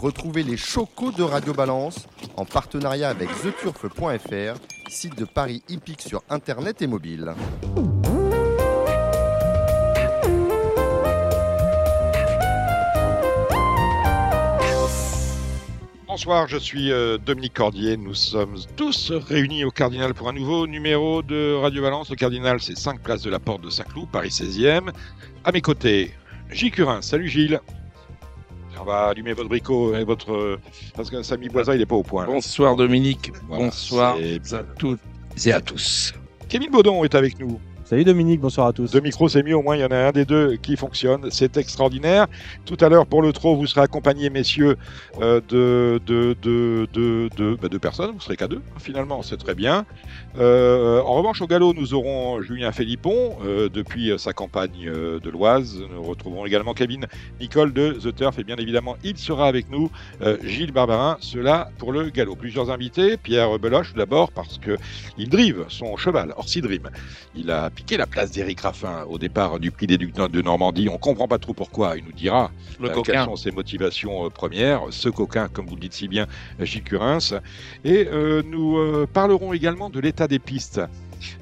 Retrouvez les chocos de Radio Balance en partenariat avec theturf.fr, site de Paris hippique sur internet et mobile. Bonsoir, je suis euh, Dominique Cordier. Nous sommes tous réunis au Cardinal pour un nouveau numéro de Radio Balance. Le Cardinal, c'est 5 places de la Porte de Saint-Cloud, Paris 16e. À mes côtés, Gilles Curin. Salut Gilles. Va allumer votre bricot et votre. euh, Parce que Samy Boisin, il n'est pas au point. Bonsoir Dominique, Voilà, bonsoir à toutes et à tous. Kevin Baudon est avec nous. Salut Dominique, bonsoir à tous. Deux micros, c'est mieux, au moins il y en a un des deux qui fonctionne. C'est extraordinaire. Tout à l'heure, pour le trot, vous serez accompagnés, messieurs, euh, de, de, bah, personnes. Vous serez qu'à deux, finalement, c'est très bien. Euh, en revanche, au galop, nous aurons Julien Philippon, euh, depuis sa campagne de l'Oise. Nous retrouverons également Kevin Nicole de The Turf. Et bien évidemment, il sera avec nous, Gilles Barbarin, cela pour le galop. Plusieurs invités. Pierre Beloche, d'abord, parce que il drive son cheval, Orsi Dream. Il a piqué la place d'Éric Raffin au départ du prix des Ducs de Normandie. On comprend pas trop pourquoi. Il nous dira Le euh, quelles sont ses motivations euh, premières. Ce coquin, comme vous le dites si bien, Gilles Curins. Et euh, nous parlerons également de l'état des pistes.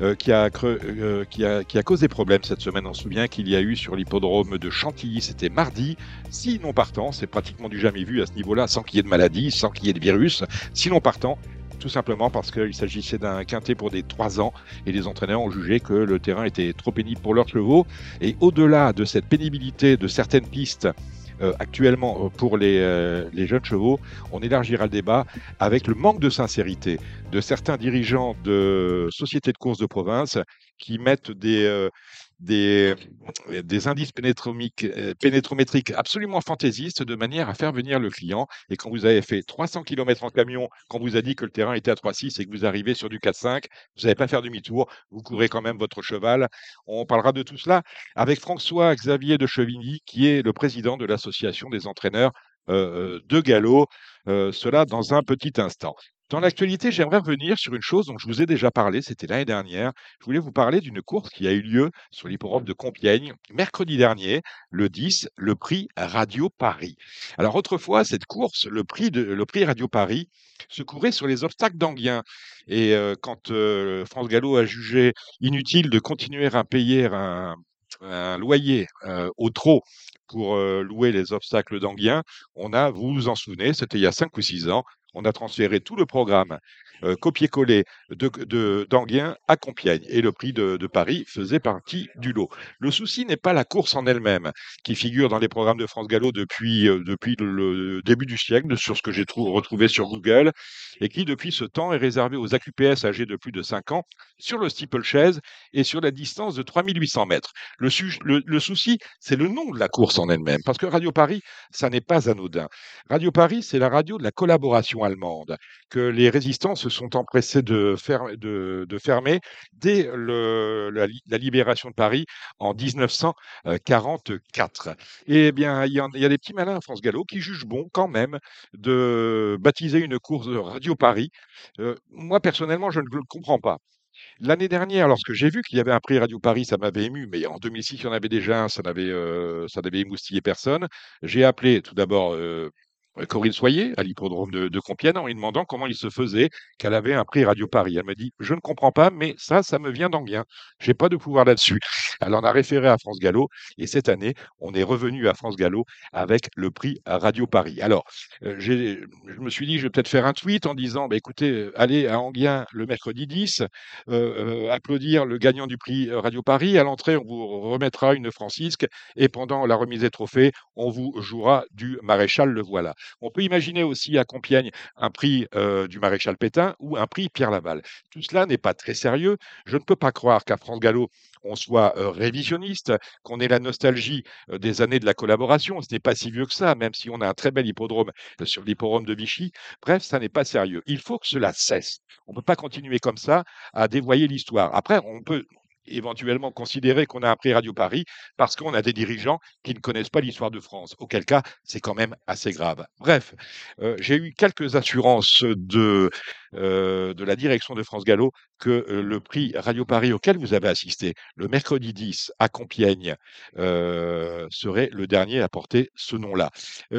euh, qui, a creux- euh, qui, a, qui a causé problème cette semaine. On se souvient qu'il y a eu sur l'hippodrome de Chantilly, c'était mardi, six non partants, c'est pratiquement du jamais vu à ce niveau-là, sans qu'il y ait de maladie, sans qu'il y ait de virus, six non partants, tout simplement parce qu'il s'agissait d'un quintet pour des trois ans et les entraîneurs ont jugé que le terrain était trop pénible pour leurs chevaux. Et au-delà de cette pénibilité de certaines pistes euh, actuellement euh, pour les, euh, les jeunes chevaux, on élargira le débat avec le manque de sincérité de certains dirigeants de sociétés de course de province qui mettent des, des, des indices euh, pénétrométriques absolument fantaisistes de manière à faire venir le client. Et quand vous avez fait 300 km en camion, quand vous a dit que le terrain était à 3,6 et que vous arrivez sur du 4,5, vous n'allez pas faire demi-tour, vous courez quand même votre cheval. On parlera de tout cela avec François Xavier de Chevigny, qui est le président de l'association des entraîneurs euh, de galop. Euh, cela dans un petit instant. Dans l'actualité, j'aimerais revenir sur une chose dont je vous ai déjà parlé, c'était l'année dernière. Je voulais vous parler d'une course qui a eu lieu sur l'hippodrome de Compiègne mercredi dernier, le 10, le prix Radio Paris. Alors autrefois, cette course, le prix, Radio Paris, se courait sur les obstacles d'Anguien. Et euh, quand euh, France Gallo a jugé inutile de continuer à payer un, loyer euh, au trot pour louer les obstacles d'Anguien, on a, vous vous en souvenez, c'était il y a 5 ou 6 ans, on a transféré tout le programme euh, copier-coller de, de, d'Anguien à Compiègne. Et le prix de, Paris faisait partie du lot. Le souci n'est pas la course en elle-même, qui figure dans les programmes de France Gallo depuis, euh, depuis le, début du siècle, sur ce que j'ai trou- retrouvé sur Google, et qui, depuis ce temps, est réservé aux AQPS âgés de plus de 5 ans sur le steeplechase et sur la distance de 3800 mètres. Le- le souci, c'est le nom de la course en elle-même, parce que Radio Paris, ça n'est pas anodin. Radio Paris, c'est la radio de la collaboration allemande que les résistants se sont empressés de, fer- de- de fermer dès la, li- la libération de Paris en 1944. Et bien, il y, a des petits malins France Gallo qui jugent bon quand même de baptiser une course Radio Paris. Euh, moi, personnellement, je ne le comprends pas. L'année dernière, lorsque j'ai vu qu'il y avait un prix Radio Paris, ça m'avait ému, mais en 2006, il y en avait déjà un, ça n'avait euh, émoustillé personne. J'ai appelé tout d'abord euh, Corinne Soyer à l'hippodrome de, Compiègne en lui demandant comment il se faisait qu'elle avait un prix Radio Paris. Elle m'a dit Je ne comprends pas, mais ça, ça me vient d'Anguien. J'ai pas de pouvoir là-dessus. Elle en a référé à France Gallo et cette année, on est revenu à France Gallo avec le prix Radio Paris. Alors, euh, je me suis dit, je vais peut-être faire un tweet en disant bah, écoutez, euh, allez à Anguien le mercredi 10, euh, euh, applaudir le gagnant du prix euh, Radio Paris. À l'entrée, on vous remettra une francisque et pendant la remise des trophées, on vous jouera du maréchal Le Voilà. On peut imaginer aussi à Compiègne un prix euh, du maréchal Pétain ou un prix Pierre Laval. Tout cela n'est pas très sérieux. Je ne peux pas croire qu'à France Gallo, on soit euh, révisionniste, qu'on ait la nostalgie euh, des années de la collaboration. Ce n'est pas si vieux que ça, même si on a un très bel hippodrome sur l'hippodrome de Vichy. Bref, ça n'est pas sérieux. Il faut que cela cesse. On ne peut pas continuer comme ça à dévoyer l'histoire. Après, on peut éventuellement considérer qu'on a un prix Radio Paris parce qu'on a des dirigeants qui ne connaissent pas l'histoire de France. Auquel cas, c'est quand même assez grave. Bref, euh, j'ai eu quelques assurances de, euh, de la direction de France Gallo que le prix Radio Paris auquel vous avez assisté le mercredi 10 à Compiègne serait le dernier à porter ce nom-là.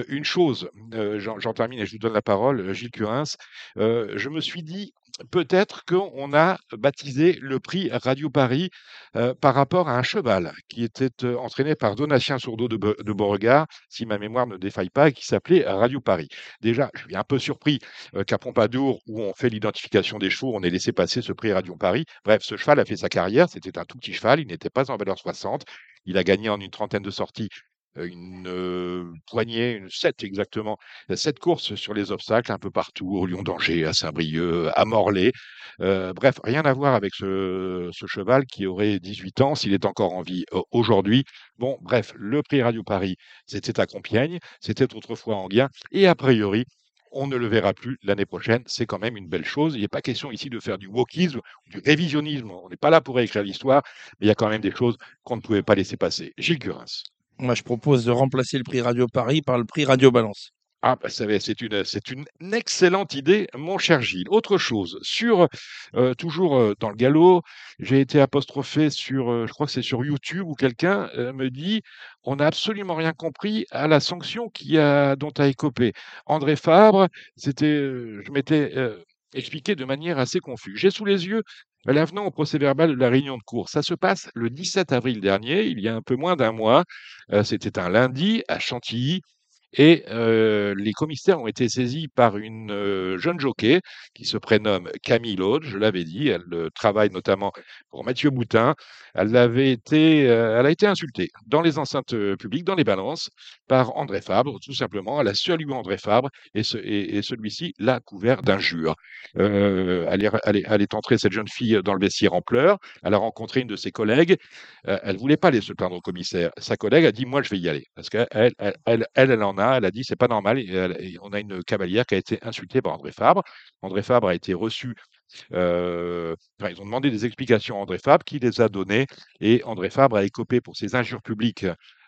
une chose, j'en termine et je vous donne la parole, Gilles Curins, je me suis dit peut-être qu'on a baptisé le prix Radio Paris par rapport à un cheval qui était entraîné par Donatien Sourdeau de, de, Beauregard, si ma mémoire ne défaille pas, et qui s'appelait Radio Paris. Déjà, je suis un peu surpris qu'à Pompadour, où on fait l'identification des chevaux, on ait laissé passer ce prix Radio Paris. Bref, ce cheval a fait sa carrière, c'était un tout petit cheval, il n'était pas en valeur 60. Il a gagné en une trentaine de sorties une poignée, une sept exactement, sept courses sur les obstacles un peu partout, au Lyon d'Angers, à Saint-Brieuc, à Morlaix. bref, rien à voir avec ce, cheval qui aurait 18 ans s'il est encore en vie aujourd'hui. Bon, bref, le prix Radio Paris, c'était à Compiègne, c'était autrefois en Guin, et a priori, on ne le verra plus l'année prochaine. C'est quand même une belle chose. Il n'est pas question ici de faire du wokisme, du révisionnisme. On n'est pas là pour réécrire l'histoire, mais il y a quand même des choses qu'on ne pouvait pas laisser passer. Gilles Curins. Moi, je propose de remplacer le prix Radio Paris par le prix Radio Balance. Ah, bah, c'est une, c'est une excellente idée, mon cher Gilles. Autre chose, sur euh, toujours euh, dans le galop, j'ai été apostrophé sur, euh, je crois que c'est sur YouTube où quelqu'un me dit, on n'a absolument rien compris à la sanction qui a, dont a écopé André Fabre. C'était, je m'étais expliqué de manière assez confuse. J'ai sous les yeux L'avenant au procès verbal de la réunion de cour, ça se passe le 17 avril dernier, il y a un peu moins d'un mois. Euh, c'était un lundi à Chantilly. Et les commissaires ont été saisis par une jeune jockey qui se prénomme Camille Laude, je l'avais dit, elle travaille notamment pour Mathieu Boutin. Elle, avait été, elle a été insultée dans les enceintes publiques, dans les balances, par André Fabre, tout simplement. Elle a salué André Fabre et, ce, et, celui-ci l'a couvert d'injures. elle, est, entrée, cette jeune fille, dans le vestiaire en pleurs. Elle a rencontré une de ses collègues. elle ne voulait pas aller se plaindre au commissaire. Sa collègue a dit Moi, je vais y aller. Parce qu'elle, elle, elle, elle, a. Elle a dit c'est pas normal. On a une cavalière qui a été insultée par André Fabre. André Fabre a été reçu. Euh, ils ont demandé des explications à André Fabre, qui les a données. Et André Fabre a écopé pour ses injures publiques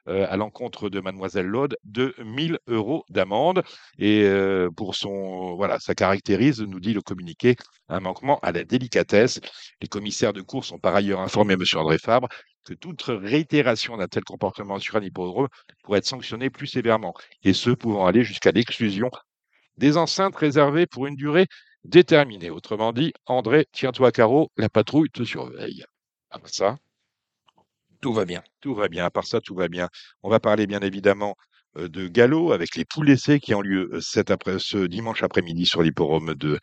euh, à l'encontre de Mademoiselle Laude de 1000 euros d'amende. Et euh, pour son, voilà, ça caractérise, nous dit le communiqué, un manquement à la délicatesse. Les commissaires de cour sont par ailleurs informés, Monsieur André Fabre, que toute réitération d'un tel comportement sur un hippodrome pourrait être sanctionnée plus sévèrement, et ce pouvant aller jusqu'à l'exclusion des enceintes réservées pour une durée déterminée. Autrement dit, André, tiens-toi à carreau, la patrouille te surveille. À part ça, tout va bien. Tout va bien. À part ça, tout va bien. On va parler bien évidemment euh, de galop avec les poules essais qui ont lieu euh, cet après, ce dimanche après-midi sur l'hipporome de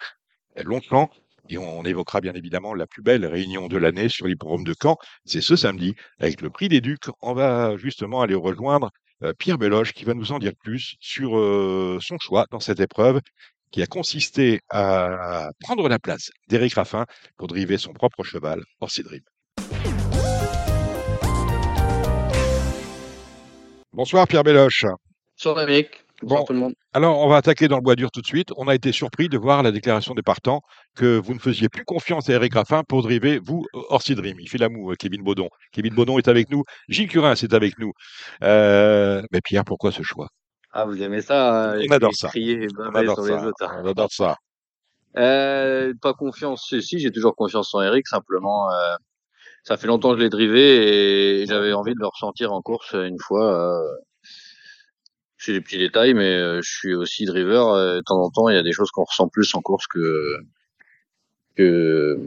Longchamp. Et on, évoquera bien évidemment la plus belle réunion de l'année sur l'hipporome de Caen. C'est ce samedi avec le prix des Ducs. On va justement aller rejoindre euh, Pierre Beloge qui va nous en dire plus sur son choix dans cette épreuve qui a consisté à prendre la place d'Éric Raffin pour driver son propre cheval, Orsidrim. Bonsoir Pierre Béloche. Bonsoir Eric. Bonsoir tout le monde. Alors, on va attaquer dans le bois dur tout de suite. On a été surpris de voir la déclaration des partants que vous ne faisiez plus confiance à Eric Raffin pour driver, vous, Orsi Dream. Il fait l'amour, euh, Kevin Baudon. Kevin Baudon est avec nous. Gilles Curin est avec nous. Euh, mais Pierre, pourquoi ce choix? Ah, vous aimez ça On adore ça. on adore ça. Hein. On adore ça. Euh, pas confiance, si, j'ai toujours confiance en Eric, simplement, ça fait longtemps que je l'ai drivé et j'avais envie de le ressentir en course une fois. Euh, j'ai des petits détails, mais euh, je suis aussi driver. Euh, de temps en temps, il y a des choses qu'on ressent plus en course que que,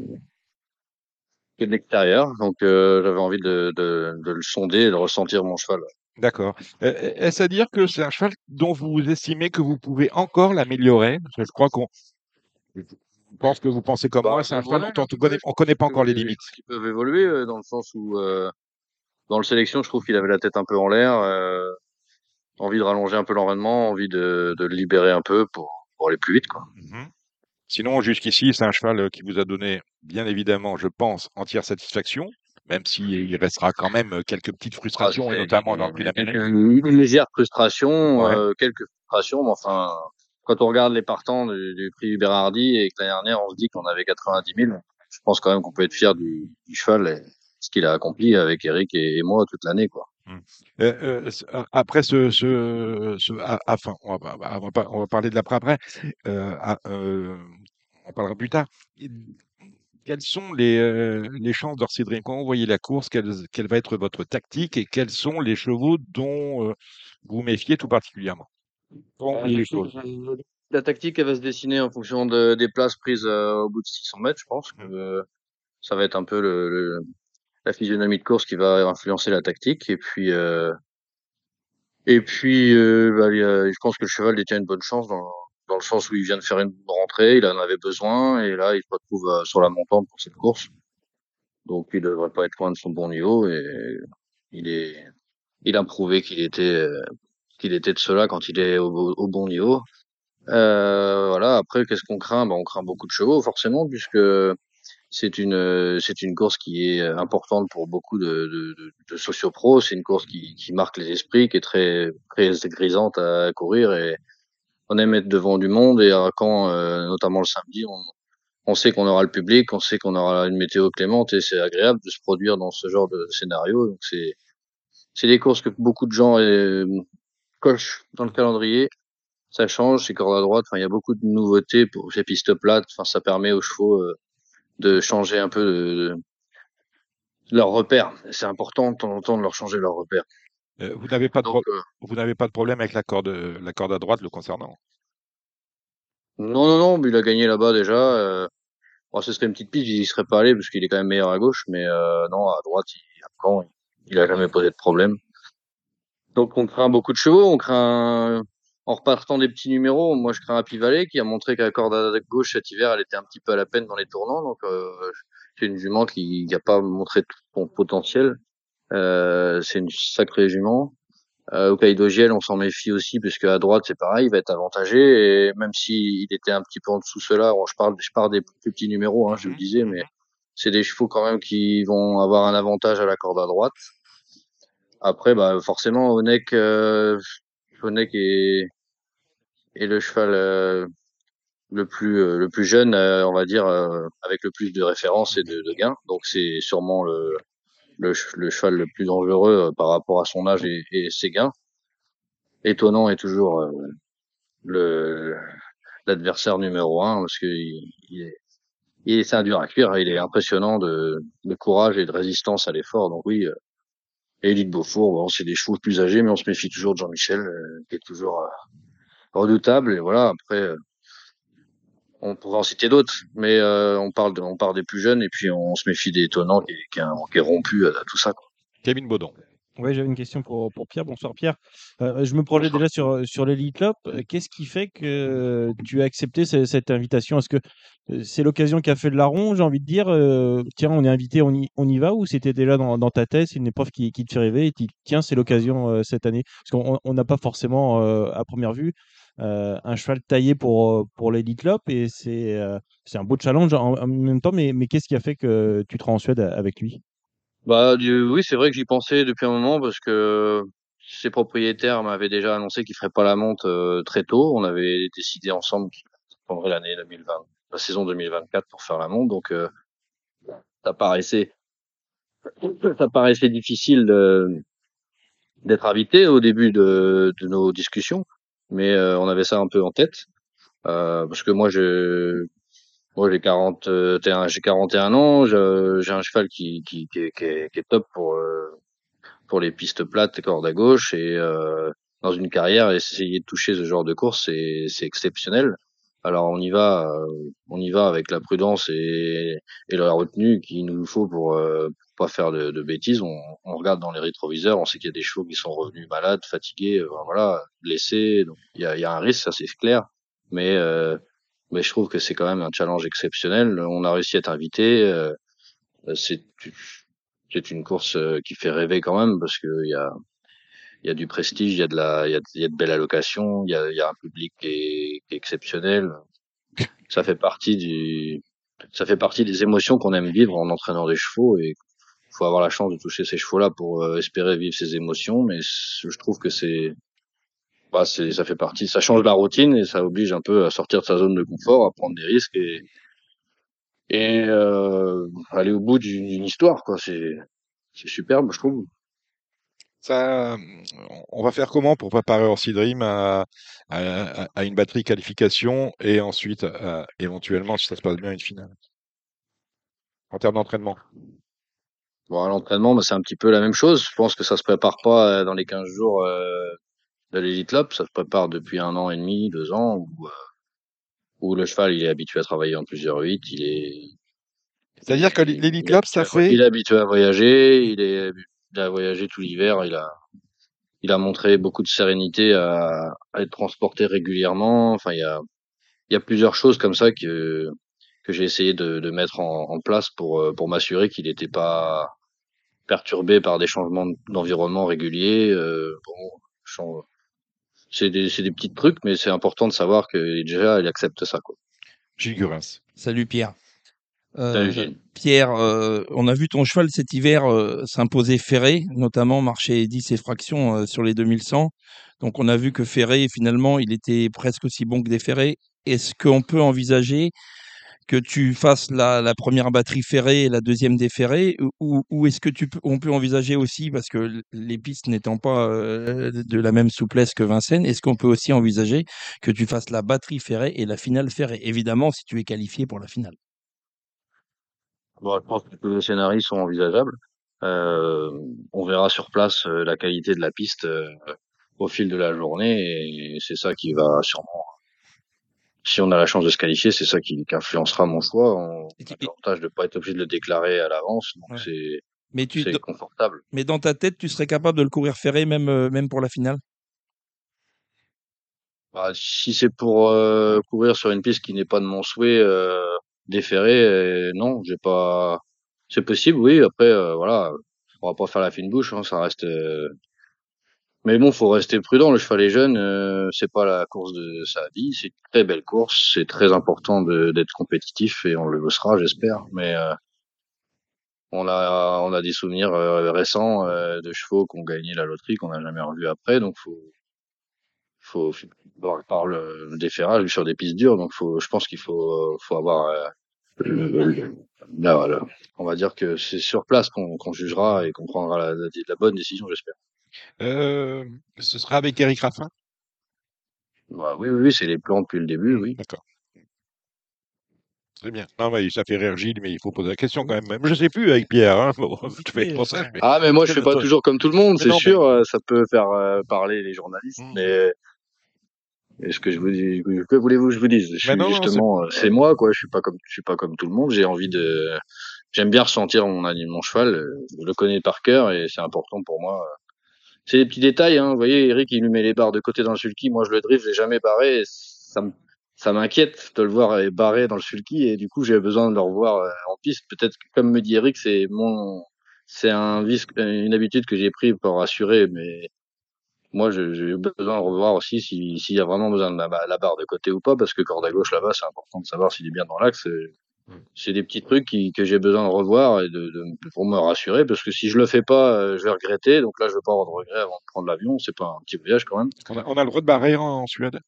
que de l'extérieur. Donc, euh, j'avais envie de, de, de, le sonder et de ressentir mon cheval. D'accord. Est-ce à dire que c'est un cheval dont vous estimez que vous pouvez encore l'améliorer? Je crois qu'on je pense que vous pensez comme bah, moi, c'est un cheval dont on ne connaît, connaît, pas encore les limites. Qui peuvent évoluer euh, dans le sens où, euh, dans le sélection, je trouve qu'il avait la tête un peu en l'air, euh, envie de rallonger un peu l'enraînement, envie de, de, le libérer un peu pour, pour aller plus vite. Quoi. Mmh Sinon, jusqu'ici, c'est un cheval qui vous a donné, bien évidemment, je pense, entière satisfaction, même s'il restera quand même quelques petites frustrations, ah, et notamment dans le prix d'Amérique. Une, légère frustration, euh, quelques frustrations, mais enfin, quand on regarde les partants du, prix Berardi et que l'année dernière on se dit qu'on avait 90 000, je pense quand même qu'on peut être fier du, cheval ce qu'il a accompli avec Eric et, moi toute l'année, quoi. Mmh. Euh, euh, après ce, ce, ce enfin, on va, on va, on va parler de l'après après. Euh, on parlera plus tard. Quelles sont les, les chances d'Orsidrine Quand vous voyez la course, quelle, quelle, va être votre tactique et quels sont les chevaux dont vous méfiez tout particulièrement? La tactique, elle va se dessiner en fonction de, des places prises au bout de 600 mètres, je pense. Que, mmh. ça va être un peu le, la physionomie de course qui va influencer la tactique. Et puis, euh, et puis, euh, bah, je pense que le cheval détient une bonne chance dans, dans le sens où il vient de faire une rentrée, il en avait besoin, et là, il se retrouve euh, sur la montante pour cette course. Donc, il devrait pas être loin de son bon niveau, et il est, il a prouvé qu'il était, qu'il était de cela quand il est au, au bon niveau. Euh, voilà. Après, qu'est-ce qu'on craint? Ben, on craint beaucoup de chevaux, forcément, puisque c'est une euh, c'est une course qui est euh, importante pour beaucoup de, de, de, de sociopros. C'est une course qui, qui marque les esprits, qui est très très grisante à courir et on aime être devant du monde et quand euh, notamment le samedi on, on sait qu'on aura le public, on sait qu'on aura une météo clémente et c'est agréable de se produire dans ce genre de scénario. Donc c'est c'est des courses que beaucoup de gens euh, cochent dans le calendrier. Ça change, c'est corde à droite. Enfin, il y a beaucoup de nouveautés pour ces pistes plates. Enfin, ça permet aux chevaux de changer un peu de, leur repère. C'est important de temps en temps de leur changer leur repère. Euh, vous n'avez pas, de euh, vous n'avez pas de problème avec la corde, la corde à droite le concernant? Non, non, non, il a gagné là-bas déjà. Euh, bon, ce serait une petite piste, il serait pas allé parce qu'il est quand même meilleur à gauche, mais euh, non, à droite, il, quand, il a jamais posé de problème. Donc on craint beaucoup de chevaux, on craint en repartant des petits numéros, moi je crains Happy Valley qui a montré qu'à la corde à gauche cet hiver, elle était un petit peu à la peine dans les tournants. Donc euh, c'est une jument qui n'a pas montré tout son potentiel. Euh, c'est une sacrée jument. Euh, au Kaido Giel, on s'en méfie aussi puisque à droite c'est pareil, il va être avantagé et même s'il était un petit peu en dessous cela, je parle, je parle des plus petits numéros, hein, je le disais, mais c'est des chevaux quand même qui vont avoir un avantage à la corde à droite. Après, bah forcément, Onek, euh, Onek est, et le cheval euh, le plus euh, le plus jeune, euh, on va dire, avec le plus de références et de, de gains. Donc c'est sûrement le, le, le, cheval le plus dangereux par rapport à son âge et, et ses gains. Étonnant est toujours le l'adversaire numéro un parce que il, est il est un dur à cuire. Il est impressionnant de, de courage et de résistance à l'effort. Donc oui. Et Élite Beaufour, bon, c'est des chevaux plus âgés, mais on se méfie toujours de Jean-Michel, qui est toujours redoutable. Et voilà, après, euh, on pourrait en citer d'autres, mais euh, on parle de, on parle des plus jeunes et puis on se méfie des étonnants qui, qui, qui est rompu à, tout ça. Quoi. Kevin Baudon. Oui, j'avais une question pour, pour Pierre. Bonsoir Pierre. Euh, je me projette déjà sur, sur l'Elite Club. Qu'est-ce qui fait que tu as accepté cette, invitation? Est-ce que c'est l'occasion qui a fait de la ronde, j'ai envie de dire Tiens, on est invité, on y, on y va Ou c'était déjà dans, dans ta tête, c'est une épreuve qui, qui te fait rêver et tu tiens, c'est l'occasion cette année? Parce qu'on n'a pas forcément, à première vue, euh, un cheval taillé pour, euh, pour l'Elite Lop et c'est euh, un beau challenge en, même temps. Mais, mais qu'est-ce qui a fait que tu te rends en Suède avec lui? Bah oui, c'est vrai que j'y pensais depuis un moment parce que ses propriétaires m'avaient déjà annoncé qu'ils feraient pas la monte très tôt. On avait décidé ensemble qu'ils prendraient l'année 2020, la saison 2024 pour faire la monte. Donc ça paraissait ça paraissait difficile d'être invité au début de, de nos discussions mais euh, on avait ça un peu en tête. Euh, parce que moi je moi j'ai 41 j'ai 41 ans j'ai un cheval qui qui, qui, est, qui, est, top pour euh, pour les pistes plates corde à gauche. Et dans une carrière essayer de toucher ce genre de course c'est c'est exceptionnel alors on y va on y va avec la prudence et et la retenue qu'il nous faut pour pas faire de, de bêtises. On, on, regarde dans les rétroviseurs, on sait qu'il y a des chevaux qui sont revenus malades, fatigués, euh, voilà, blessés. Donc il y a, y a, un risque, ça c'est clair. Mais euh, mais je trouve que c'est quand même un challenge exceptionnel. On a réussi à être invité. Euh, c'est c'est une course euh, qui fait rêver quand même parce que il y a il y a du prestige, il y a de la il y a, de belles allocations, il y a, y a un public qui est, qui est exceptionnel. Ça fait partie du ça fait partie des émotions qu'on aime vivre en entraînant des chevaux et faut avoir la chance de toucher ces chevaux-là pour euh, espérer vivre ces émotions. Mais je trouve que c'est, bah, c'est, ça fait partie, ça change la routine et ça oblige un peu à sortir de sa zone de confort, à prendre des risques et, et euh, aller au bout d'une histoire, quoi. C'est c'est superbe, je trouve. Ça, on va faire comment pour préparer Orsi Dream à, à, à une batterie qualification et ensuite, à- éventuellement, si ça se passe bien, une finale? En termes d'entraînement? Bon, à l'entraînement, bah, c'est un petit peu la même chose. Je pense que ça se prépare pas euh, dans les 15 jours euh, de l'Elite Lop. Ça se prépare depuis un an et demi, deux ans, où, euh, où le cheval, il est habitué à travailler en plusieurs huit. Il est, C'est-à-dire que l'Elite ça fait. il est habitué à voyager. Il est, il a voyagé tout l'hiver. Il a, il a montré beaucoup de sérénité à, à être transporté régulièrement. Enfin, il y a, il y a plusieurs choses comme ça que que j'ai essayé de, de mettre en, en place pour euh, pour m'assurer qu'il n'était pas perturbé par des changements d'environnement réguliers. Euh, bon, c'est des c'est des petits trucs, mais c'est important de savoir que déjà il accepte ça quoi. Gilles Gurins. Salut Pierre. Euh. Pierre, euh, on a vu ton cheval cet hiver euh, s'imposer Ferré, notamment marcher 10 et fractions sur les 2100. Donc on a vu que Ferré, finalement, il était presque aussi bon que des Ferrés. Est-ce qu'on peut envisager que tu fasses la, la première batterie ferrée et la deuxième déferrée ou, ou- ou est-ce que tu peux, on peut envisager aussi, parce que les pistes n'étant pas euh, de la même souplesse que Vincennes, est-ce qu'on peut aussi envisager que tu fasses la batterie ferrée et la finale ferrée Évidemment, si tu es qualifié pour la finale. Bon, je pense que tous les scénarios sont envisageables. Euh, on verra sur place euh, la qualité de la piste euh, au fil de la journée et c'est ça qui va sûrement, si on a la chance de se qualifier, c'est ça qui, qui influencera mon choix. On a l'avantage de pas être obligé de le déclarer à l'avance, donc Ouais. c'est Mais, tu, confortable. mais dans ta tête, tu serais capable de le courir ferré même, euh, même pour la finale? Bah, si c'est pour euh, courir sur une piste qui n'est pas de mon souhait euh, déféré, euh, non, j'ai pas. C'est possible, oui. Après, euh, voilà, on va pas faire la fine bouche, hein, ça reste. euh, Mais bon, faut rester prudent. Le cheval est jeune, euh, c'est pas la course de sa vie. C'est une très belle course, c'est très important d'être compétitif et on le sera, j'espère. Mais euh, on a on a des souvenirs euh, récents de chevaux qui ont gagné la loterie qu'on n'a jamais revu après, donc faut faut, par le déferrage sur des pistes dures. Donc faut, je pense qu'il faut faut avoir euh, là, là, on va dire que c'est sur place qu'on qu'on jugera et qu'on prendra la, la, la bonne décision, j'espère. Euh, ce sera avec Eric Raffin? Bah, oui, oui, oui, c'est les plans depuis le début, oui. D'accord. Très bien. Non, mais ça fait rire Gilles, mais il faut poser la question quand même. Même Je sais plus avec Pierre, hein. Bon, je fais pour ça, mais- Ah, mais moi, je fais pas toujours comme tout le monde, c'est mais- sûr. euh, Ça peut faire euh, parler les journalistes, Mm. mais est-ce que je vous dis, que voulez-vous que je vous dise? Je Mais suis non, justement, euh, c'est moi, quoi. Je suis pas comme, je suis pas comme tout le monde. J'ai envie de, j'aime bien ressentir mon animal, mon cheval. euh, Je le connais par cœur et c'est important pour moi. euh. C'est des petits détails, hein. Vous voyez, Eric, il lui met les barres de côté dans le sulky. Moi, je le drift, je l'ai jamais barré. et Ça me, ça m'inquiète de le voir barré dans le sulky et du coup, j'ai besoin de le revoir en piste. Peut-être que, comme me dit Eric, c'est mon, c'est un vice, une habitude que j'ai pris pour assurer, mais moi, j'ai besoin de revoir aussi si- s'il y a vraiment besoin de la, la barre de côté ou pas, parce que corde à gauche là-bas, c'est important de savoir s'il est bien dans l'axe. Mm. C'est des petits trucs qui, que j'ai besoin de revoir et de, de- pour me rassurer, parce que si je le fais pas, euh, je vais regretter. Donc là, je veux pas avoir de regrets avant de prendre l'avion. C'est pas un petit voyage quand même. On a, on a le droit de barrer en, en Suède?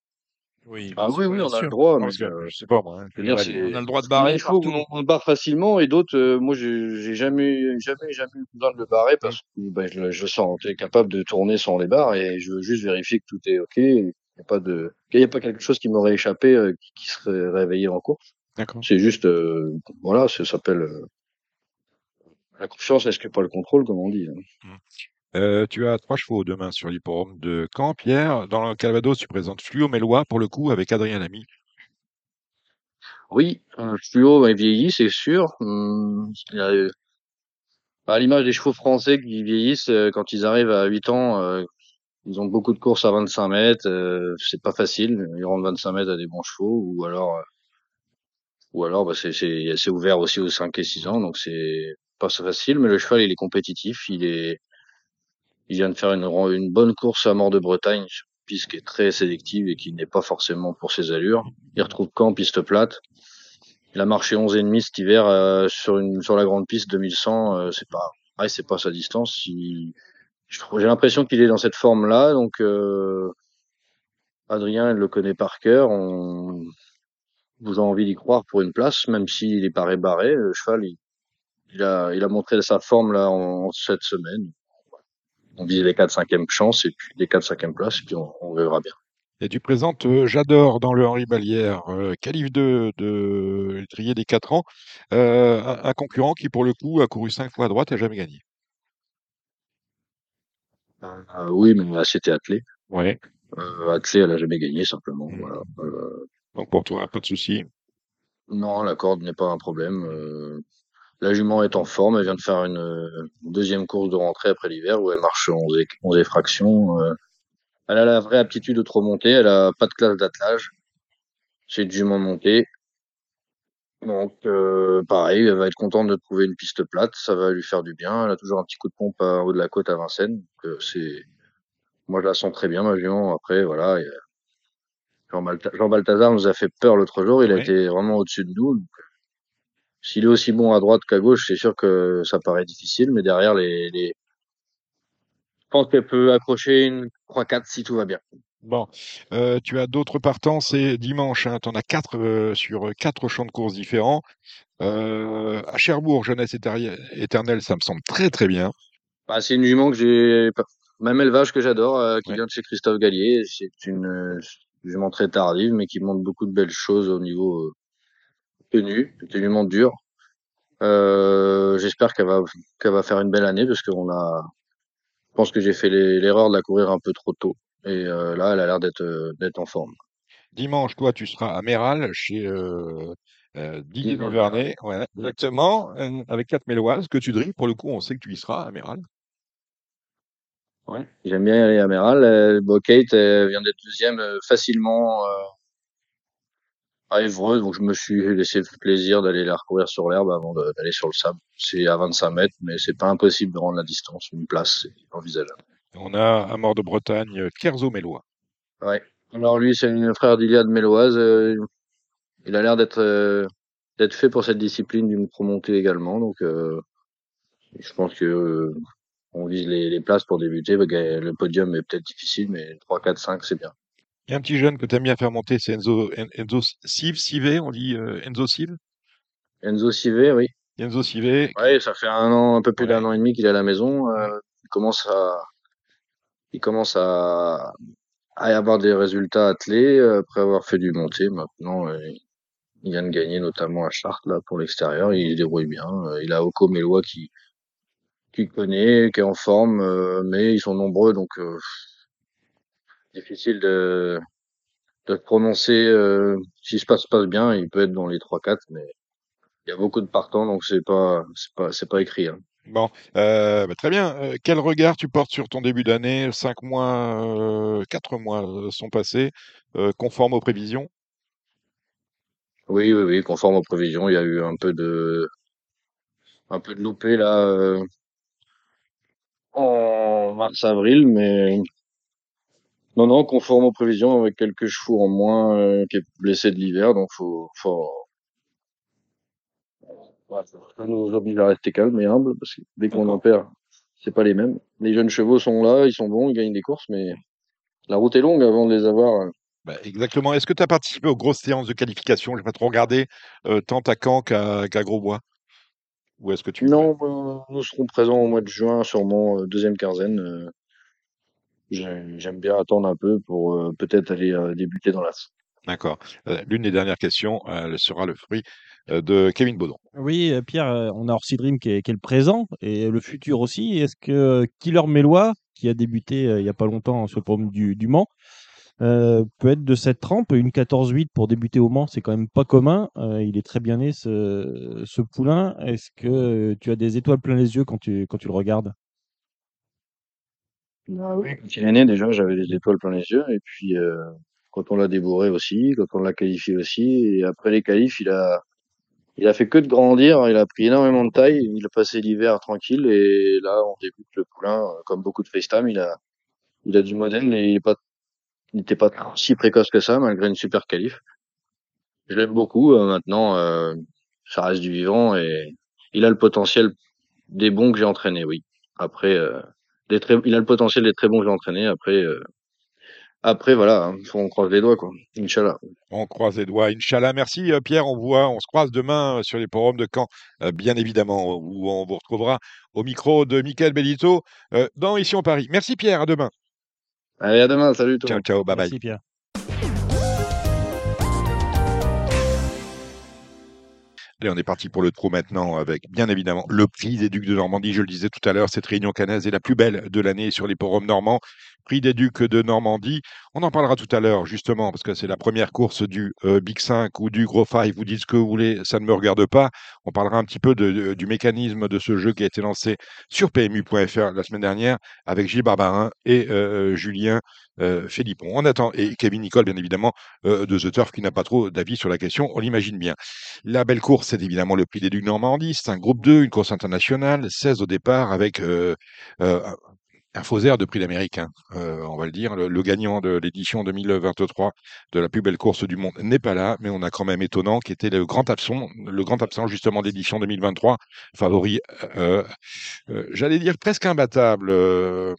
Oui, Ah oui, oui, on a sûr. le droit. Mais, que, euh, je sais pas, moi. hein. dire, On a le droit de il barrer faut partout. qu'on barre facilement et d'autres, euh, moi, j'ai jamais, jamais, jamais eu besoin de le barrer parce que ben, je, je sens t'es capable de tourner sans les barres et je veux juste vérifier que tout est ok. qu'il n'y a pas de, qu'il y a pas quelque chose qui m'aurait échappé euh, qui, qui serait réveillé en course. D'accord. C'est juste, euh, voilà, ça s'appelle euh, la confiance, est-ce que pas le contrôle, comme on dit. hein. Euh, tu as trois chevaux demain sur l'hipporome de Caen, Pierre. Dans le Calvados, tu présentes Fluo Mélois, pour le coup, avec Adrien Lamy. Oui, un fluo est vieilli, c'est sûr. Hum, a, euh, à l'image des chevaux français qui vieillissent, euh, quand ils arrivent à 8 ans, euh, ils ont beaucoup de courses à 25 mètres. euh, c'est pas facile. Ils rendent 25 mètres à des bons chevaux, ou alors, euh, ou alors, bah, c'est, ouvert aussi aux 5 et 6 ans, donc c'est pas facile. Mais le cheval, il est compétitif. Il est, il vient de faire une, une bonne course à Mort de Bretagne, piste qui est très sélective et qui n'est pas forcément pour ses allures. Il retrouve Caen, piste plate. Il a marché 11 et demi cet hiver euh, sur une sur la grande piste 2100. Euh, c'est pas, ouais, c'est pas sa distance. Il, j'ai l'impression qu'il est dans cette forme-là. Donc euh, Adrien, il le connaît par cœur. On, vous avez envie d'y croire pour une place, même s'il est paraît barré. Le cheval, il, il a, il a montré sa forme là en, en cette semaine. On vise les 4-5e chances et puis les 4-5e places, et puis on, on verra bien. Et tu présentes euh, J'adore dans le Henri Ballière, euh, calife de, de Trier des 4 ans, euh, un, un concurrent qui pour le coup a couru 5 fois à droite et n'a jamais gagné. Euh, oui, mais là, c'était attelé. Ouais. Attelé, elle a jamais gagné simplement. Mm. Voilà. Euh, Donc pour toi, pas de souci. non, la corde n'est pas un problème. Euh, la jument est en forme. Elle vient de faire une, euh, deuxième course de rentrée après l'hiver où elle marche 11, et- 11 et fractions. Euh, elle a la vraie aptitude de trop monter. Elle a pas de classe d'attelage. C'est une jument montée. Donc, euh, pareil, elle va être contente de trouver une piste plate. Ça va lui faire du bien. Elle a toujours un petit coup de pompe en haut de la côte à Vincennes. Donc, euh, c'est, moi, je la sens très bien, ma jument. Après, voilà. a- Jean, Balthazar nous a fait peur l'autre jour. Il a été vraiment au-dessus de nous. Donc, S'il est aussi bon à droite qu'à gauche, c'est sûr que ça paraît difficile, mais derrière les, les... je pense qu'elle peut accrocher une 3-4 si tout va bien. Bon, Euh, tu as d'autres partants, c'est dimanche, hein, tu en as 4 sur euh, quatre champs de courses différents. Euh, à Cherbourg, Jeunesse éternelle, ça me semble très très bien. Bah, c'est une jument que j'ai, même élevage que j'adore, qui Ouais. vient de chez Christophe Gallier. C'est une jument très tardive, mais qui montre beaucoup de belles choses au niveau euh, tenue. Une jument dure. Euh, j'espère qu'elle va, qu'elle va faire une belle année parce qu'on a, je pense que j'ai fait l'erreur de la courir un peu trop tôt. Et euh, là, elle a l'air d'être euh, d'être en forme. Dimanche, toi, tu seras à Méral chez euh, euh, Didier Duvernay, ouais, exactement, euh, avec quatre Méloises que tu drilles. Pour le coup, on sait que tu y seras à Méral. Ouais. J'aime bien y aller à Méral. Euh, bon, Kate elle vient d'être deuxième euh, facilement euh, à Évreux, donc je me suis laissé le plaisir d'aller la recourir sur l'herbe avant d'aller sur le sable. C'est à 25 mètres, mais c'est pas impossible de rendre la distance. Une place, c'est envisageable. On a à Mort de Bretagne, Kerzo Mélois. Ouais. Alors lui, c'est un frère d'Iliade Méloise. euh, il a l'air d'être euh, d'être fait pour cette discipline d'une promontée également, donc euh, je pense que euh, on vise les, les places pour débuter. Le podium est peut-être difficile, mais 3, 4, 5, c'est bien. Il y a un petit jeune que tu aimes bien faire monter, c'est Enzo, En- Enzo Sive, Sive, on dit euh, Enzo Sive. Enzo Civet, oui. Enzo Sive, Ouais, ça fait un an, un peu plus Ouais. d'un an et demi qu'il est à la maison. Euh, il commence à, il commence à, à avoir des résultats attelés euh, après avoir fait du monté. Maintenant, euh, il vient de gagner notamment à Chartres là pour l'extérieur. Il se débrouille bien. Il a Oko Mélois qui, qui connaît, qui est en forme, mais ils sont nombreux donc difficile de, de prononcer. Euh, si se passe passe bien, il peut être dans les 3-4, mais il y a beaucoup de partants donc c'est pas, c'est pas, c'est pas écrit. Hein. Bon, euh, bah, très bien. Euh, quel regard tu portes sur ton début d'année? Cinq mois, euh, quatre mois euh, sont passés, euh, conformes aux prévisions? Oui, oui, oui, conforme aux prévisions. Il y a eu un peu de, un peu de loupé là euh, en mars-avril, mais non, non, conforme aux prévisions avec quelques chevaux en moins euh, qui est blessé de l'hiver, donc faut, faut, ouais, ça nous oblige à rester calme et humble parce que dès qu'on en perd, c'est pas les mêmes. Les jeunes chevaux sont là, ils sont bons, ils gagnent des courses, mais la route est longue avant de les avoir. euh. Bah, exactement. Est-ce que tu as participé aux grosses séances de qualification? Je vais pas trop regarder, euh, tant à Caen qu'à qu'à Grosbois. Ou est-ce que tu... Non, euh, nous serons présents au mois de juin, sûrement euh, deuxième quinzaine. J'ai- J'aime bien attendre un peu pour euh, peut-être aller euh, débuter dans la D'accord. Euh, l'une des dernières questions, euh, elle sera le fruit euh, de Kevin Baudon. Oui, Pierre, on a Orsi Dream qui est, qui est le présent et le futur aussi. Est-ce que Killer Mélois, qui a débuté euh, il n'y a pas longtemps sur le programme du, du Mans, euh, peut être de cette trempe Une 14-8 pour débuter au Mans, c'est quand même pas commun. Euh, il est très bien né, ce, ce poulain. Est-ce que tu as des étoiles plein les yeux quand tu, quand tu le regardes? Ah oui. Quand il est né, déjà, j'avais des étoiles plein les yeux. Et puis, euh, quand on l'a débourré aussi, quand on l'a qualifié aussi. Et après les qualifs, il a, il a fait que de grandir. Il a pris énormément de taille. Il a passé l'hiver tranquille. Et là, on débute le poulain. euh, Comme beaucoup de FaceTime, il a, il a du modèle et il est pas, n'était pas si précoce que ça, malgré une super qualif. Je l'aime beaucoup. euh, maintenant, euh, ça reste du vivant et il a le potentiel des bons que j'ai entraînés, oui. Après, euh, des très, il a le potentiel des très bons que j'ai entraînés. Après, euh, après voilà, hein, faut on croise les doigts quoi. Inch'Allah. On croise les doigts, Inch'Allah. Merci euh, Pierre, on voit, on se croise demain euh, sur les forums de Caen, bien évidemment, où on vous retrouvera au micro de Michael Bellito euh, dans Ici en Paris. Merci Pierre, à demain. Allez, à demain. Salut tout le Ciao, monde. ciao, bye bye. Merci Pierre. Allez, on est parti pour le trou maintenant avec bien évidemment le prix des Ducs de Normandie. Je le disais tout à l'heure, cette réunion canaise est la plus belle de l'année sur les forums normands. Prix des Ducs de Normandie. On en parlera tout à l'heure justement parce que c'est la première course du euh, Big 5 ou du Gros 5. Vous dites ce que vous voulez, ça ne me regarde pas. On parlera un petit peu du mécanisme de ce jeu qui a été lancé sur PMU.fr la semaine dernière avec Gilles Barbarin et euh, Julien euh, Philippon. On attend et Kevin Nicole bien évidemment euh, de The Turf qui n'a pas trop d'avis sur la question. On l'imagine bien. La belle course, c'est évidemment le Prix des Ducs Normandie. C'est un groupe 2, une course internationale, 16 au départ avec euh, euh, un faux air de prix d'américain, euh, on va le dire. Le, gagnant de l'édition 2023 de la plus belle course du monde n'est pas là, mais on a quand même étonnant qui était le grand absent, le grand absent justement d'édition 2023, favori, euh, euh, j'allais dire presque imbattable, euh,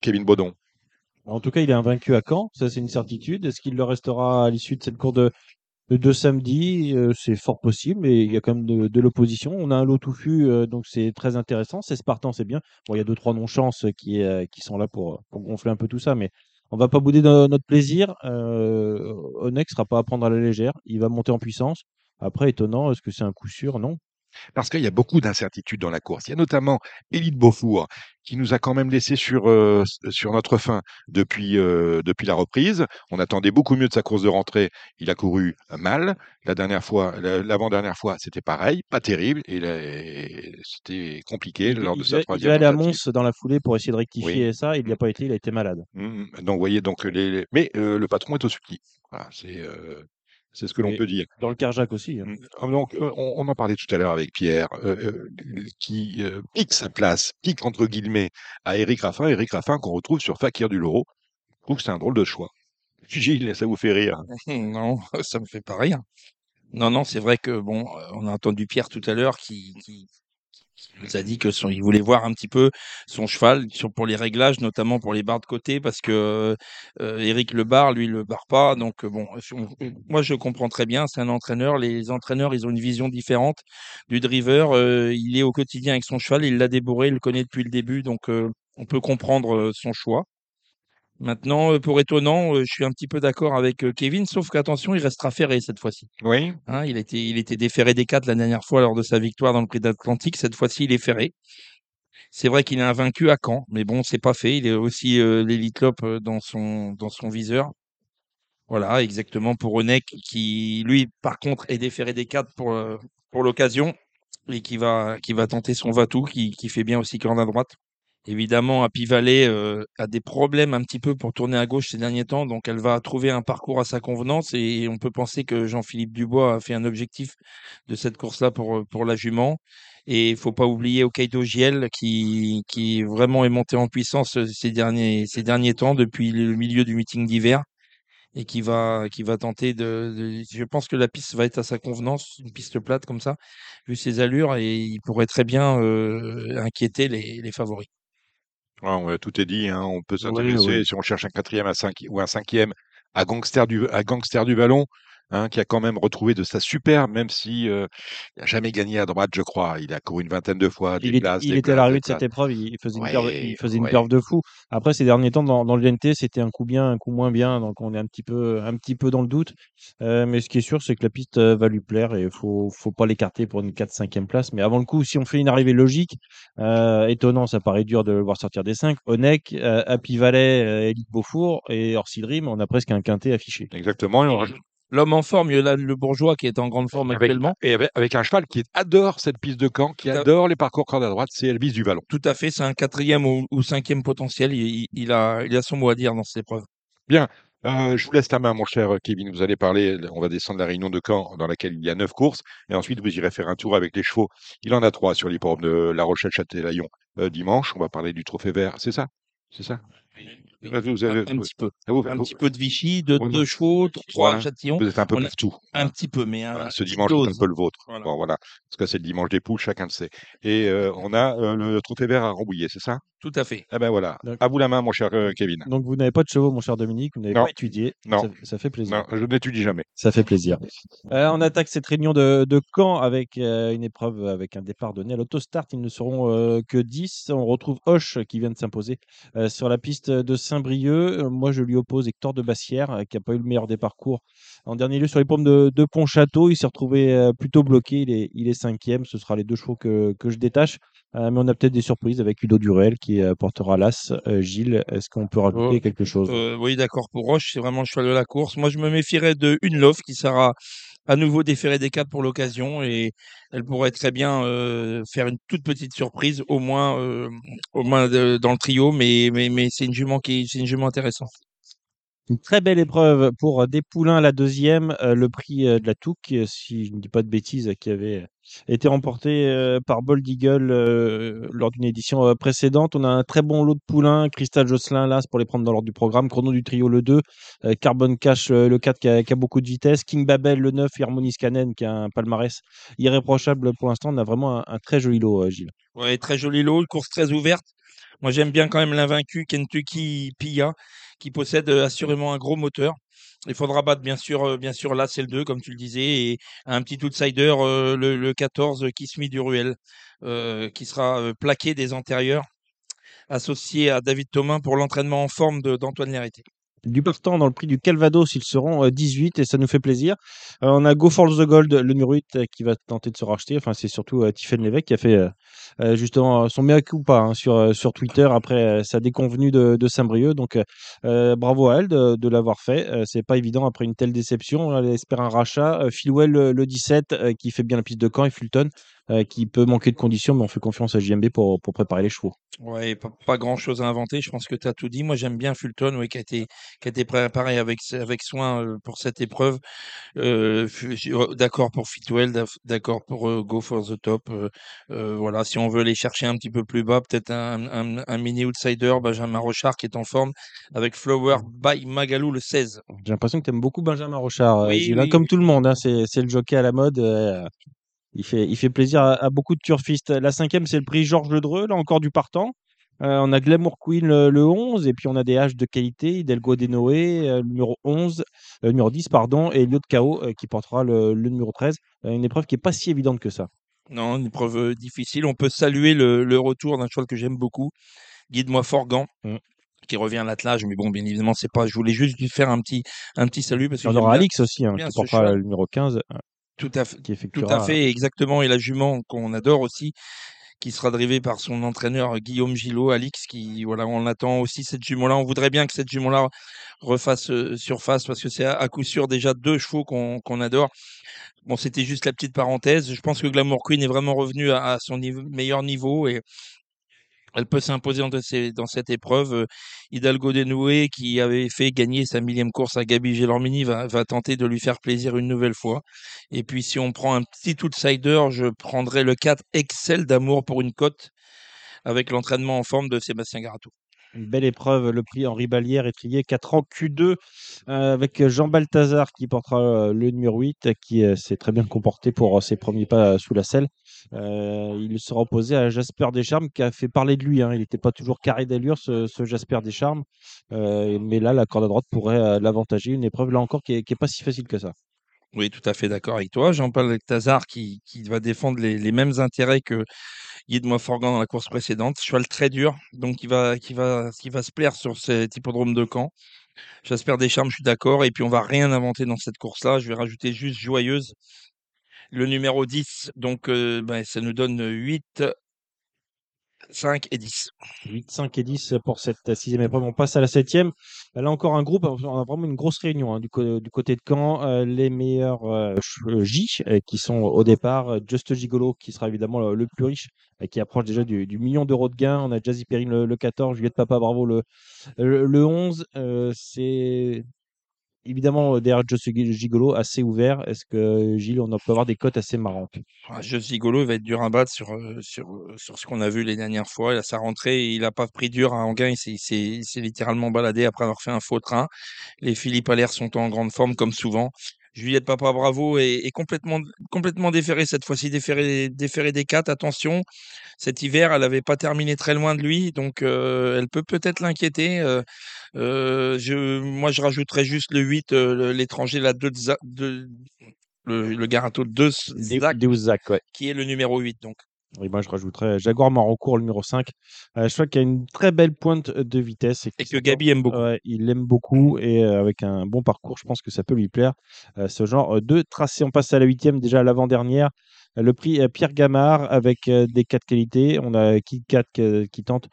Kevin Baudon. En tout cas, il est invaincu à Caen, ça c'est une certitude. Est-ce qu'il le restera à l'issue de cette course de, samedi? Euh, C'est fort possible, mais il y a quand même de, l'opposition. On a un lot touffu, euh, donc c'est très intéressant. C'est Spartan, c'est bien. Bon, il y a deux, trois non-chances qui, euh, qui sont là pour, gonfler un peu tout ça, mais on va pas bouder no- notre plaisir. Euh, Onex sera pas à prendre à la légère. Il va monter en puissance. Après, étonnant, est-ce que c'est un coup sûr? Non. Parce qu'il y a beaucoup d'incertitudes dans la course. Il y a notamment Élite Beaufour qui nous a quand même laissé sur, euh, s- sur notre faim depuis, euh, depuis la reprise. On attendait beaucoup mieux de sa course de rentrée. Il a couru mal. La dernière fois, la- l'avant-dernière fois, c'était pareil, pas terrible. Et c'était compliqué Il, lors de il sa il troisième devait aller à. Mons dans la foulée pour essayer de rectifier ça. Il n'y a Mm. pas été, il a été malade. Mm, Donc, vous voyez, donc les, les- mais euh, le patron est au ski. Voilà, c'est euh, c'est ce que l'on peut dire. dans le Carjac aussi. hein. Mm. Ah, Donc, euh, on, on en parlait tout à l'heure avec Pierre, euh, euh, qui euh, pique sa place, pique entre guillemets à Eric Raffin. Eric Raffin qu'on retrouve sur Fakir du Loro. Je trouve que c'est un drôle de choix. Gilles, ça vous fait rire. Non, ça me fait pas rire. Non, non, c'est vrai que bon, on a entendu Pierre tout à l'heure qui, qui, qui nous a dit que son, il voulait voir un petit peu son cheval sur, pour les réglages, notamment pour les barres de côté, parce que euh, Eric le barre, lui le barre pas. Donc euh, bon, on- moi je comprends très bien. C'est un entraîneur. Les entraîneurs, ils ont une vision différente du driver. euh, il est au quotidien avec son cheval, il l'a débourré, il le connaît depuis le début, donc euh, on peut comprendre son choix. Maintenant, euh, pour étonnant, euh, je suis un petit peu d'accord avec euh, Kevin, sauf qu'attention, il restera ferré cette fois-ci. Oui. Hein, il, était, il était déféré des quatre la dernière fois lors de sa victoire dans le Prix d'Atlantique. Cette fois-ci, il est ferré. C'est vrai qu'il est invaincu à Caen, mais bon, c'est pas fait. Il est aussi euh, l'Elite Lop dans son, dans son viseur. Voilà, exactement pour Onek, qui lui, par contre, est déféré des quatre pour, pour l'occasion et qui va, qui va tenter son Vatou, qui, qui fait bien aussi corde à droite. Évidemment, Happy Valley euh, a des problèmes un petit peu pour tourner à gauche ces derniers temps, donc elle va trouver un parcours à sa convenance et on peut penser que Jean-Philippe Dubois a fait un objectif de cette course-là pour, pour la jument. Et il faut pas oublier Hokkaido Giel qui, qui vraiment est monté en puissance ces derniers, ces derniers temps depuis le milieu du meeting d'hiver et qui va, qui va tenter de, Je pense que la piste va être à sa convenance, une piste plate comme ça, vu ses allures, et il pourrait très bien euh, inquiéter les favoris. Ouais, tout est dit. hein. On peut s'intéresser oui. si on cherche un quatrième à ou un cinquième à Gangster du, à Gangster du Ballon, hein, qui a quand même retrouvé de sa superbe, même si euh, il n'a jamais gagné à droite, je crois. Il a couru une vingtaine de fois. Des Il, places, il des était à l'arrivée de cette épreuve, il faisait une Ouais, il faisait une ouais. perve de fou. Après, ces derniers temps, dans, dans le GNT, c'était un coup bien, un coup moins bien, donc on est un petit peu, un petit peu dans le doute. Euh, mais ce qui est sûr, c'est que la piste euh, va lui plaire et il faut, faut pas l'écarter pour une 4-5e place. Mais avant le coup, si on fait une arrivée logique, euh, étonnant, ça paraît dur de le voir sortir des 5. Onek, Happy Valley, Elite Beaufour et Orsi Dream, on a presque un quintet affiché. Exactement. Et on rajoute- L'homme en forme, le bourgeois qui est en grande forme avec, actuellement. et avec, avec un cheval qui adore cette piste de camp, qui adore les parcours corde à droite, c'est Elvis du Ballon. Tout à fait, c'est un quatrième ou, ou cinquième potentiel. Il, il- a, il a son mot à dire dans cette épreuve. Bien. Euh, je vous laisse la main, mon cher Kevin. Vous allez parler. On va descendre la réunion de Caen, dans laquelle il y a neuf courses. Et ensuite, vous irez faire un tour avec les chevaux. Il en a trois sur l'hipporome de La Rochelle-Châtelaillon euh, dimanche. On va parler du trophée vert. C'est ça? C'est ça? Vous Un, avez- un petit peu. vous- Un vous- petit peu de Vichy, de, Oui, de chevaux, trois voilà. Châtillon. Vous êtes un peu partout. Un petit peu, mais un, Voilà, ce dimanche, c'est un peu le vôtre. Voilà. Bon, voilà. Parce que c'est le dimanche des poules, chacun le sait. Et euh, on a euh, le trophée vert à Rambouillet, c'est ça? Tout à fait. Eh ben voilà. Donc- À vous la main, mon cher euh, Kevin. Donc vous n'avez pas de chevaux, mon cher Dominique, vous n'avez pas étudié. Non. Ça, ça fait plaisir. Non, je n'étudie jamais. Ça fait plaisir. Euh, on attaque cette réunion de, de Caen avec euh, une épreuve avec un départ donné à l'autostart. Ils ne seront euh, que 10. On retrouve Hoche qui vient de s'imposer euh, sur la piste de Saint-Brieuc. Euh, moi, je lui oppose Hector de Bassière euh, qui n'a pas eu le meilleur des parcours. En dernier lieu, sur les pommes de, de Pontchâteau, il s'est retrouvé euh, plutôt bloqué. Il est, il est cinquième. Ce sera les deux chevaux que, que je détache. Euh, mais on a peut-être des surprises avec Udo Durel qui portera l'As. Euh, Gilles, est-ce qu'on peut rajouter Oh, quelque chose? Euh, oui, d'accord. Pour Roche, c'est vraiment le cheval de la course. Moi, je me méfierais de une Love qui sera à nouveau déférée des quatre pour l'occasion et elle pourrait très bien faire une toute petite surprise, au moins, euh, au moins dans le trio. Mais, mais, mais c'est une jument qui, c'est une jument intéressante. Une très belle épreuve pour des poulains, la deuxième, euh, le prix euh, de la Touque, euh, si je ne dis pas de bêtises, euh, qui avait été remporté euh, par Bold Eagle euh, lors d'une édition euh, précédente. On a un très bon lot de poulains, Cristal Josselin, là, c'est pour les prendre dans l'ordre du programme, Chrono du trio le 2, euh, Carbon Cash euh, le 4 qui a, beaucoup de vitesse, King Babel le 9 et Harmony Scanen qui a un palmarès irréprochable pour l'instant. On a vraiment un, très joli lot, euh, Gilles. Ouais, très joli lot, une course très ouverte. Moi, j'aime bien quand même l'invaincu Kentucky Pia, qui possède assurément un gros moteur. Il faudra battre, bien sûr, bien sûr, là, c'est le 2, comme tu le disais, et un petit outsider, le, le 14, Kismi du Ruel, euh, qui sera plaqué des antérieurs, associé à David Thomas pour l'entraînement en forme d'Antoine Lérité. Du partant dans le prix du Calvados, ils seront euh, 18 et ça nous fait plaisir. Euh, on a Go for the Gold, le numéro 8 euh, qui va tenter de se racheter. Enfin, c'est surtout euh, Tiffen Lévesque qui a fait euh, euh, justement euh, son coup pas hein, sur, euh, sur Twitter après euh, sa déconvenue de, de Saint-Brieuc. Donc, euh, euh, bravo à elle de, l'avoir fait. Euh, c'est pas évident après une telle déception. Elle espère un rachat. Euh, Philwell, le, le 17, euh, qui fait bien la piste de camp et Fulton. Euh, qui peut manquer de conditions, mais on fait confiance à JMB pour, pour préparer les chevaux. Ouais, pas, pas grand chose à inventer. Je pense que tu as tout dit. Moi, j'aime bien Fulton, ouais, qui a été, qui a été préparé avec, avec soin euh, pour cette épreuve. Euh, euh, d'accord pour Fitwell, d'accord pour euh, Go for the Top. voilà, si on veut les chercher un petit peu plus bas, peut-être un, un, un mini outsider, Benjamin Rochard qui est en forme avec Flower by Magalou le 16. J'ai l'impression que tu aimes beaucoup Benjamin Rochard, Oui, hein, oui, comme oui. tout le monde. hein, c'est le jockey à la mode. Euh, il, fait, il fait plaisir à, à beaucoup de turfistes. La cinquième, c'est le prix Georges Ledreux, là encore du partant. Euh, on a Glamour Queen le, le 11, et puis on a des haches de qualité, Hidalgo de Noé, euh, le numéro 11, euh, numéro 10, pardon, et Elliot K.O. euh, qui portera le, le numéro 13. Euh, une épreuve qui n'est pas si évidente que ça. Non, une épreuve euh, difficile. On peut saluer le, le retour d'un cheval que j'aime beaucoup, Guide-moi Forgan. Mm. qui revient à l'attelage, mais bon, bien évidemment, c'est pas. Je voulais juste lui faire un petit, un petit salut parce que On aura Alix aussi, hein, qui portera le numéro 15, euh, tout à fait, qui Tout à fait, exactement. Et la jument qu'on adore aussi, qui sera drivée par son entraîneur Guillaume Gillot, Alix, qui, voilà, on attend aussi cette jument-là. On voudrait bien que cette jument-là refasse euh, surface parce que c'est à, coup sûr déjà deux chevaux qu'on adore. Bon, c'était juste la petite parenthèse. Je pense que Glamour Queen est vraiment revenu à, à son niveau- meilleur niveau et elle peut s'imposer dans, cette épreuve. Euh, Hidalgo Denoué, qui avait fait gagner sa millième course à Gabi Gélormini, va, va tenter de lui faire plaisir une nouvelle fois. Et puis, si on prend un petit outsider, je prendrai le 4 Excel d'amour pour une cote avec l'entraînement en forme de Sébastien Garato. Une belle épreuve, le prix Henri Ballière, étrier 4 ans Q2, euh, avec Jean Balthazar qui portera euh, le numéro 8, qui euh, s'est très bien comporté pour euh, ses premiers pas sous la selle. Il sera opposé à Jasper Descharmes qui a fait parler de lui. hein. Il n'était pas toujours carré d'allure, ce, ce Jasper Descharmes. Mais là, la corde à droite pourrait l'avantager. Une épreuve, là encore, qui n'est pas si facile que ça. Oui, tout à fait d'accord avec toi. Jean-Paul Balthazar qui, qui va défendre les, mêmes intérêts que Guide-moi Forgan dans la course précédente. Cheval très dur, donc qui va, qui va, qui va se plaire sur cet hippodrome de Caen. J'espère des charmes, je suis d'accord. Et puis on va rien inventer dans cette course-là. Je vais rajouter juste joyeuse. Le numéro 10, donc euh, ben, ça nous donne 8, 5 et 10. 8, 5 et 10 pour cette sixième épreuve. On passe à la septième. Là encore un groupe, on a vraiment une grosse réunion hein, du, côté de Caen. Euh, les meilleurs euh, J euh, qui sont au départ. Just Gigolo qui sera évidemment le, plus riche qui approche déjà du, million d'euros de gains. On a Jazzy Perrine le, le 14, Juliette Papa Bravo le, le, le 11. Euh, c'est évidemment, derrière Joe Gigolo, assez ouvert. Est-ce que, Gilles, on peut avoir des cotes assez marrantes? Ah, Gigolo, va être dur à battre sur, sur, sur ce qu'on a vu les dernières fois. Il a sa rentrée, il n'a pas pris dur à Anguin, il s'est littéralement baladé après avoir fait un faux train. Les Philippe Allaire sont en grande forme, comme souvent. Juliette Papa Bravo est, complètement, complètement déférée cette fois-ci, déférée, déférée des 4. Attention, cet hiver, elle n'avait pas terminé très loin de lui, donc elle peut peut-être l'inquiéter. je, moi, je rajouterais juste le 8, l'étranger, la 2 de, le, le Garato de Zach, qui est le numéro 8. Donc. Oui, moi je rajouterais Jaguar Marocco, le numéro 5. je crois qu'il y a une très belle pointe de vitesse. Et, que Gabi aime beaucoup. il l'aime beaucoup et avec un bon parcours, je pense que ça peut lui plaire. ce genre de tracé. On passe à la huitième, déjà à l'avant-dernière. Le prix Pierre Gamard avec des 4 qualités. On a qui 4 qui tente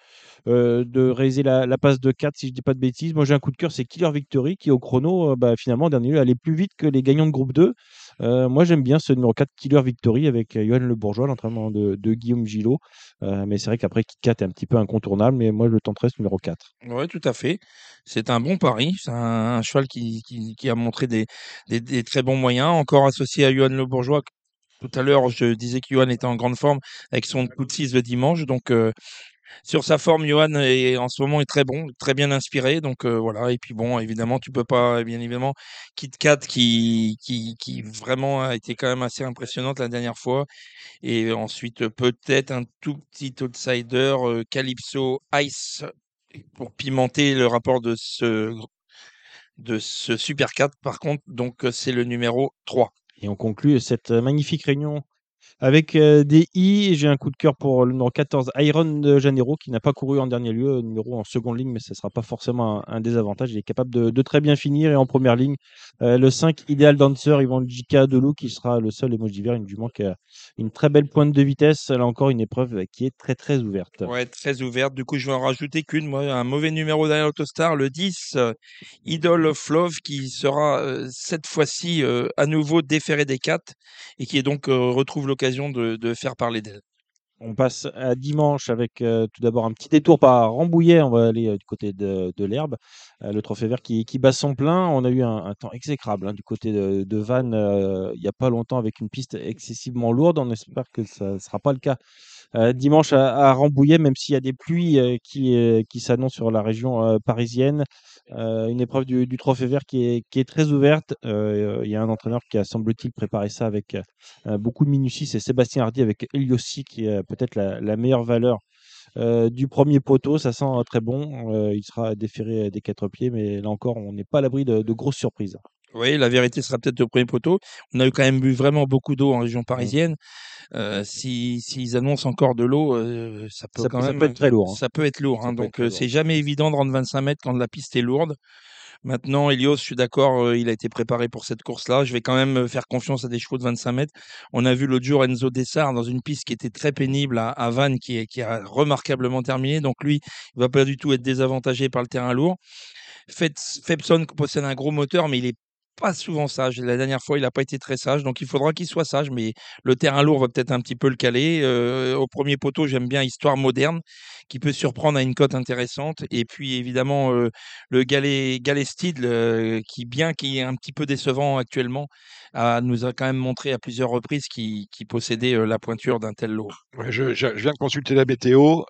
de réaliser la, passe de 4, si je ne dis pas de bêtises. Moi j'ai un coup de cœur, c'est Killer Victory qui au chrono, bah, finalement, dernier lieu, allait plus vite que les gagnants de groupe 2. Euh, moi, j'aime bien ce numéro 4, Killer Victory, avec euh, Johan Le Bourgeois, l'entraînement de, Guillaume Gillot. Euh, mais c'est vrai qu'après, Kit 4 est un petit peu incontournable, mais moi, je le tenterai ce numéro 4. Oui, tout à fait. C'est un bon pari. C'est un, cheval qui, a montré des, très bons moyens, encore associé à Johan Le Bourgeois. Tout à l'heure, je disais que Johan était en grande forme avec son coup de 6 le dimanche. Donc, sur sa forme, Johan est en ce moment est très bon, très bien inspiré. Donc euh, voilà. Et puis bon, évidemment, tu peux pas, bien évidemment, Kit Kat qui, qui, qui vraiment a été quand même assez impressionnante la dernière fois. Et ensuite, peut-être un tout petit outsider, euh, Calypso Ice, pour pimenter le rapport de ce, de ce Super 4. Par contre, donc c'est le numéro 3. Et on conclut cette magnifique réunion avec euh, des I, j'ai un coup de cœur pour le numéro 14, Iron de Janeiro, qui n'a pas couru en dernier lieu, numéro en seconde ligne, mais ce ne sera pas forcément un, désavantage. Il est capable de, très bien finir. Et en première ligne, euh, le 5, Ideal Dancer, Yvan Jika Delou, qui sera le seul emoji vert, du manque une très belle pointe de vitesse. Là encore, une épreuve qui est très très ouverte. Ouais, très ouverte. Du coup, je vais en rajouter qu'une. Moi, un mauvais numéro derrière l'Autostar, le 10, euh, Idol of Love, qui sera cette fois-ci à nouveau déféré des 4 et qui est donc retrouve l'occasion de, faire parler d'elle. On passe à dimanche avec euh, tout d'abord un petit détour par Rambouillet. On va aller euh, du côté de, l'herbe. Euh, le trophée vert qui, bat son plein. On a eu un, temps exécrable hein, du côté de, Vannes il n'y a pas longtemps avec une piste excessivement lourde. On espère que ça ne sera pas le cas dimanche à, Rambouillet, même s'il y a des pluies qui, qui s'annoncent sur la région parisienne. une épreuve du, trophée vert qui est, qui est très ouverte. Il y a un entraîneur qui a, semble-t-il, préparé ça avec beaucoup de minutie. C'est Sébastien Hardy avec Eliossi, qui est peut-être la, meilleure valeur du premier poteau. Ça sent très bon. il sera déféré des quatre pieds, mais là encore, on n'est pas à l'abri de, grosses surprises. Oui, la vérité sera peut-être au premier poteau. On a eu quand même bu vraiment beaucoup d'eau en région mmh. parisienne. S'ils annoncent encore de l'eau, ça peut quand même. être très lourd. Hein. Ça peut être lourd. Hein, donc, c'est jamais évident de rendre 25 mètres quand la piste est lourde. Maintenant, Elios, je suis d'accord, il a été préparé pour cette course-là. Je vais quand même faire confiance à des chevaux de 25 mètres. On a vu l'autre jour Enzo Dessart dans une piste qui était très pénible à, Vannes, qui, qui, a remarquablement terminé. Donc lui, il va pas du tout être désavantagé par le terrain lourd. Febson possède un gros moteur, mais il est pas souvent sage. La dernière fois, il n'a pas été très sage, donc il faudra qu'il soit sage, mais le terrain lourd va peut-être un petit peu le caler. Euh, au premier poteau, j'aime bien Histoire moderne, qui peut surprendre à une cote intéressante. Et puis évidemment, euh, le Galet, Galestide, qui bien qui est un petit peu décevant actuellement, nous a quand même montré à plusieurs reprises qu'il possédait euh, la pointure d'un tel lot. je, viens de consulter la météo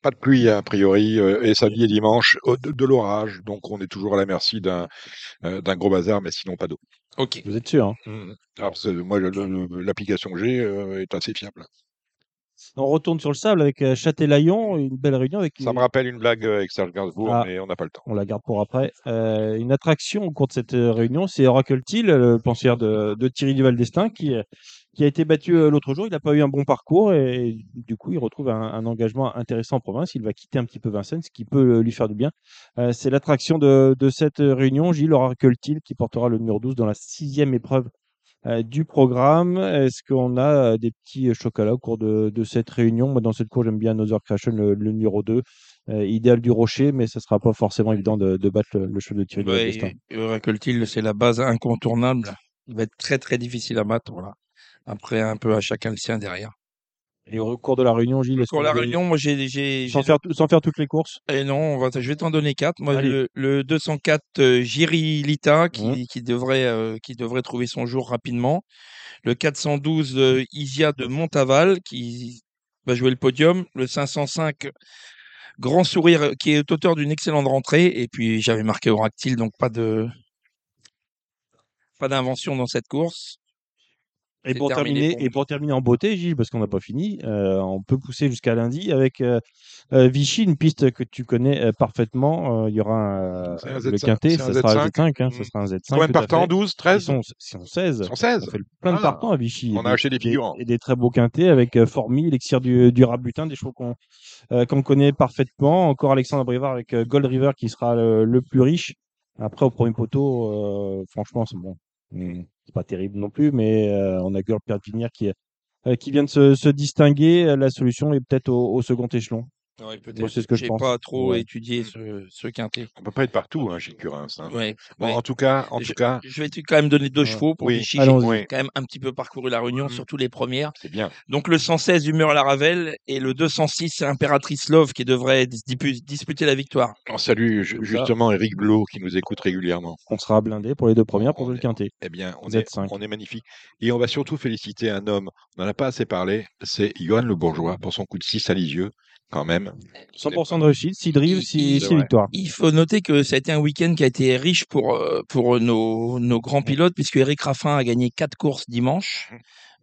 pas de pluie a priori, euh, et samedi et dimanche, de, l'orage, donc on est toujours à la merci d'un euh, gros bazar, mais sinon pas d'eau. Ok. Vous êtes sûr hein? Mmh. Alors moi, l'application que j'ai euh, est assez fiable. On retourne sur le sable avec Châtelaillon, une belle réunion avec. Ça me rappelle une blague avec Serge Gainsbourg, ah. mais on n'a pas le temps. On la garde pour après. une attraction au cours de cette réunion, c'est Oracle Till, le pensière de, de Thierry Duval d'Estaing, qui qui a été battu euh, l'autre jour. Il n'a pas eu un bon parcours et du coup, il retrouve un, engagement intéressant en province. Il va quitter un petit peu Vincennes, ce qui peut lui faire du bien. Euh, c'est l'attraction de, cette réunion. Gilles Oracle Till qui portera le numéro 12 dans la sixième épreuve euh, du programme. Est-ce qu'on a des petits chocolats au cours de, cette réunion? Moi, dans cette cour, j'aime bien Nother Creation, le, numéro 2. idéal du rocher, mais ce ne sera pas forcément évident de, battre le, le de Thierry ouais, Oracle Till, c'est la base incontournable. Il va être très très difficile à battre. Voilà. Après, un peu à chacun le sien derrière. Et au cours de la réunion, Gilles, est-ce Pour qu'on la Réunion, moi, j'ai, j'ai, sans faire, sans faire toutes les courses? Eh non, on va, je vais t'en donner quatre. Moi, le, le 204 euh, Jiri Lita qui, Mhm. qui devrait, euh, qui devrait trouver son jour rapidement. Le 412 euh, Isia de Montaval qui va jouer le podium. Le 505 Grand Sourire qui est auteur d'une excellente rentrée. Et puis j'avais marqué Oractile, donc pas de pas d'invention dans cette course. Et pour, terminé terminer, pour et pour terminer en beauté, Gilles, parce qu'on n'a pas fini, euh, on peut pousser jusqu'à lundi avec euh, euh, Vichy, une piste que tu connais euh, parfaitement. Euh, Il y aura un, C'est un le Z5, quintet, ça sera un Z5. Z5, hein, ça sera un Z5. Combien de partants fait. 12 Ils 13 sont, ils sont 16. Ils sont 16. Ça fait plein de partants à Vichy. On a acheté des figurants. Et des très beaux quintés avec euh, Formy, Elixir du, du Rabutin, des chevaux qu'on euh, qu'on connaît parfaitement. Encore Alexandre Brivard avec euh, Gold River qui sera le, le plus riche. Après, au premier poteau, euh, franchement, c'est bon. Mm, C'est pas terrible non plus, mais euh, on a Girl Perpignan qui, euh, qui vient de se, distinguer. La solution est peut-être au second échelon. Ouais, Moi, c'est ce que je pense. pas trop Ouais. étudié ce, ce quintet. On peut pas être partout, hein, Gilles Curins. hein. Ouais, Bon, ouais. en tout cas, en je, tout cas, je vais quand même donner deux chevaux pour Oui, Vichy. J'ai quand même un petit peu parcouru la Réunion, Mhm. surtout les premières. c'est bien. Donc le 116 Humeur à la Ravel et le 206 c'est Impératrice Love qui devrait disputer la victoire. On salue ça. justement Eric Blot qui nous écoute régulièrement. On sera blindé pour les deux premières pour On le est- quintet. Eh bien, on est, Z5. on est magnifique. Et on va surtout féliciter un homme, on n'en a pas assez parlé, c'est Johan Le Bourgeois pour son coup de 6 à Lisieux, quand même. 100% de réussite, 6 drives, Il- 6 il- c'est vrai. victoires. Il faut noter que ça a été un week-end qui a été riche pour, euh, pour nos, nos grands pilotes puisque Eric Raffin a gagné quatre courses dimanche.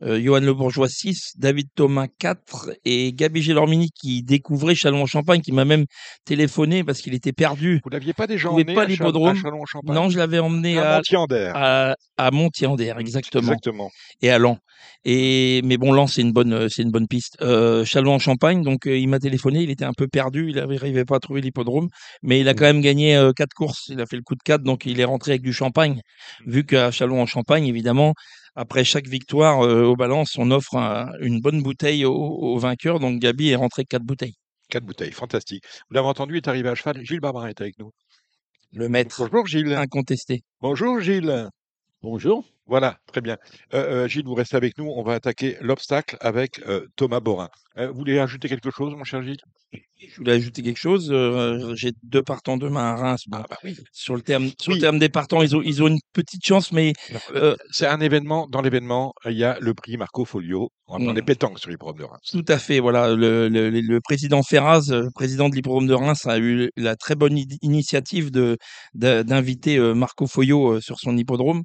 Euh, Johan Le Bourgeois 6, David Thomas 4 et Gabi Gélormini qui découvrait Chalon-en-Champagne qui m'a même téléphoné parce qu'il était perdu. Vous l'aviez pas déjà emmené pas à, l'hippodrome à Chalon-en-Champagne Non, je l'avais emmené À à, Montier-en-Der. à, à Montier-en-Der, exactement. Exactement. et à Lens. Et mais bon, Lens c'est une bonne, c'est une bonne piste. Euh, Chalon en Champagne, donc euh, il m'a téléphoné, il était un peu perdu, il n'arrivait pas à trouver l'hippodrome, mais il a quand même gagné euh, quatre courses, il a fait le coup de quatre, donc il est rentré avec du champagne. Vu qu'à Chalon en Champagne, évidemment, après chaque victoire euh, au balance, on offre un- une bonne bouteille au, au vainqueur, donc Gabi est rentré quatre bouteilles. Quatre bouteilles, fantastique. Vous l'avez entendu, il est arrivé à cheval. Gilles Barbarin est avec nous. Le maître Bonjour Gilles. incontesté. Bonjour Gilles. Bonjour. Voilà, très bien. Euh, euh, Gilles, vous restez avec nous. On va attaquer l'obstacle avec euh, Thomas Borin. Vous voulez ajouter quelque chose, mon cher Gilles? Je voulais ajouter quelque chose. J'ai deux partants demain à Reims. Bon, Ah bah oui. sur le terme, sur Oui. le terme des partants, ils ont, ils ont une petite chance, mais C'est un événement. Dans l'événement, il y a le prix Marco Folio. On va Mm. des pétanques sur l'hippodrome de Reims. Tout à fait, voilà. Le, le, le président Ferraz, président de l'hippodrome de Reims, a eu la très bonne initiative de d'inviter Marco euh, sur son hippodrome.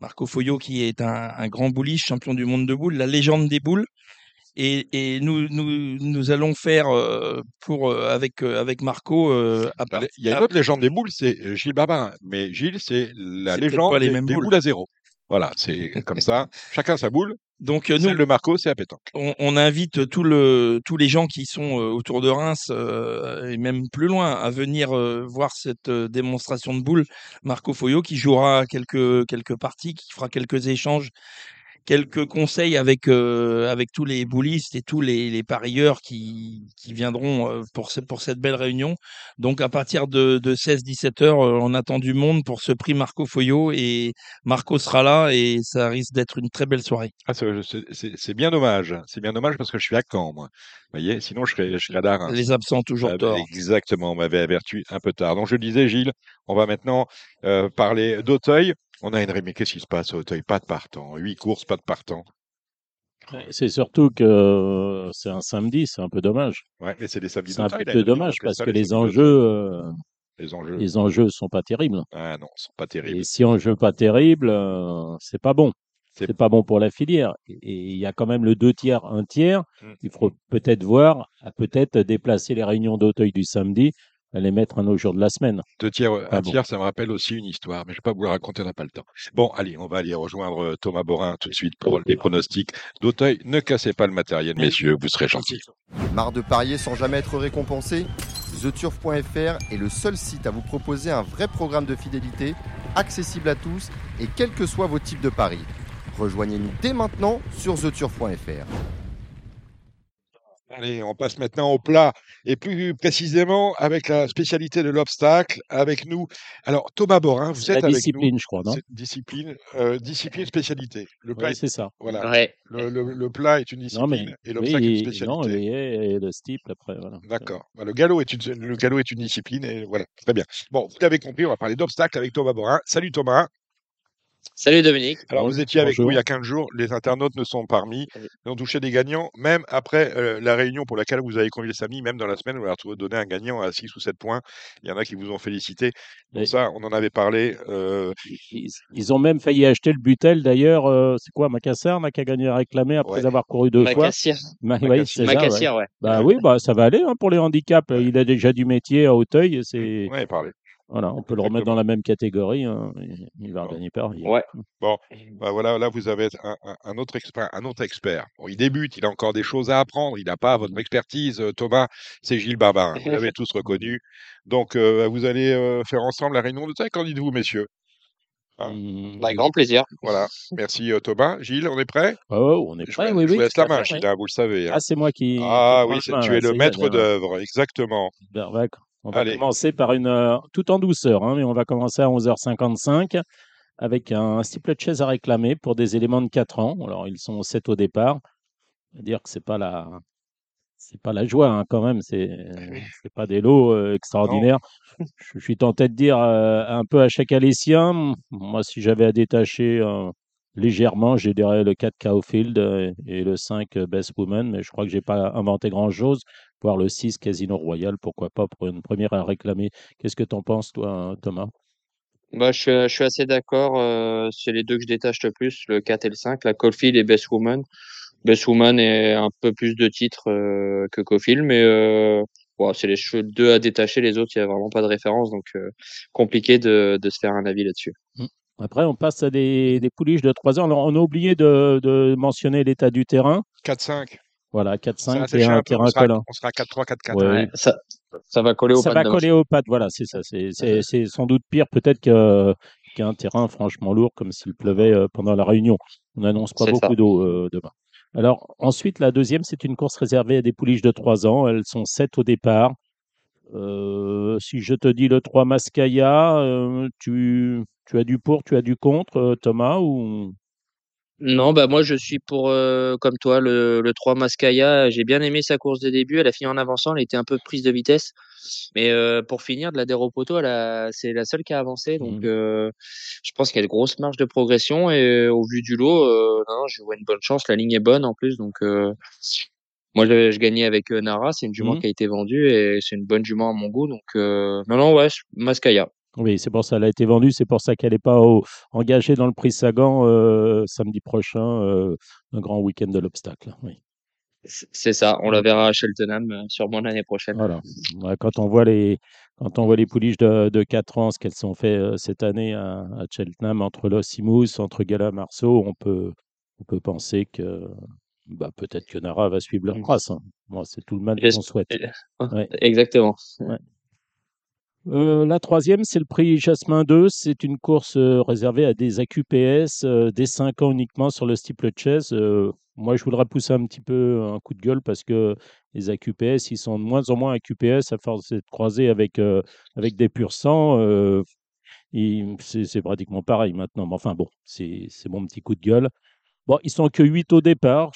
Marco Foyo, qui est un, un grand bouliche, champion du monde de boules, la légende des boules. Et, et nous, nous, nous allons faire euh, pour euh, avec euh, avec Marco. à part- Il y a une autre légende des boules, c'est Gilles Barbarin. Mais Gilles, c'est la légende des, mêmes des boules. boules à zéro. Voilà, c'est comme ça. Chacun sa boule. donc euh, nous, de Marco, c'est à pétanque. on, on invite tout le, tous les gens qui sont euh, autour de Reims euh, et même plus loin à venir euh, voir cette euh, démonstration de boules. Marco Foyo qui jouera quelques, quelques parties, qui fera quelques échanges, quelques conseils avec, euh, avec tous les boulistes et tous les, les parieurs qui, qui viendront euh, pour, ce- pour cette belle réunion. Donc à partir de, de 16-17 heures, euh, on attend du monde pour ce prix Marco Foyo et Marco sera là et ça risque d'être une très belle soirée. Ah, c'est- c'est c'est- c'est bien dommage. C'est bien dommage parce que je suis à Caen, moi. Vous voyez, sinon je serais, je serais à. Les absents toujours Ah, tort. Exactement, on m'avait averti un peu tard. Donc je disais, Gilles, on va maintenant euh, parler d'Auteuil. On a une mais qu'est-ce qui se passe à Auteuil Pas de partant. Huit courses, pas de partant. C'est surtout que euh, c'est un samedi, c'est un peu dommage. Ouais, mais c'est des samedis C'est un peu dommage parce ça que les enjeux, euh, Les enjeux. les enjeux sont pas terribles. Ah non, sont pas terribles. Et si enjeux pas terribles, euh, c'est pas bon. C'est- pas bon pour la filière. Et il y a quand même le deux tiers, un tiers. Mm. Il faut peut-être voir, peut-être déplacer les réunions d'Auteuil du samedi, à les mettre un autre jour de la semaine. Deux tiers, un bon. tiers, ça me rappelle aussi une histoire, mais je ne vais pas vous la raconter, on n'a pas le temps. Bon, allez, on va aller rejoindre euh, Thomas Borin tout de suite pour les pronostics d'Auteuil. Ne cassez pas le matériel, messieurs, vous serez gentils. Marre de parier sans jamais être récompensé? TheTurf.fr est le seul site à vous proposer un vrai programme de fidélité, accessible à tous et quels que soient vos types de paris. Rejoignez-nous dès maintenant sur TheTurf.fr. Allez, on passe maintenant au plat et plus précisément avec la spécialité de l'obstacle avec nous. Alors Thomas Borin, vous êtes la avec discipline, nous. je crois, non? Discipline, euh, discipline spécialité. Le plat, Oui, est- c'est ça. voilà. Ouais. Le, le- le plat est une Non, mais discipline et l'obstacle est une oui, non, spécialité. et, et le steeple après, voilà. D'accord. Bah, le galop est une le galop est une discipline et voilà, très bien. Bon, vous l'avez compris, on va parler d'obstacles avec Thomas Borin. Salut Thomas. Salut Dominique. Alors, Bon- vous étiez avec nous il y a 15 jours, les internautes ne sont pas remis, Oui. ils ont touché des gagnants, même après euh, la réunion pour laquelle vous avez convié samedi, même dans la semaine, vous avez retrouvé donné un gagnant à 6 ou 7 points. Il y en a qui vous ont félicité. Pour Et- ça, on en avait parlé. euh, Ils, ils ont même failli acheter le butel d'ailleurs. euh, c'est quoi, Macassar là, qui a gagné à réclamer après Ouais. avoir couru deux fois? Macassir. Ma- oui, Macassar. c'est ça, ouais. Macassir, ouais. Bah oui, bah ça va aller hein, pour les handicaps. Ouais. Il a déjà du métier à Hauteuil. C'est on avait parlé. Voilà, on peut le remettre dans la même catégorie. hein, il- Il va Bon. gagner Paris. Ouais. Bah voilà, là vous avez un, un- un autre expert, un autre expert. Bon, il débute, il a encore des choses à apprendre. Il n'a pas votre expertise, euh, Thomas. C'est Gilles Barbarin. Vous l'avez tous reconnu. Donc euh, vous allez euh, faire ensemble la réunion de taille. Qu'en dites-vous, messieurs? Ah. Hum, Avec grand plaisir. Voilà. Merci Thomas. Gilles, on est prêt? Oh, on est Je, prêt, oui, je oui. vous laisse la main, Gilles. hein, vous le savez. hein. Ah, c'est moi qui. Ah oui, main, tu es le maître d'œuvre, exactement. Ben, ouais, On va Allez. commencer par une. euh, tout en douceur, hein, mais on va commencer à 11h55 avec un steeple chase à réclamer pour des éléments de 4 ans. Alors, ils sont 7 au départ. On va dire que c'est pas la. C'est pas la joie hein, quand même, c'est c'est pas des lots euh, extraordinaires. Je, je suis tenté de dire euh, un peu à chaque alessien. Moi, si j'avais à détacher euh, légèrement, j'ai dirais le 4 Cowfield et le 5 euh, Best Woman, mais je crois que j'ai pas inventé grand chose. Voire le 6 Casino Royal, pourquoi pas pour une première à réclamer. Qu'est-ce que tu en penses, toi, Thomas? Bah, je suis, je suis assez d'accord. euh, c'est les deux que je détache le plus, le 4 et le 5, la Caulfield et Best Woman. Best Woman est un peu plus de titres euh, que Caulfield, mais euh, bon, c'est les deux à détacher. Les autres, il y a vraiment pas de référence, donc euh, compliqué de, de se faire un avis là-dessus. Après, on passe à des, des pouliches de 3 ans. Alors, on a oublié de, de mentionner l'état du terrain. 4-5. Voilà, Ça 4-5 a et un terrain On sera, collant. on sera à 4-3, 4-4. Ouais, Ouais, ça, ça va coller au ça pas va coller aux pattes, voilà, c'est ça. C'est c'est- c'est sans doute pire peut-être que- qu'un terrain franchement lourd comme s'il pleuvait euh, pendant la réunion. On n'annonce pas C'est ça. beaucoup d'eau euh, demain. Alors ensuite, la deuxième, c'est une course réservée à des pouliches de 3 ans. Elles sont 7 au départ. Euh, si je te dis le 3 Mascaya, euh, tu, tu as du pour, tu as du contre, euh, Thomas ou... Non, bah moi je suis pour euh, comme toi le, le 3 Mascaya. J'ai bien aimé sa course de début. Elle a fini en avançant. Elle était un peu prise de vitesse, mais euh, pour finir de la Poteau, elle a- c'est la seule qui a avancé. Donc Mhm. euh, je pense qu'il y a une grosse marge de progression et au vu du lot, euh, non, non, je vois une bonne chance. La ligne est bonne en plus, donc euh, moi je, je gagnais avec Nara. C'est une jument Mhm. qui a été vendue et c'est une bonne jument à mon goût. Donc euh, non, non, ouais, Mascaya. Oui, c'est pour ça qu'elle a été vendue, c'est pour ça qu'elle n'est pas au- engagée dans le prix Sagan euh, samedi prochain, euh, un grand week-end de l'obstacle. Oui. C'est c'est ça. On la verra à Cheltenham euh, sûrement l'année prochaine. Voilà. Ouais, quand on voit les quand on voit les pouliches de, de 4 ans, ce qu'elles ont fait cette année à, à Cheltenham entre Los Simus, entre Gala Marceau, on peut on peut penser que bah, peut-être que Nara va suivre leur Mm. trace. hein. Moi, c'est tout le mal qu'on souhaite. Ouais. Exactement. Euh, la troisième, c'est le prix Jasmin 2. C'est une course euh, réservée à des AQPS, euh, des 5 ans uniquement sur le steeple chase. Euh, moi, je voudrais pousser un petit peu un coup de gueule parce que les AQPS, ils sont de moins en moins AQPS à force d'être croisés avec, avec des pur sang. c'est pratiquement pareil maintenant. Mais enfin, bon, c'est mon petit coup de gueule. Bon, ils sont que 8 au départ.